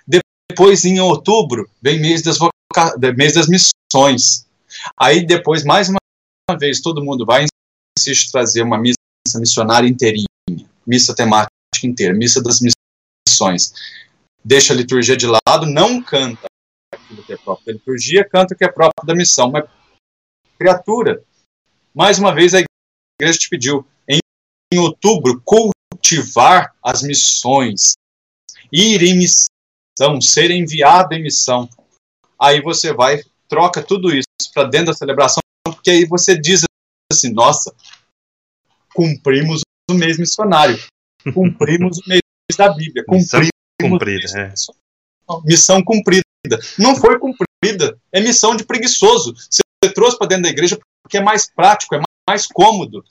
Depois, em outubro, vem mês das, voca... mês das missões. Aí depois, mais uma vez, todo mundo vai insistir trazer uma missa missionária inteirinha, missa temática inteira, missa das missões. Deixa a liturgia de lado, não canta aquilo que é próprio da liturgia, canta o que é próprio da missão. Mas, criatura, mais uma vez a igreja te pediu, em, em outubro, cultivar as missões, ir em missão, ser enviado em missão. Aí você vai, troca tudo isso para dentro da celebração, porque aí você diz assim, nossa, cumprimos o mês missionário, cumprimos o mês da Bíblia, cumprimos cumprida, é. missão cumprida. Não foi cumprida, é missão de preguiçoso. Você trouxe para dentro da igreja porque é mais prático, é mais cômodo.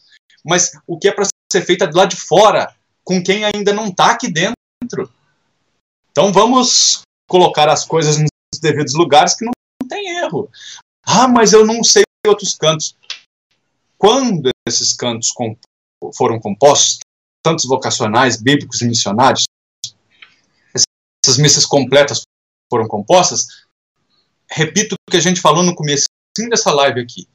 Mas o que é para ser feito é do lado de fora, com quem ainda não está aqui dentro. Então vamos colocar as coisas nos devidos lugares que não, não tem erro. Ah, mas eu não sei outros cantos. Quando esses cantos comp foram compostos, tantos vocacionais, bíblicos e missionários, essas missas completas foram compostas, repito o que a gente falou no começo dessa live aqui.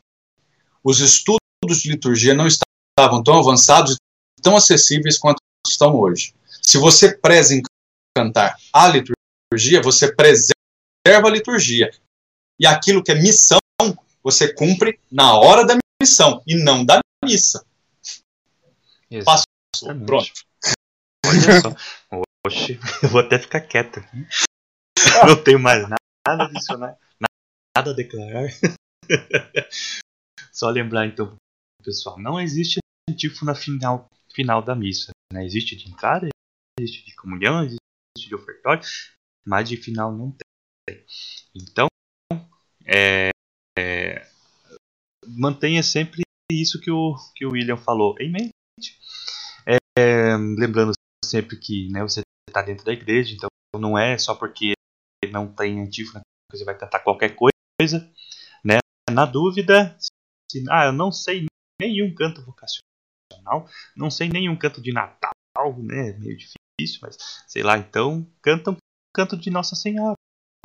Os estudos de liturgia não estavam tão avançados e tão acessíveis quanto estão hoje. Se você preza em cantar a liturgia, você preserva a liturgia. E aquilo que é missão, você cumpre na hora da missão e não da missa. Passou. Pronto. Olha só. Oxe, eu vou até ficar quieto aqui. Não tenho mais nada a adicionar. a declarar. Só lembrar então, pessoal, não existe antífona final, final da missa. Né? Existe de entrada, existe de comunhão, existe de ofertório, mas de final não tem. Então, é, é, mantenha sempre isso que o, que o William falou em mente. É, lembrando sempre que né, você está dentro da igreja, então não é só porque não tem antífona que você vai cantar qualquer coisa. Né? Na dúvida, se, ah, eu não sei nenhum canto vocacional, não sei nenhum canto de Natal, né? Meio difícil, mas sei lá, então canta um canto de Nossa Senhora,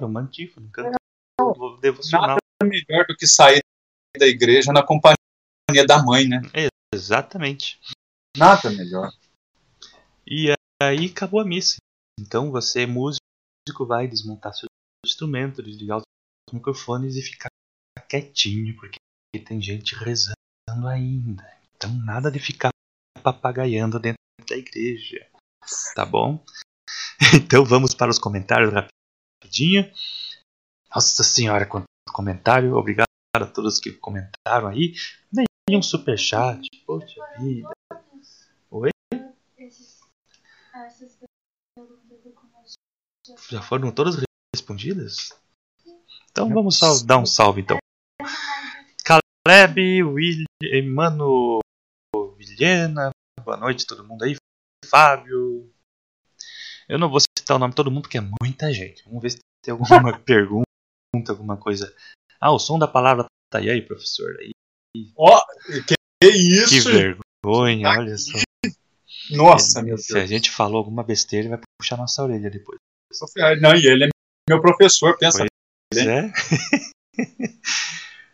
uma antífona, um canto não, devocional. Nada melhor do que sair da igreja na companhia da mãe, né? Exatamente. Nada melhor. E aí acabou a missa. Então você, músico, vai desmontar seu instrumento, desligar os microfones e ficar quietinho, porque tem gente rezando ainda. Então nada de ficar papagaiando dentro da igreja. Tá bom? Então vamos para os comentários rapidinho. Nossa senhora, quanto comentário. Obrigado a todos que comentaram aí. Nenhum superchat. Poxa vida. Oi? Já foram todas respondidas? Então vamos dar um salve então. Caleb, Will, Emmanuel, Vilhena, boa noite todo mundo aí. Fábio. Eu não vou citar o nome de todo mundo porque é muita gente. Vamos ver se tem alguma pergunta, alguma coisa. Ah, o som da palavra tá aí, professor. Aí. Ó, oh, que isso? Que vergonha, olha só. Nossa, meu Deus. Se a gente falou alguma besteira, ele vai puxar nossa orelha depois. Não, e ele é meu professor, pensa. Pois é.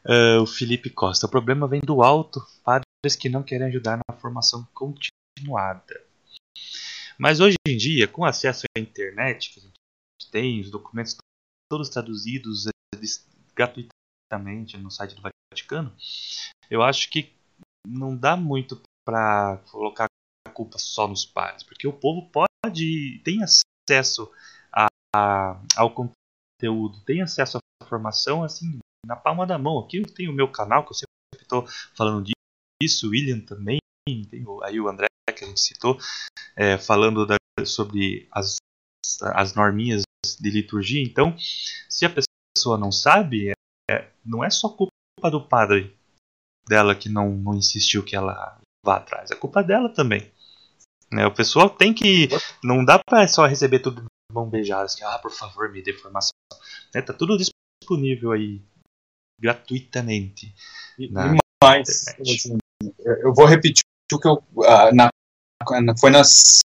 uh, o Felipe Costa. O problema vem do alto, padres que não querem ajudar na formação continuada. Mas hoje em dia, com acesso à internet que a gente tem, os documentos todos traduzidos gratuitamente no site do Vaticano, eu acho que não dá muito para colocar culpa só nos padres, porque o povo pode tem acesso a, a, ao conteúdo, tem acesso à formação assim na palma da mão. Aqui eu tenho o meu canal que eu sempre estou falando disso, o William também, tem aí o André que a gente citou, é, falando da, sobre as, as norminhas de liturgia. Então, se a pessoa não sabe, é, não é só culpa do padre dela que não, não insistiu que ela vá atrás, é culpa dela também. Né? O pessoal tem que. Não dá para só receber tudo de mão beijada, assim, ah, por favor, me dê formação. Né? Tá tudo disponível aí gratuitamente. E mais, assim, eu vou repetir o que eu. Ah, na, foi na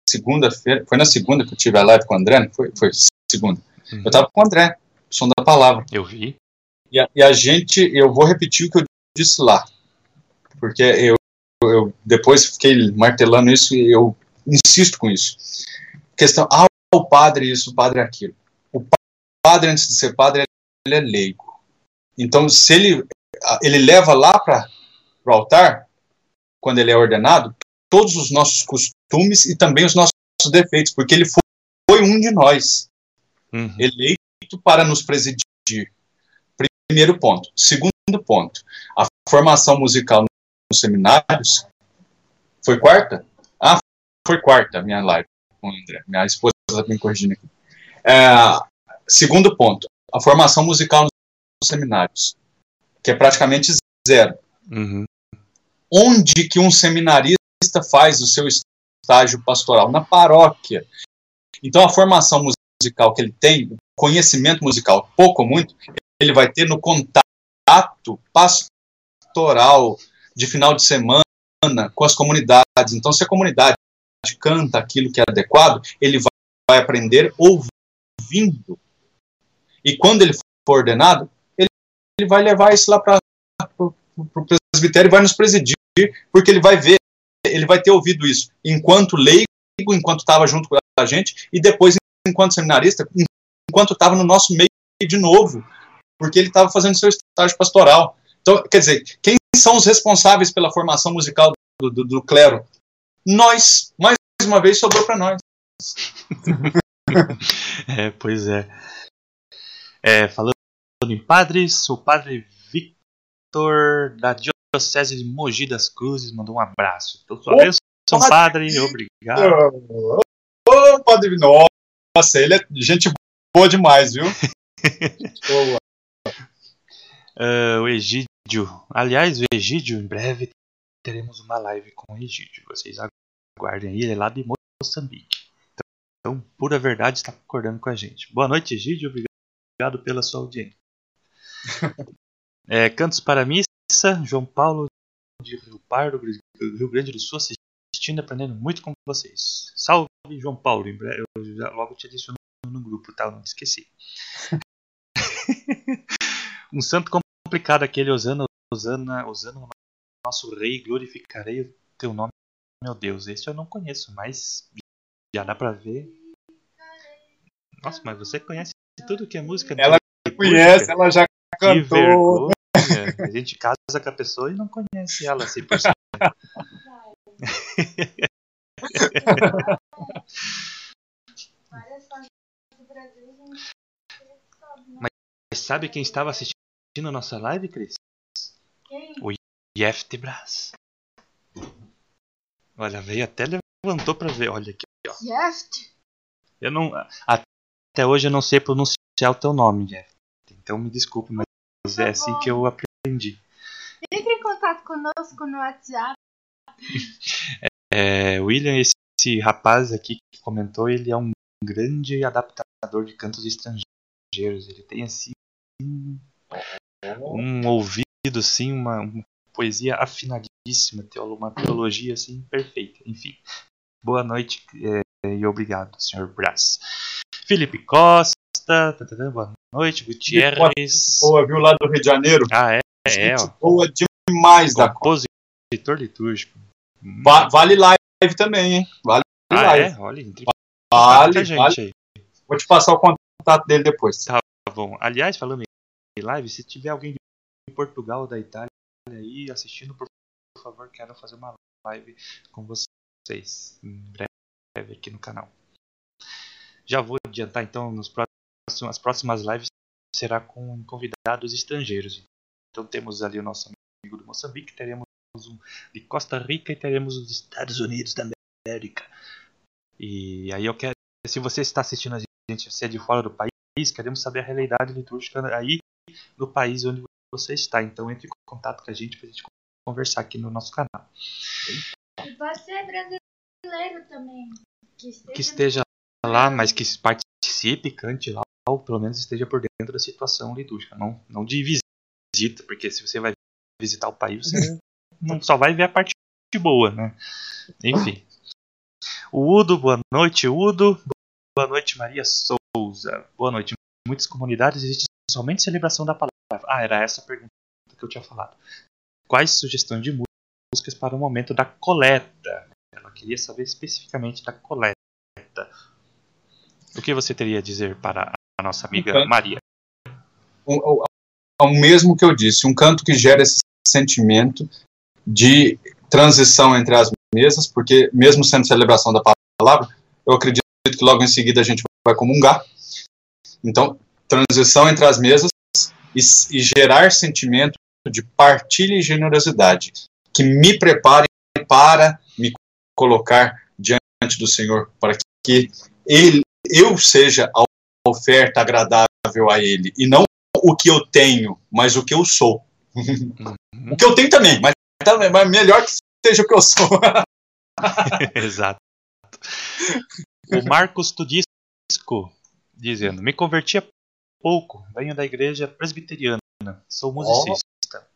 segunda-feira. Foi na segunda que eu tive a live com o André, foi? Foi segunda. Uhum. Eu tava com o André, som da palavra. Eu vi. E a, e a, gente, eu vou repetir o que eu disse lá. Porque eu, eu depois fiquei martelando isso e eu insisto com isso. Questão, ah, o padre isso, o padre aquilo. O padre, antes de ser padre, ele é leigo. Então, se ele, ele leva lá para o altar, quando ele é ordenado, todos os nossos costumes e também os nossos defeitos, porque ele foi, foi um de nós, uhum. eleito para nos presidir. Primeiro ponto. Segundo ponto, a formação musical nos seminários foi quarta? Foi quarta minha live com o André. Minha esposa está me corrigindo aqui. É, segundo ponto, a formação musical seminários, que é praticamente zero. Uhum. Onde que um seminarista faz o seu estágio pastoral? Na paróquia. Então a formação musical que ele tem, o conhecimento musical, pouco ou muito, ele vai ter no contato pastoral de final de semana com as comunidades. Então se a comunidade canta aquilo que é adequado, ele vai aprender ouvindo. E quando ele for ordenado, ele vai levar isso lá para o presbitério e vai nos presidir, porque ele vai ver, ele vai ter ouvido isso enquanto leigo, enquanto estava junto com a gente, e depois enquanto seminarista, enquanto estava no nosso meio de novo, porque ele estava fazendo seu estágio pastoral. Então, quer dizer, quem são os responsáveis pela formação musical do, do, do clero? Nós, mais uma vez, sobrou para nós. é, pois é. é. Falando em padres, o padre Victor da Diocese de Mogi das Cruzes mandou um abraço. Então, sua bênção, padre, obrigado. Ô, oh, padre, nossa, ele é gente boa demais, viu? boa. Uh, o Egídio. Aliás, o Egídio, em breve teremos uma live com o Egídio. Vocês aguardem aí, ele é lá de Moçambique. Então, pura verdade está concordando com a gente. Boa noite, Egídio. Obrigado pela sua audiência. é, cantos para missa, João Paulo de Rio Pardo, Rio Grande do Sul, assistindo e aprendendo muito com vocês. Salve, João Paulo. Eu já logo te adiciono no grupo, tá? Eu não te esqueci. um santo complicado aquele, usando, usando, usando o nosso rei, glorificarei o teu nome. Meu Deus, esse eu não conheço, mas já dá pra ver. Nossa, mas você conhece tudo que é música. Ela conhece, ela já cantou. A gente casa com a pessoa e não conhece ela 100%. Mas sabe quem estava assistindo nossa live, Cris? Brás. Olha, veio até levantou para ver. Olha aqui, ó. Jeff? Eu não. Até hoje eu não sei pronunciar o teu nome, Jeff. Então me desculpe, mas é assim que eu aprendi. Entre em contato conosco no WhatsApp. É, William, esse, esse rapaz aqui que comentou, ele é um grande adaptador de cantos estrangeiros. Ele tem assim um ouvido assim, uma, uma poesia afinadíssima, uma teologia assim perfeita. Enfim, boa noite é, e obrigado, Sr. Brás. Felipe Costa, boa noite, Gutierrez. Boa, viu lá do Rio de Janeiro? Ah, é, é, ó. Boa demais da Compositor litúrgico. Va vale live também, hein? Vale ah, live. É? Olha, entre... vale, vale. Vou te passar o contato dele depois. Tá bom. Aliás, falando em live, se tiver alguém de Portugal ou da Itália aí assistindo, por favor, quero fazer uma live com vocês em breve aqui no canal. Já vou adiantar então nos próximos, as próximas lives será com convidados estrangeiros. Então temos ali o nosso amigo do Moçambique, teremos um de Costa Rica e teremos os Estados Unidos da América. E aí eu quero, se você está assistindo a gente, você é de fora do país, queremos saber a realidade litúrgica aí no país onde você está. Então entre em contato com a gente para a gente conversar aqui no nosso canal. E você é brasileiro também. Que esteja, que esteja lá, mas que participe, cante lá, ou pelo menos esteja por dentro da situação litúrgica. Não, não de visita, porque se você vai visitar o país, você não só vai ver a parte boa, né? Enfim. O Udo, boa noite, Udo. Boa noite, Maria Souza. Boa noite. Em muitas comunidades existe somente celebração da palavra. Ah, era essa a pergunta que eu tinha falado. Quais sugestões de músicas para o momento da coleta? Ela queria saber especificamente da coleta. O que você teria a dizer para a nossa amiga canto, Maria? O mesmo que eu disse, um canto que gera esse sentimento de transição entre as mesas, porque mesmo sendo celebração da palavra, eu acredito que logo em seguida a gente vai comungar. Então, transição entre as mesas e, e gerar sentimento de partilha e generosidade, que me preparem para me colocar diante do Senhor, para que ele, eu seja a oferta agradável a Ele, e não o que eu tenho, mas o que eu sou. Uhum. o que eu tenho também, mas, também, mas melhor que seja o que eu sou. Exato. O Marcos Tudisco dizendo: Me converti há pouco, venho da igreja presbiteriana, sou musicista.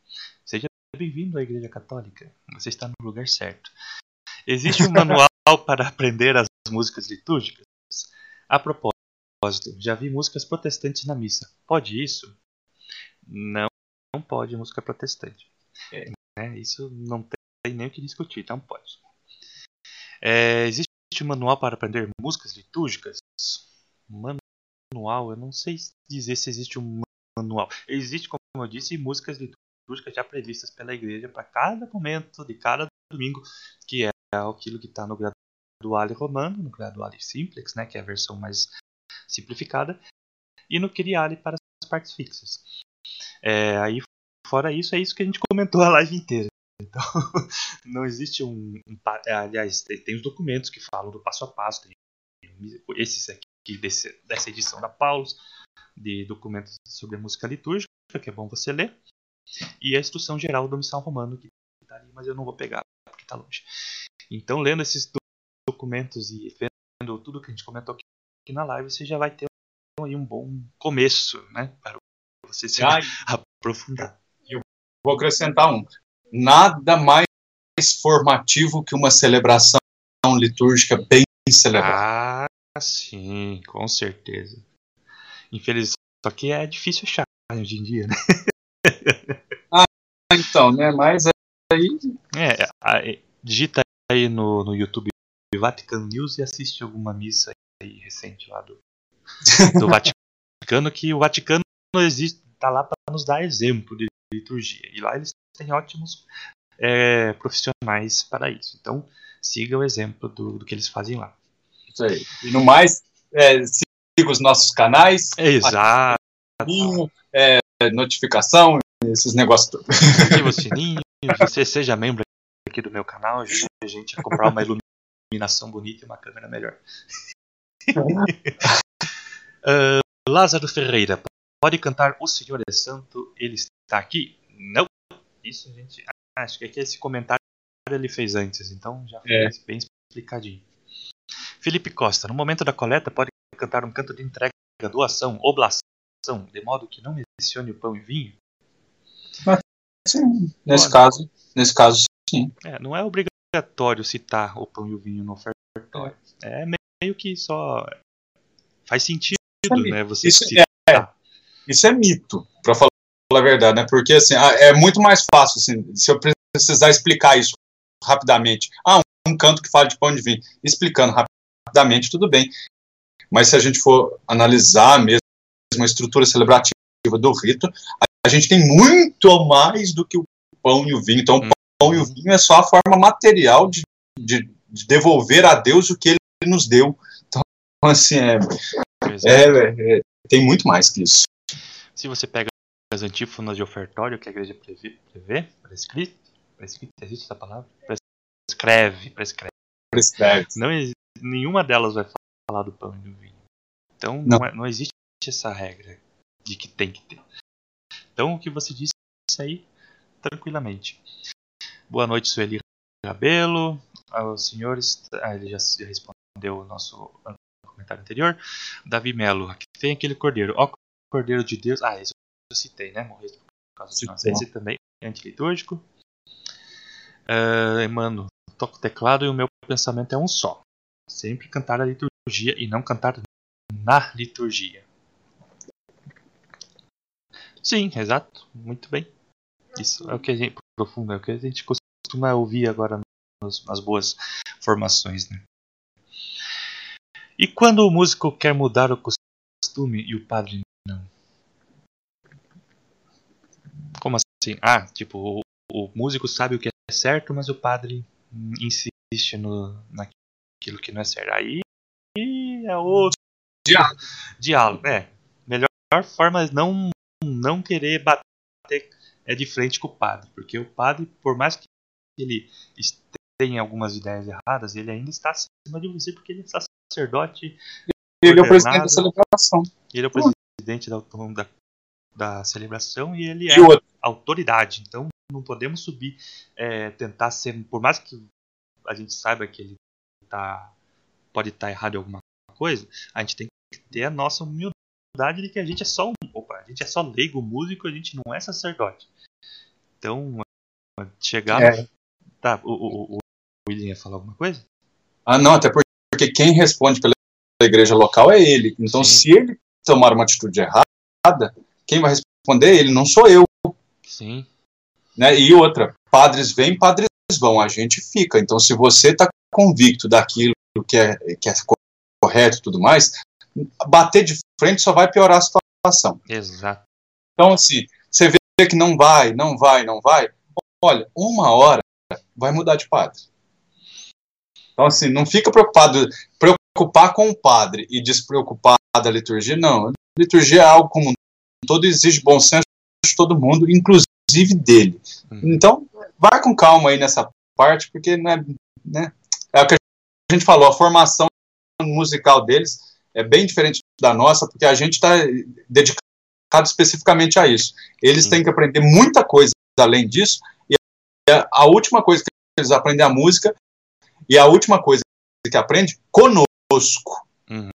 Seja bem-vindo à igreja católica, você está no lugar certo. Existe um manual para aprender as músicas litúrgicas? A propósito, já vi músicas protestantes na missa. Pode isso? Não, não pode música protestante. É, né? Isso não tem nem o que discutir, então pode. É, existe um manual para aprender músicas litúrgicas? Manual, eu não sei dizer se existe um manual. Existe, como eu disse, músicas litúrgicas já previstas pela igreja para cada momento de cada domingo, que é aquilo que está no graduale romano, no graduale simplex, né, que é a versão mais simplificada, e no Kyriale para as partes fixas. É, aí, fora isso, é isso que a gente comentou a live inteira. Então, não existe um, um, Aliás, tem os documentos que falam do passo a passo. Tem esses aqui desse, dessa edição da Paulus, de documentos sobre a música litúrgica, que é bom você ler. E a instrução geral do missal romano, que está ali, mas eu não vou pegar porque está longe. Então, lendo esses documentos e vendo tudo que a gente comentou aqui, aqui na live, você já vai ter aí um bom começo, né? Para você se ah, aprofundar. Eu vou acrescentar um. Nada mais formativo que uma celebração litúrgica bem celebrada. Ah, sim, com certeza. Infelizmente, só que é difícil achar hoje em dia, né? ah, então, né? Mas aí. É, digita aí no, no YouTube Vatican News e assiste alguma missa aí recente lá do, do Vaticano, que o Vaticano existe, tá lá para nos dar exemplo de liturgia. E lá eles têm ótimos é, profissionais para isso. Então, siga o exemplo do, do, que eles fazem lá. Isso aí. E no mais, é, siga os nossos canais. Exato. Sininho, é, notificação, esses negócios todos. Ative o sininho, você seja membro aqui do meu canal, ajude a gente a comprar uma iluminação bonita e uma câmera melhor. uh, Lázaro Ferreira, pode cantar O Senhor é Santo, ele está aqui? Não. Isso, gente. Acho que aqui esse comentário ele fez antes, então já foi é. bem explicadinho. Felipe Costa, no momento da coleta, pode cantar um canto de entrega, doação, oblação, de modo que não mencione o pão e vinho? Sim, nesse caso, nesse caso, sim. É, não é obrigatório citar o pão e o vinho no ofertório. É meio que só faz sentido, é né? Você isso, é, isso é mito, para falar a verdade, né? Porque assim, é muito mais fácil assim, se eu precisar explicar isso rapidamente. Ah, um canto que fala de pão de vinho, explicando rapidamente, tudo bem. Mas se a gente for analisar mesmo a estrutura celebrativa do rito, a gente tem muito mais do que o pão e o vinho. Então, o pão e o vinho é só a forma material de, de, de devolver a Deus o que ele nos deu. Então, assim, é, é, é, tem muito mais que isso. Se você pega as antífonas de ofertório que a igreja prevê, prevê prescrito, prescrito, existe essa palavra? Prescreve, prescreve. Não, nenhuma delas vai falar do pão e do vinho. Então não, não, é, não existe essa regra de que tem que ter. Então o que você disse aí, tranquilamente. Boa noite, Sueli Cabelo. Aos senhores, ah, ele já, já respondeu o nosso comentário anterior. Davi Melo, aqui tem aquele cordeiro. Ó, cordeiro de Deus. Ah, esse eu citei, né? Morreu por causa de nós. Esse também é antilitúrgico. Uh, mano, toco teclado e o meu pensamento é um só. Sempre cantar a liturgia e não cantar na liturgia. Sim, exato. Muito bem. Isso é o que a gente profundo, é o que a gente costuma ouvir agora nas, nas boas formações, né? E quando o músico quer mudar o costume e o padre não? Como assim? Ah, tipo, o, o músico sabe o que é certo, mas o padre insiste no, naquilo que não é certo. Aí é outro diálogo. Diálogo, é. Melhor forma é não, não querer bater é de frente com o padre, porque o padre, por mais que ele tenha algumas ideias erradas, ele ainda está acima de você porque ele é sacerdote. Ele é o presidente da celebração. Ele é o presidente da, da, da celebração e ele é e autoridade. Então não podemos subir, é, tentar ser, por mais que a gente saiba que ele tá, pode estar tá errado em alguma coisa, a gente tem que ter a nossa humildade de que a gente é só um, opa, a gente é só leigo, músico, a gente não é sacerdote. Então, chegar. É. Tá, o, o, o William ia falar alguma coisa? Ah, não, até porque quem responde pela igreja local é ele. Então, Sim. se ele tomar uma atitude errada, quem vai responder é ele, não sou eu. Sim. Né? E outra, padres vêm, padres vão, a gente fica. Então, se você está convicto daquilo que é, que é correto e tudo mais, bater de frente só vai piorar a situação. Exato. Então, assim, você vê que não vai, não vai, não vai, olha, uma hora vai mudar de padre. Então, assim, não fica preocupado, preocupar com o padre e despreocupar da liturgia, não. A liturgia é algo como todo exige bom senso de todo mundo, inclusive dele. Hum. Então, vai com calma aí nessa parte, porque não é, né, é o que a gente falou, a formação musical deles é bem diferente da nossa, porque a gente está dedicado especificamente a isso. Eles Sim. têm que aprender muita coisa além disso, e a- a última coisa que eles aprendem é a música, e a última coisa que aprende conosco. Uhum.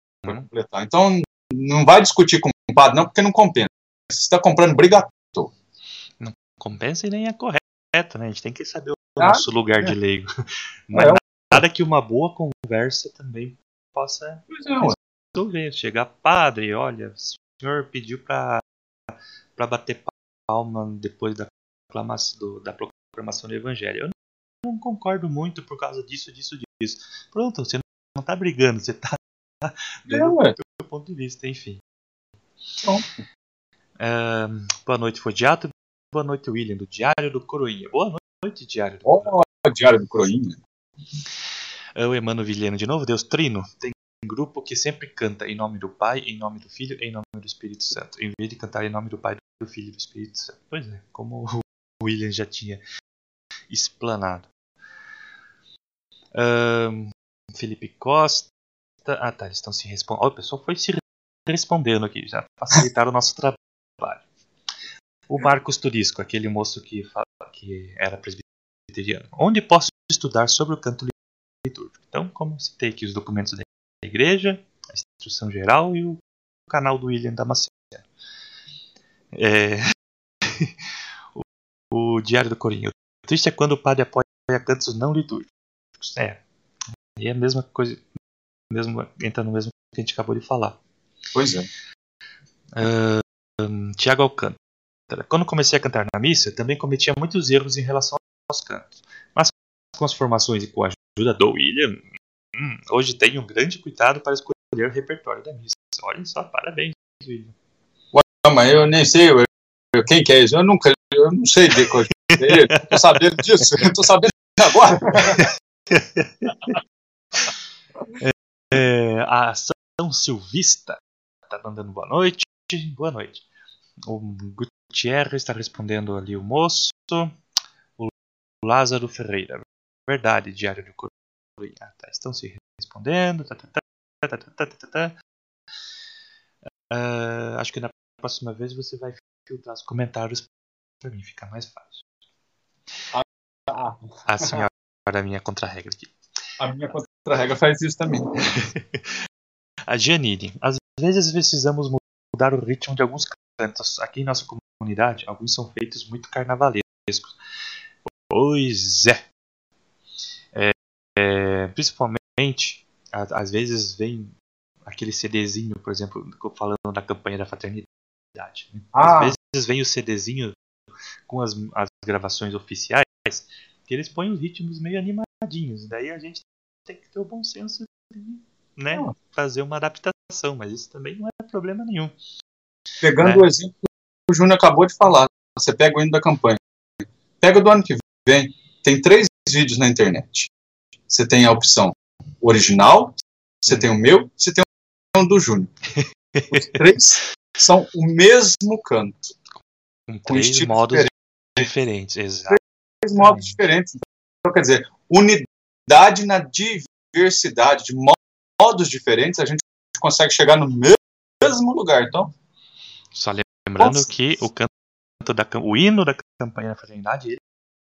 Então, não vai discutir com o padre, não, porque não compensa. Você está comprando briga à toa. Compensa e nem é correto, né? A gente tem que saber o Ah, nosso lugar de leigo. Mas É, nada que uma boa conversa também possa é, resolver. Chegar, padre, olha, o senhor pediu pra, pra bater palma depois da, proclamação, do- da proclamação do evangelho. Eu não concordo muito por causa disso, disso, disso. Pronto, você não tá brigando, você tá É, dando ué. o seu ponto de vista, enfim. Pronto. Ahn, boa noite, Fodiato. Boa noite, William, do Diário do Coroinha. Boa noite, Diário do Coroinha. O diário do Croinha. É o Emmanuel Vilhena de novo. Deus Trino tem um grupo que sempre canta em nome do Pai, em nome do Filho em nome do Espírito Santo, em vez de cantar em nome do Pai, do Filho e do Espírito Santo. Pois é, como o William já tinha explanado. Ahn, Felipe Costa. Ah tá, eles estão se respondendo. o pessoal foi se respondendo aqui, já facilitaram o nosso trabalho. O Marcos Turisco, aquele moço que, fala, que era presbiteriano. Onde posso estudar sobre o canto litúrgico? Então, como citei aqui os documentos da igreja, a instrução geral e o canal do William Damasceno. É... o, o Diário do Corinho. O triste é quando o padre apoia cantos não litúrgicos. É. E é a mesma coisa. Mesmo, entra no mesmo que a gente acabou de falar. Pois é. Ahn, Tiago Alcântara. Quando comecei a cantar na missa, também cometia muitos erros em relação aos cantos. Mas com as formações e com a ajuda do William, hum, hoje tenho um grande cuidado para escolher o repertório da missa. Olha só, parabéns, William. Não, mas eu nem sei eu- eu- quem que é isso. Eu nunca, eu não sei de coisa. Eu tô sabendo disso. Eu tô sabendo agora. É, a São Silvista está mandando boa noite. Boa noite. O Gutierrez está respondendo ali o moço. O Lázaro Ferreira. Verdade, Diário do Coruña. Ah, tá, estão se respondendo. Tá, tá. Ah, acho que na próxima vez você vai filtrar os comentários para mim ficar mais fácil. Ah, A senhora, minha contra-regra aqui. a minha contra-regra faz isso também. A Giannini. Às vezes precisamos mudar o ritmo de alguns cantos. Aqui em nossa comunidade, alguns são feitos muito carnavalescos. Pois é. É, é, principalmente, a- às vezes vem aquele CDzinho, por exemplo, falando da campanha da fraternidade. né? Ah. Às vezes vem o CDzinho com as, as gravações oficiais, que eles põem os ritmos meio animadinhos. Daí a gente tem que ter o bom senso de né, fazer uma adaptação, mas isso também não é problema nenhum. Pegando É. o exemplo o Júnior acabou de falar, você pega o hino da campanha. Pega o do ano que vem. Tem três vídeos na internet. Você tem a opção original, você tem o meu, você tem o do Júnior. Os três são o mesmo canto. Com três estilos modos diferentes. diferentes. Exato. Três modos diferentes. Então, quer dizer, unidade na diversidade de mo- modos diferentes, a gente consegue chegar no mesmo lugar. Então, Só lembrando Nossa. que o canto da o hino da campanha da fraternidade, ele,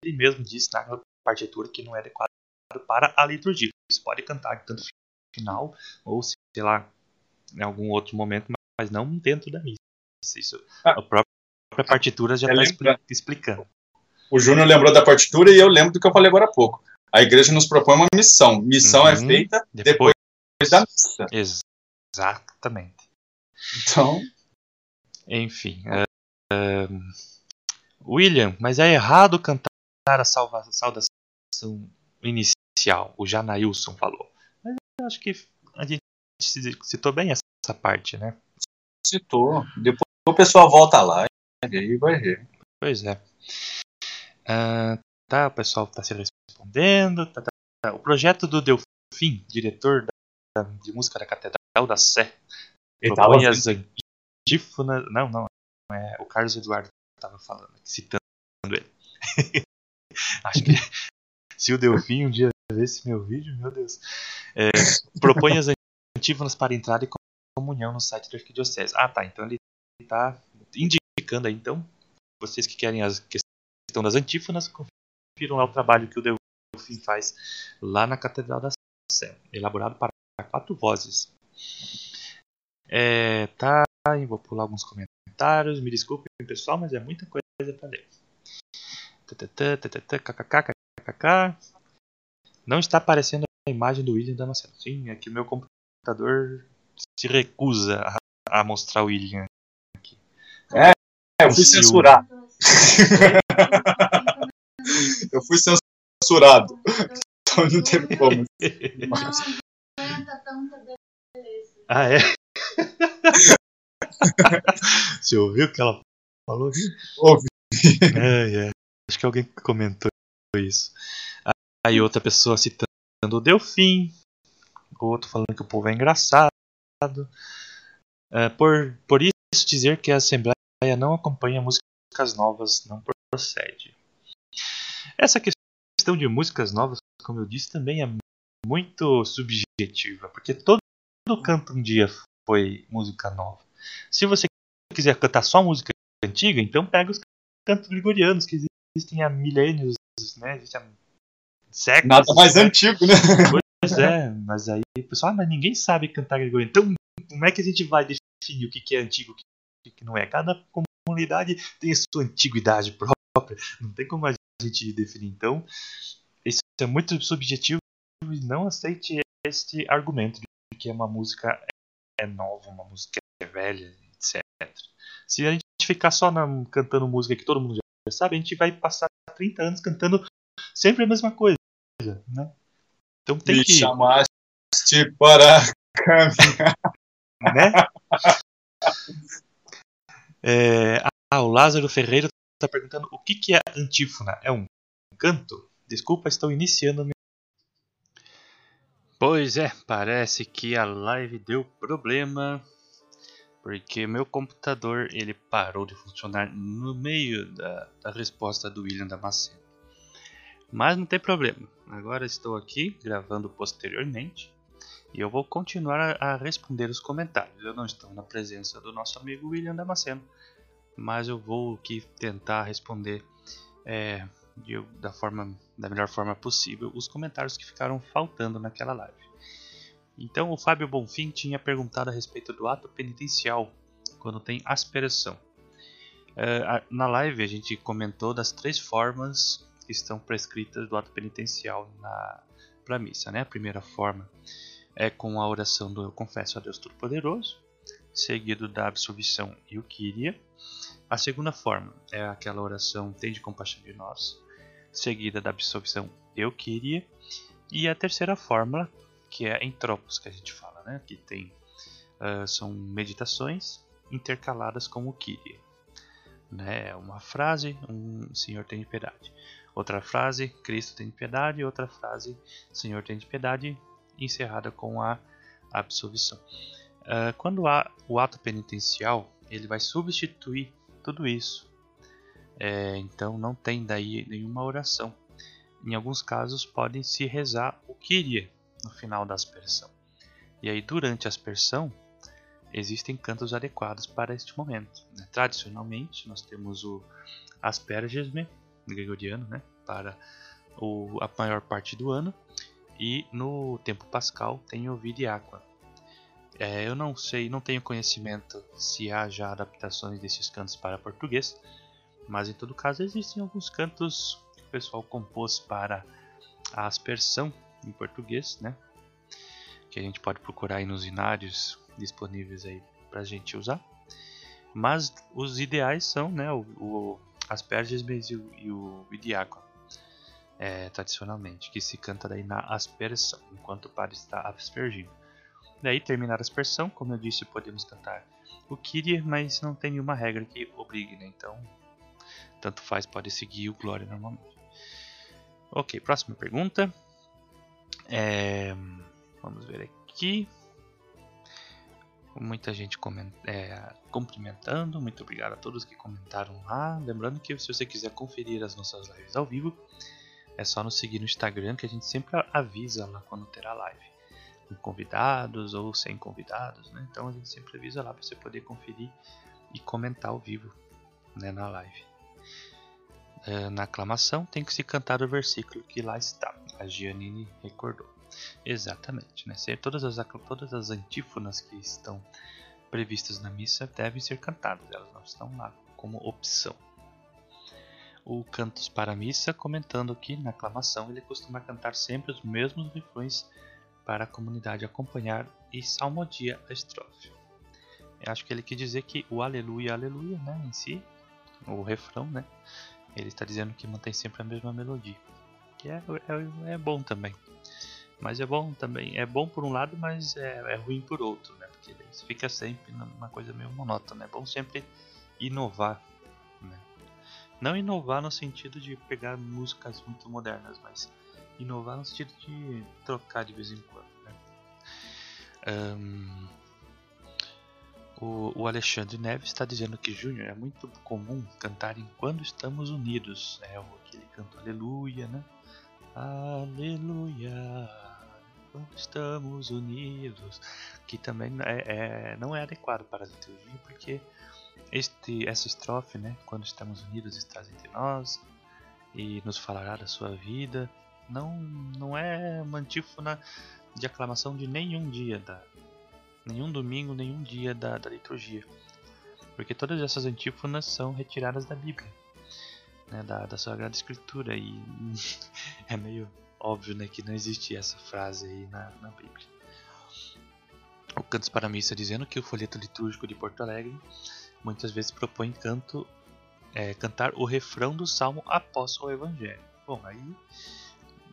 ele mesmo disse na partitura que não é adequado para a liturgia. Você pode cantar tanto no final ou sei lá em algum outro momento, mas não dentro da missa. Isso Ah. a própria partitura já É está lembra- explicando. o Júnior lembrou da partitura e eu lembro do que eu falei agora há pouco. A igreja nos propõe uma missão. Missão é Uhum. feita Depois, depois da missa. exatamente. Então, Enfim. eh, eh, William, mas é errado cantar a salva- saudação inicial, o Janailson falou. Mas eu acho que a gente ci- citou bem essa parte, né? citou. Depois o pessoal volta lá e aí vai ver. Pois é. Ah, tá, o pessoal está se respondendo. tá, tá, tá. O projeto do Delfim, diretor da- de música da Catedral da Sé, Ele propõe vendo. As antífonas. Não, não. é o Carlos Eduardo que estava falando, citando ele. Acho que se o Delfim um dia ver esse meu vídeo, meu Deus. É, propõe as antífonas para entrada e comunhão no site da Arquidiocese. Ah, tá. Então ele está indicando aí, então, vocês que querem a questão das antífonas, confiram lá o trabalho que o Delfim faz lá na Catedral da Sé, elaborado para quatro vozes. É, tá, vou pular alguns comentários, me desculpem pessoal, mas é muita coisa para ler. Não está aparecendo a imagem do William Damasceno. Sim, é que o meu computador se recusa a, a mostrar o William aqui. É, eu fui censurado. eu fui censurado. Então não teve como. ah, é? Você ouviu o que ela falou? Ouvi. É, é. Acho que alguém comentou isso. Aí outra pessoa citando o Delfim, outro falando que o povo é engraçado. É, por, por isso dizer que a Assembleia não acompanha músicas novas não procede. Essa questão de músicas novas, como eu disse, também é muito subjetiva, porque todo canto um dia foi música nova. Se você quiser cantar só música antiga, então pega os cantos ligurianos que existem há milênios, né? Há séculos. Nada mais né? antigo, né? Pois é, mas aí o pessoal, ah, mas ninguém sabe cantar gregoriano. Então, como é que a gente vai definir o que é antigo e o que não é? Cada comunidade tem a sua antiguidade própria, não tem como a gente definir. Então, isso é muito subjetivo e não aceite este argumento de que uma música é nova, uma música é velha, etc. Se a gente ficar só na, cantando música que todo mundo já sabe, a gente vai passar 30 anos cantando sempre a mesma coisa, né? Então tem Me que. chamaste para caminhar. Né? É... Ah, o Lázaro Ferreira está perguntando o que, que é antífona? É um canto? Desculpa, estou iniciando. Pois é, parece que a live deu problema porque meu computador ele parou de funcionar no meio da, da resposta do William Damasceno. Mas não tem problema. Agora estou aqui gravando posteriormente e eu vou continuar a, responder os comentários. Eu não estou na presença do nosso amigo William Damasceno, mas eu vou aqui tentar responder é, de, da, forma, da melhor forma possível os comentários que ficaram faltando naquela live. Então o Fábio Bonfim tinha perguntado a respeito do ato penitencial quando tem aspersão. É, na live a gente comentou das três formas que estão prescritas do ato penitencial para a missa. Né? A primeira forma é com a oração do Eu Confesso a Deus Todo-Poderoso, seguido da absolvição e o Kyrie. A segunda forma é aquela oração Tende compaixão de nós, seguida da absolvição Eu Kyrie. E a terceira fórmula, que é Entropos, que a gente fala, né? que tem, uh, são meditações intercaladas com o Kyrie. Né? Uma frase, um Senhor tem piedade. Outra frase, Cristo tem piedade. Outra frase, Senhor tem piedade. Encerrada com a absolvição. Uh, quando há o ato penitencial, ele vai substituir tudo isso. É, então não tem daí nenhuma oração. Em alguns casos podem se rezar o Kyrie no final da aspersão. E aí durante a aspersão existem cantos adequados para este momento. Né? Tradicionalmente nós temos o Aspergesme, gregoriano, né, para o, a maior parte do ano. E no tempo pascal tem o Viriaqua. É, eu não sei, não tenho conhecimento se há já adaptações desses cantos para português, mas em todo caso existem alguns cantos que o pessoal compôs para a aspersão em português, né? Que a gente pode procurar aí nos inários disponíveis aí para a gente usar. Mas os ideais são, né, o, o asperges e o, e o Idiácono, é, tradicionalmente, que se canta daí na aspersão, enquanto o padre está aspergindo. Daí, terminar a aspersão, como eu disse, podemos cantar o Kyrie, mas não tem nenhuma regra que obrigue, né? Então, tanto faz, pode seguir o Glória normalmente. Ok, próxima pergunta. É, vamos ver aqui. Muita gente coment, é, cumprimentando, muito obrigado a todos que comentaram lá. Lembrando que se você quiser conferir as nossas lives ao vivo, é só nos seguir no Instagram que a gente sempre avisa lá quando terá live. Com convidados ou sem convidados, né? Então a gente sempre avisa lá para você poder conferir e comentar ao vivo né, na live. É, na aclamação tem que se cantar o versículo que lá está. A Giannini recordou. Exatamente. Né? Todas, as, todas as antífonas que estão previstas na missa devem ser cantadas, elas não estão lá como opção. O Cantos para a Missa, comentando que na aclamação ele costuma cantar sempre os mesmos refrões para a comunidade acompanhar e salmodia a estrofe. Eu acho que ele quer dizer que o aleluia, aleluia, né, em si, o refrão, né, ele está dizendo que mantém sempre a mesma melodia, que é, é, é bom também. Mas é bom também, é bom por um lado, mas é, é ruim por outro, né? Porque fica sempre numa coisa meio monótona. É bom sempre inovar, né? Não inovar no sentido de pegar músicas muito modernas, mas inovar no sentido de trocar de vez em quando, né? Um, o, o, Alexandre Neves está dizendo que Júnior é muito comum cantar enquanto estamos unidos. É aquele canto Aleluia, né? Aleluia, quando estamos unidos, que também é, é, não é adequado para a liturgia, porque este, essa estrofe, né, quando estamos unidos estás entre nós e nos falará da sua vida, não, não é uma antífona de aclamação de nenhum dia da nenhum domingo, nenhum dia da, da liturgia, porque todas essas antífonas são retiradas da Bíblia né, da, da Sagrada Escritura e é meio óbvio né, que não existe essa frase aí na, na Bíblia. O Cantos para a Missa dizendo que o folheto litúrgico de Porto Alegre muitas vezes propõe canto, é, cantar o refrão do salmo após o Evangelho. Bom, aí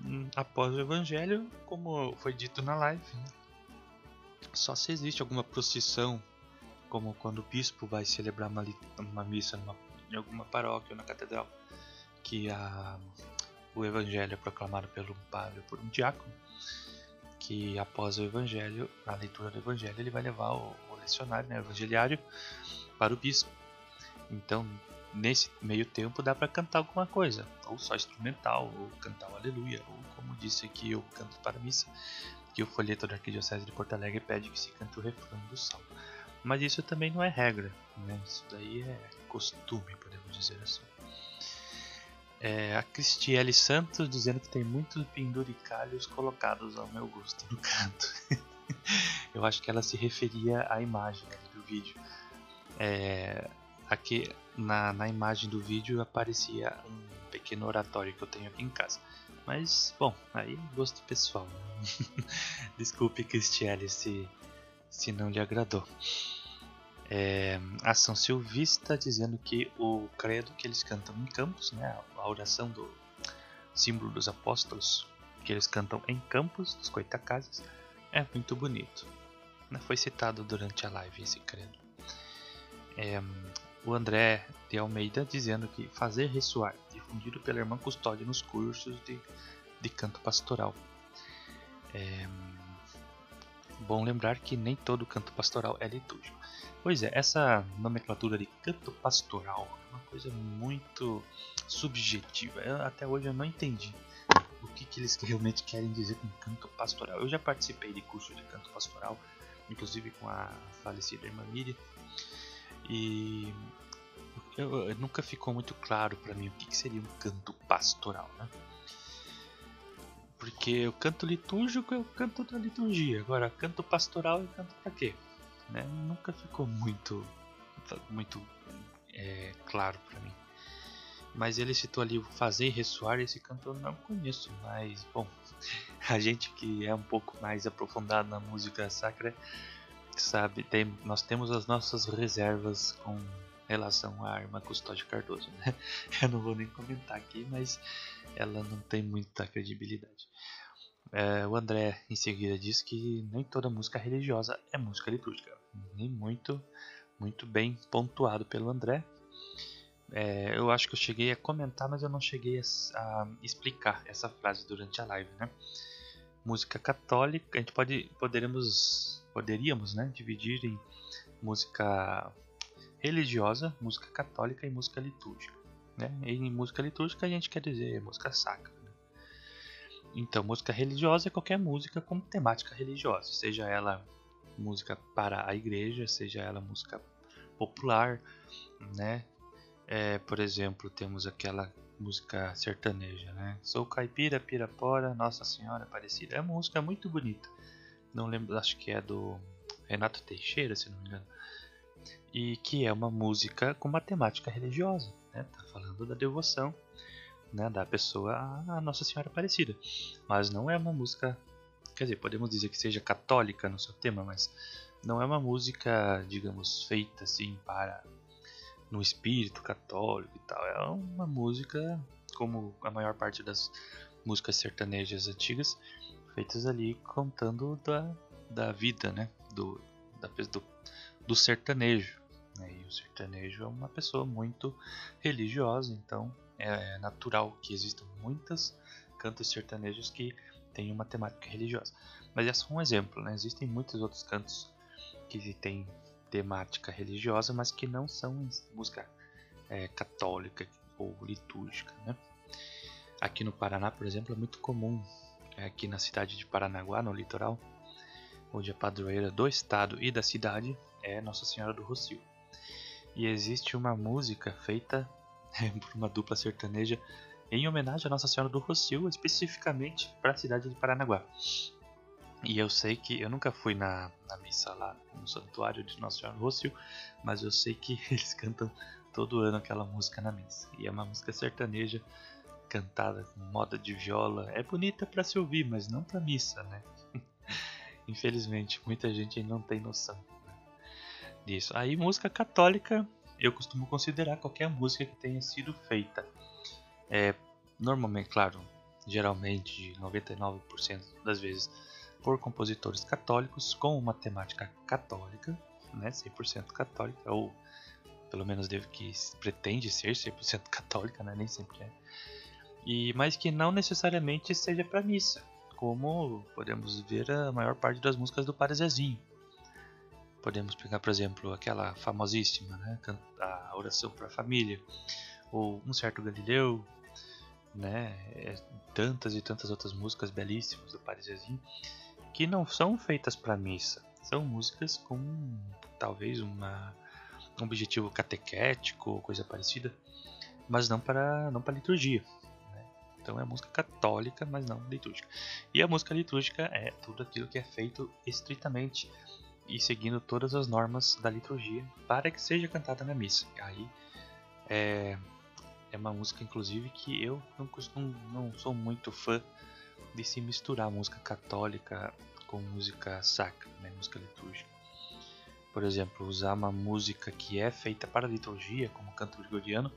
hum, após o Evangelho, como foi dito na live, né, só se existe alguma procissão, como quando o bispo vai celebrar uma, uma missa numa, em alguma paróquia ou na catedral, que a, o evangelho é proclamado pelo padre ou por um diácono, que após o evangelho, a leitura do evangelho, ele vai levar o, o lecionário, né, o evangeliário, para o bispo. Então, nesse meio tempo dá para cantar alguma coisa, ou só instrumental, ou cantar o aleluia, ou como disse aqui eu canto para a missa, que o folheto da Arquidiocese de Porto Alegre pede que se cante o refrão do salmo. Mas isso também não é regra, né? isso daí é costume, podemos dizer assim. É, a Cristiele Santos dizendo que tem muitos penduricalhos colocados ao meu gosto no canto. Eu acho que ela se referia à imagem do vídeo. É, aqui na, na imagem do vídeo aparecia um pequeno oratório que eu tenho aqui em casa. Mas, bom, aí gosto pessoal. Desculpe, Cristiele, se, se não lhe agradou. É, ação silvista dizendo que o credo que eles cantam em campos, né, a oração do símbolo dos apóstolos que eles cantam em campos dos coitacazes é muito bonito. Foi citado durante a live esse credo. É, o André de Almeida dizendo que fazer ressoar, difundido pela irmã Custódia nos cursos de, de canto pastoral. É, bom lembrar que nem todo canto pastoral é litúrgico. Pois é, essa nomenclatura de canto pastoral é uma coisa muito subjetiva. Eu, até hoje eu não entendi o que, que eles realmente querem dizer com canto pastoral. Eu já participei de curso de canto pastoral, inclusive com a falecida irmã Miri, e eu, eu, nunca ficou muito claro para mim o que, que seria um canto pastoral, né? Porque o canto litúrgico é o canto da liturgia, agora canto pastoral é canto para quê? né? Nunca ficou muito, muito é, claro para mim. Mas ele citou ali o fazer ressoar esse cantor não conheço, mas bom, a gente que é um pouco mais aprofundado na música sacra sabe, tem, nós temos as nossas reservas com relação à irmã Custódio Cardoso, né? Eu não vou nem comentar aqui, mas ela não tem muita credibilidade. É, o André em seguida diz que nem toda música religiosa é música litúrgica. Nem muito, muito bem pontuado pelo André. É, eu acho que eu cheguei a comentar, mas eu não cheguei a, a, explicar essa frase durante a live, né? música católica, a gente pode poderemos poderíamos, né, dividir em música religiosa, música católica e música litúrgica, né? E em música litúrgica a gente quer dizer música sacra. Né? Então, música religiosa é qualquer música com temática religiosa, seja ela música para a igreja, seja ela música popular, né? É, por exemplo, temos aquela música sertaneja, né? Sou caipira, pirapora, Nossa Senhora Aparecida. É uma música muito bonita. Não lembro, acho que é do Renato Teixeira, se não me engano. E que é uma música com uma temática religiosa, né? Tá falando da devoção, né, da pessoa à Nossa Senhora Aparecida. Mas não é uma música, quer dizer, podemos dizer que seja católica no seu tema, mas não é uma música, digamos, feita assim para no espírito católico e tal. É uma música, como a maior parte das músicas sertanejas antigas, feitas ali contando da, da vida, né? Do, da, do, do sertanejo. Né? E o sertanejo é uma pessoa muito religiosa, então é natural que existam muitos cantos sertanejos que têm uma temática religiosa. Mas é só um exemplo, né? Existem muitos outros cantos que têm temática religiosa, mas que não são música é, católica ou litúrgica. Né? Aqui no Paraná, por exemplo, é muito comum, é, aqui na cidade de Paranaguá, no litoral, onde a padroeira do estado e da cidade é Nossa Senhora do Rocio. E existe uma música feita é, por uma dupla sertaneja em homenagem a Nossa Senhora do Rocio, especificamente para a cidade de Paranaguá. E eu sei que eu nunca fui na, na missa lá no santuário de Nossa Senhora do Rocio, mas eu sei que eles cantam todo ano aquela música na missa. E é uma música sertaneja cantada com moda de viola. É bonita para se ouvir, mas não para missa, né? Infelizmente, muita gente não tem noção né, disso. Aí, música católica, eu costumo considerar qualquer música que tenha sido feita. É, normalmente, claro, geralmente 99% das vezes por compositores católicos com uma temática católica, né, 100% católica, ou pelo menos deve que pretende ser 100% católica, né, nem sempre é. E mas que não necessariamente seja para missa, como podemos ver a maior parte das músicas do Padre Zezinho. Podemos pegar, por exemplo, aquela famosíssima, né, a oração para a família, ou um certo Galileu, né, é, tantas e tantas outras músicas belíssimas do Padre Zezinho que não são feitas para missa. São músicas com talvez uma, um objetivo catequético ou coisa parecida, mas não para não para liturgia. Então é música católica, mas não litúrgica. E a música litúrgica é tudo aquilo que é feito estritamente e seguindo todas as normas da liturgia para que seja cantada na missa. Aí é, é uma música, inclusive, que eu não, costumo, não sou muito fã de se misturar música católica com música sacra, né, música litúrgica. Por exemplo, usar uma música que é feita para liturgia, como o canto gregoriano,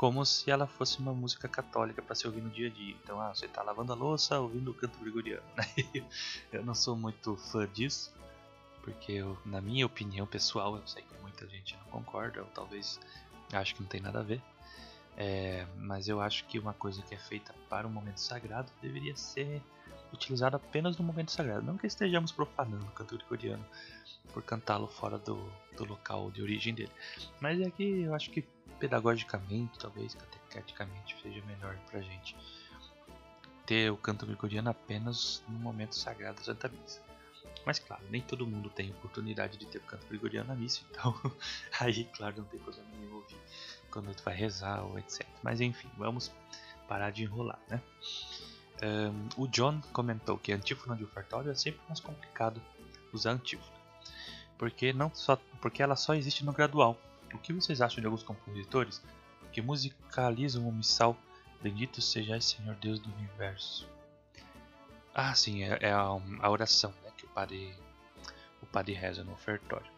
como se ela fosse uma música católica para se ouvir no dia a dia. Então, ah, você está lavando a louça ouvindo o canto gregoriano. Eu não sou muito fã disso, porque eu, na minha opinião pessoal, eu sei que muita gente não concorda, ou talvez acho que não tem nada a ver. É, mas eu acho que uma coisa que é feita para um momento sagrado deveria ser utilizada apenas no momento sagrado. Não que estejamos profanando o canto gregoriano por cantá-lo fora do, do local de origem dele. Mas é que eu acho que pedagogicamente, talvez catequeticamente, seja melhor para gente ter o canto gregoriano apenas no momento sagrado da Santa Missa. Mas claro, nem todo mundo tem oportunidade de ter o canto gregoriano na missa, então aí, claro, não tem problema nenhum ouvir quando tu vai rezar ou etc. Mas enfim, vamos parar de enrolar, né? Um, o John comentou que a antífona de ofertório é sempre mais complicado usar antífona, porque não só porque ela só existe no gradual. O que vocês acham de alguns compositores que musicalizam o missal Bendito seja Senhor Deus do Universo? Ah, sim, é, é a, a, oração né, que o padre, o padre reza no ofertório.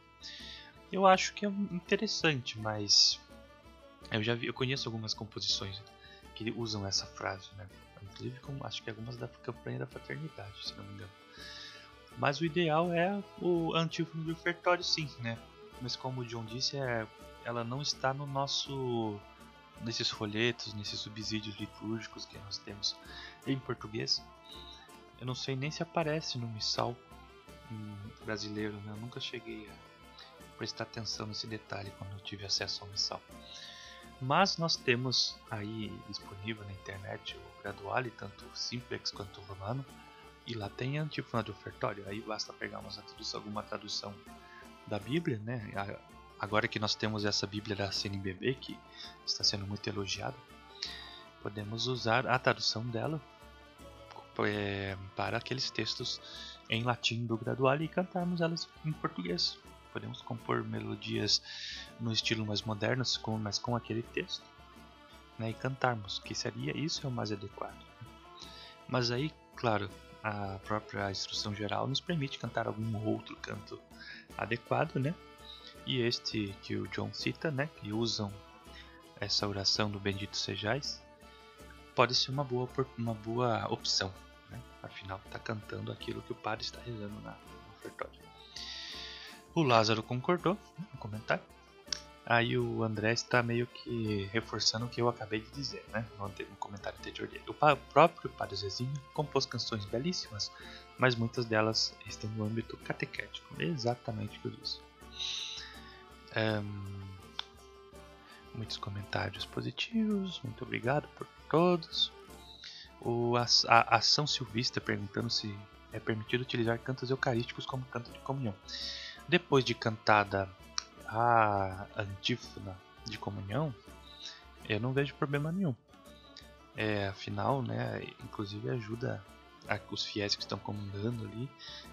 Eu acho que é interessante, mas eu já vi, eu conheço algumas composições que usam essa frase, né? Inclusive, acho que algumas da campanha da fraternidade, se não me engano. Mas o ideal é o antífono do ofertório, sim, né? Mas como o John disse, é, ela não está no nosso nesses folhetos, nesses subsídios litúrgicos que nós temos em português. Eu não sei nem se aparece no missal brasileiro, né? Eu nunca cheguei a prestar atenção nesse detalhe quando eu tive acesso ao missal. Mas nós temos aí disponível na internet o Graduale, tanto o Simplex quanto o Romano, e lá tem a antífona de ofertório. Aí basta pegar uma tradução, alguma tradução da Bíblia, né? Agora que nós temos essa Bíblia da CNBB, que está sendo muito elogiada, podemos usar a tradução dela é, para aqueles textos em latim do Graduale e cantarmos elas em português. Podemos compor melodias no estilo mais moderno, mas com aquele texto, né, e cantarmos, que seria isso é o mais adequado. Mas aí, claro, a própria instrução geral nos permite cantar algum outro canto adequado, né? E este que o John cita, né, que usam essa oração do Bendito Sejais, pode ser uma boa, uma boa opção. Né? Afinal, está cantando aquilo que o padre está rezando na, ofertório. O Lázaro concordou no comentário. Aí o André está meio que reforçando o que eu acabei de dizer, né? No, comentário anterior dele. O próprio Padre Zezinho compôs canções belíssimas, mas muitas delas estão no âmbito catequético. Exatamente o que eu disse. Um, muitos comentários positivos, muito obrigado por todos. O, a, a, São Silvestre perguntando se é permitido utilizar cantos eucarísticos como canto de comunhão. Depois de cantada a antífona de comunhão, eu não vejo problema nenhum. É, afinal, né, inclusive ajuda a, os fiéis que estão comungando ali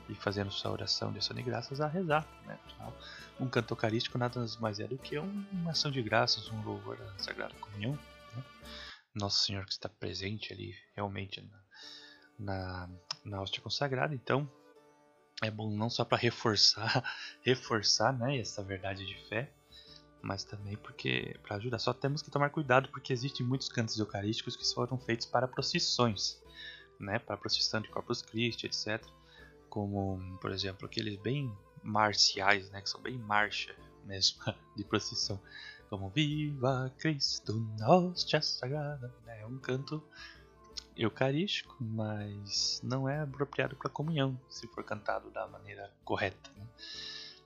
e fazendo sua oração de ação de graças a rezar. Né? Afinal, um canto eucarístico nada mais é do que uma ação de graças, um louvor à Sagrada Comunhão. Né? Nosso Senhor que está presente ali realmente na, na, na hóstia consagrada. Então, é bom não só para reforçar, reforçar, né, essa verdade de fé, mas também porque para ajudar. Só temos que tomar cuidado porque existem muitos cantos eucarísticos que foram feitos para procissões, né, para procissão de Corpus Christi, etc. Como, por exemplo, aqueles bem marciais, né, que são bem marcha mesmo de procissão, como Viva Cristo, Nostra Sagrada, né, é um canto eucarístico, mas não é apropriado para comunhão se for cantado da maneira correta. Né?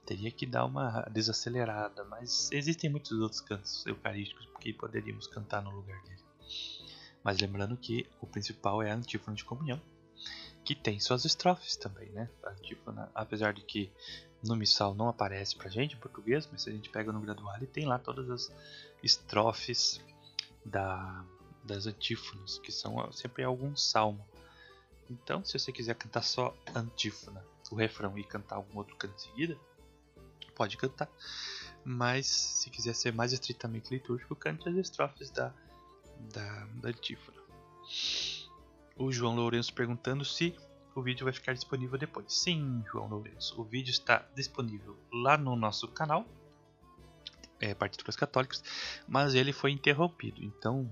Teria que dar uma desacelerada, mas existem muitos outros cantos eucarísticos que poderíamos cantar no lugar dele. Mas lembrando que o principal é a antífona de comunhão, que tem suas estrofes também, né? A antífona, apesar de que no missal não aparece pra gente em português, mas se a gente pega no gradual, tem lá todas as estrofes da das antífonas, que são sempre algum salmo. Então, se você quiser cantar só antífona, o refrão e cantar algum outro canto em seguida, pode cantar. Mas se quiser ser mais estritamente litúrgico, cante as estrofes da, da, da antífona. O João Lourenço perguntando se o vídeo vai ficar disponível depois. Sim, João Lourenço, o vídeo está disponível lá no nosso canal, é, Partituras Católicas, mas ele foi interrompido. Então,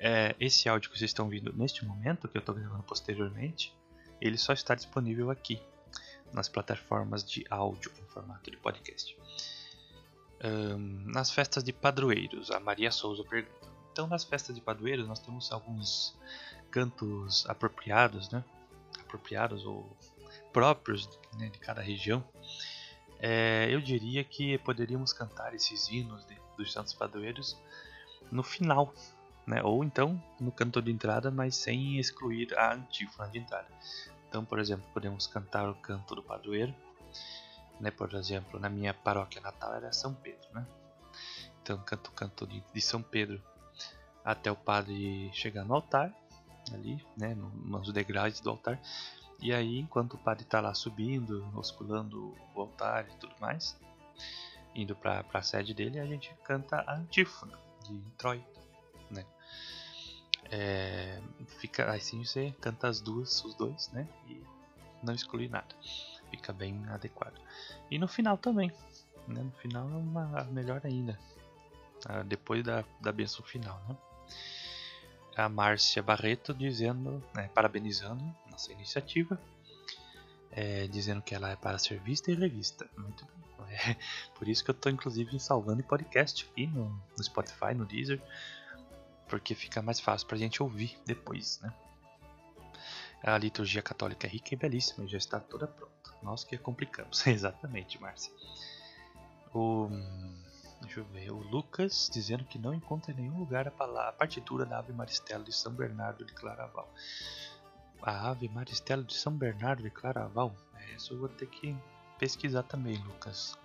é, esse áudio que vocês estão ouvindo neste momento, que eu estou gravando posteriormente, ele só está disponível aqui, nas plataformas de áudio em formato de podcast. Um, nas festas de padroeiros, a Maria Souza pergunta. Então, nas festas de padroeiros, nós temos alguns cantos apropriados, né? Apropriados ou próprios né, de cada região. É, eu diria que poderíamos cantar esses hinos de, dos santos padroeiros no final né? Ou então no canto de entrada, mas sem excluir a antífona de entrada. Então, por exemplo, podemos cantar o canto do padroeiro, né? Por exemplo, na minha paróquia natal era São Pedro, né? Então, canto o canto de, de São Pedro até o padre chegar no altar, ali, né? Nos degraus do altar. E aí, enquanto o padre está lá subindo, osculando o altar e tudo mais, indo para a sede dele, a gente canta a antífona de né? É, fica assim você canta as duas, os dois, né? E não exclui nada. Fica bem adequado. E no final também. Né? No final é uma melhor ainda. Ah, depois da, da benção final, né? A Márcia Barreto dizendo, né, parabenizando nossa iniciativa, é, dizendo que ela é para ser vista e revista. Muito bem. É, por isso que eu estou inclusive salvando em podcast aqui no, no Spotify, no Deezer porque fica mais fácil para a gente ouvir depois, né? A liturgia católica é rica e belíssima, já está toda pronta. Nós que complicamos. Exatamente, Márcia. O. Deixa eu ver. O Lucas dizendo que não encontra em nenhum lugar a, palavra, a partitura da Ave Maristela de São Bernardo de Claraval. A Ave Maristela de São Bernardo de Claraval? É, isso eu vou ter que pesquisar também, Lucas.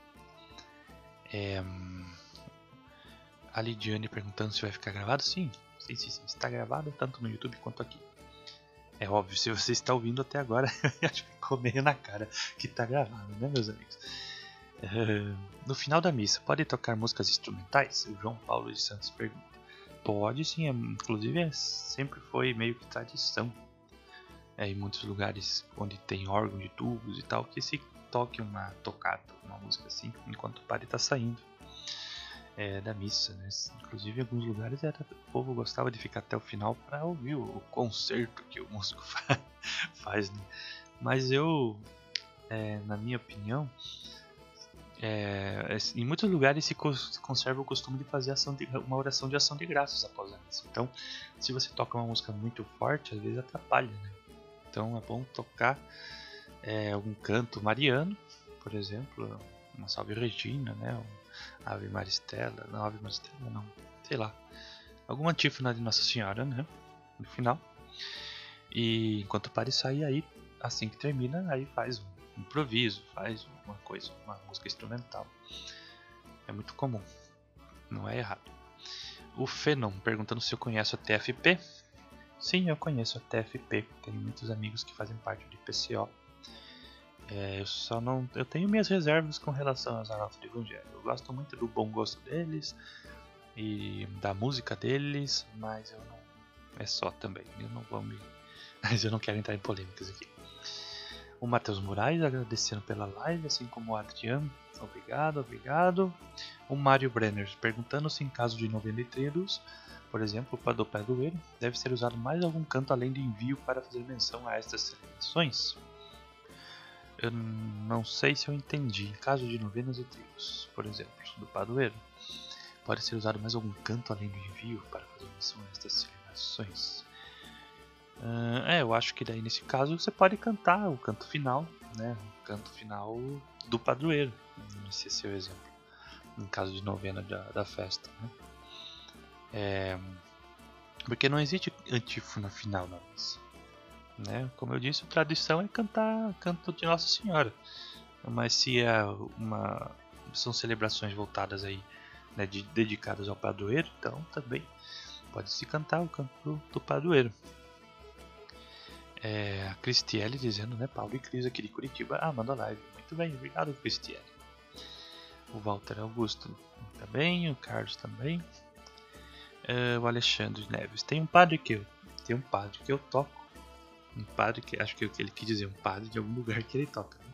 É, a Lidiane perguntando se vai ficar gravado. Sim, sim, sim, sim. Está gravado tanto no YouTube quanto aqui. É óbvio, se você está ouvindo até agora, acho que ficou meio na cara que está gravado, né, meus amigos? Uh, no final da missa, pode tocar músicas instrumentais? O João Paulo de Santos pergunta. Pode sim, é, inclusive é, sempre foi meio que tradição. É, em muitos lugares onde tem órgão de tubos e tal, que se toque uma tocata, uma música assim, enquanto o padre está saindo é, da missa. Né? Inclusive, em alguns lugares era, o povo gostava de ficar até o final para ouvir o, concerto que o músico faz. Né? Mas eu, é, na minha opinião, é, em muitos lugares se conserva o costume de fazer de, uma oração de ação de graças após a missa. Então, se você toca uma música muito forte, às vezes atrapalha. Né? Então, é bom tocar é, algum canto mariano, por exemplo, uma Salve Regina, né? Ave Maristela, não Ave Maristela, não, sei lá, alguma antífona de Nossa Senhora, né? No final. E enquanto o padre sair aí, assim que termina, aí faz um improviso, faz uma coisa, uma música instrumental. É muito comum, não é errado. O Fenon perguntando se eu conheço a TFP. Sim, eu conheço a TFP. Tenho muitos amigos que fazem parte do PCO. É, eu só não. Eu tenho minhas reservas com relação aos Arautos do Evangelho. Eu gosto muito do bom gosto deles e da música deles, mas eu não. É só também. Eu não vou me. Mas eu não quero entrar em polêmicas aqui. O Matheus Moraes agradecendo pela live, assim como o Adriano. Obrigado, obrigado. O Mário Brenner perguntando se em caso de novembreiros, por exemplo, para do padroeiro, deve ser usado mais algum canto além de envio para fazer menção a estas celebrações. Eu não sei se eu entendi. Em caso de novenas e trios, por exemplo, do padroeiro, pode ser usado mais algum canto além do envio para fazer menção a celebrações. Uh, é, eu acho que daí nesse caso você pode cantar o canto final, né? O canto final do padroeiro, esse é seu exemplo. Em caso de novena da, da festa, né? É, porque não existe antífona final na missa. Né? Como eu disse, a tradição é cantar canto de Nossa Senhora. Mas se é uma são celebrações voltadas aí, né, de, dedicadas ao padroeiro, então também pode se cantar o canto do, do padroeiro. É, a Cristiele dizendo, né, Paulo e Cris aqui de Curitiba, ah, manda live. Muito bem, obrigado Cristiele. O Walter Augusto também, o Carlos também. É, o Alexandre Neves. Tem um padre que eu, tem um padre que eu toco um padre que acho que ele quis dizer um padre de algum lugar que ele toca, né?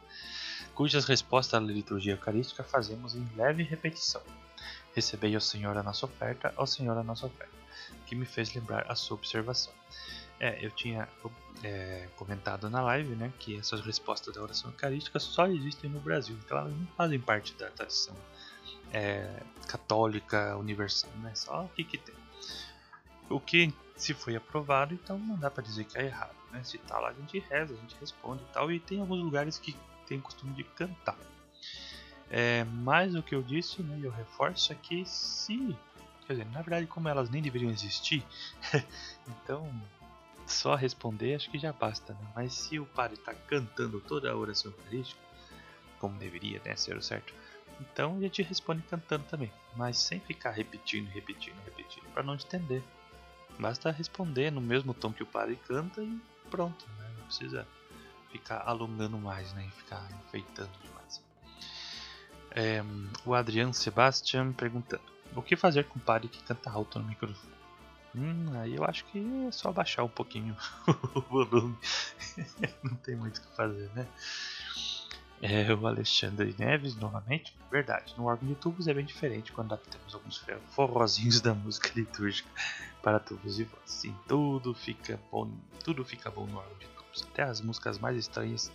cujas respostas à liturgia eucarística fazemos em leve repetição. Recebei ao Senhor a nossa oferta, ao Senhor a nossa oferta, que me fez lembrar a sua observação. É, eu tinha é, comentado na live, né, que essas respostas da oração eucarística só existem no Brasil, então elas não fazem parte da tradição é, católica universal, né? Só aqui que tem. O que se foi aprovado, então não dá para dizer que é errado. Né? Se tá lá, a gente reza, a gente responde e tal. E tem alguns lugares que tem o costume de cantar. É, mais o que eu disse, né, eu reforço aqui, se. Quer dizer, na verdade, como elas nem deveriam existir, então só responder acho que já basta. Né? Mas se o padre está cantando toda a oração eucarística, como deveria né, ser o certo, então a gente responde cantando também, mas sem ficar repetindo, repetindo, repetindo, para não entender. Basta responder no mesmo tom que o padre canta e pronto, né? Não precisa ficar alongando mais, né? E ficar enfeitando demais. É, o Adriano Sebastian perguntando: O que fazer com o padre que canta alto no microfone? Hum, aí eu acho que é só baixar um pouquinho o volume. Não tem muito o que fazer, né? É, o Alexandre Neves, novamente, verdade, no órgão de tubos é bem diferente quando adaptamos alguns forrozinhos da música litúrgica para tubos e vozes. Sim, tudo fica bom, tudo fica bom no órgão de tubos. Até as músicas mais estranhas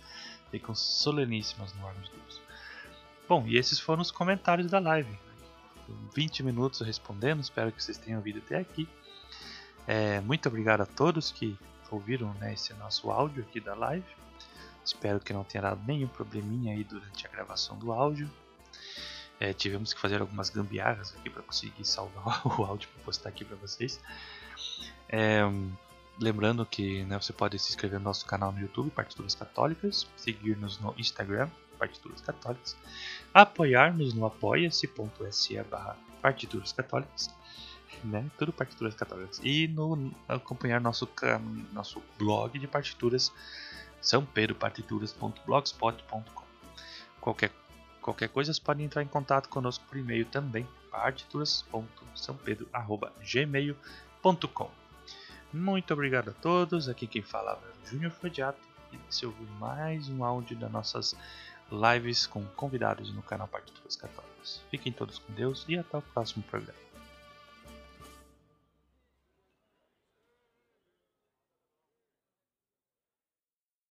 ficam soleníssimas no órgão de tubos. Bom, e esses foram os comentários da live. 20 minutos respondendo, espero que vocês tenham ouvido até aqui. É, muito obrigado a todos que ouviram né, esse nosso áudio aqui da live. Espero que não tenha dado nenhum probleminha aí durante a gravação do áudio. É, tivemos que fazer algumas gambiarras aqui para conseguir salvar o áudio para postar aqui para vocês. É, lembrando que né, você pode se inscrever no nosso canal no YouTube, Partituras Católicas, seguir-nos no Instagram, Partituras Católicas, apoiar-nos no apoia-se.se barra Partituras Católicas, né, tudo Partituras Católicas, e no, acompanhar nosso, nosso blog de partituras, sãopedropartituras.blogspot.com. Qualquer Qualquer coisa, vocês podem entrar em contato conosco por e-mail também, partituras.sãopedro.gmail.com Muito obrigado a todos, aqui quem falava é o Júnior Fodiato e você ouviu mais um áudio das nossas lives com convidados no canal Partituras Católicas. Fiquem todos com Deus e até o próximo programa.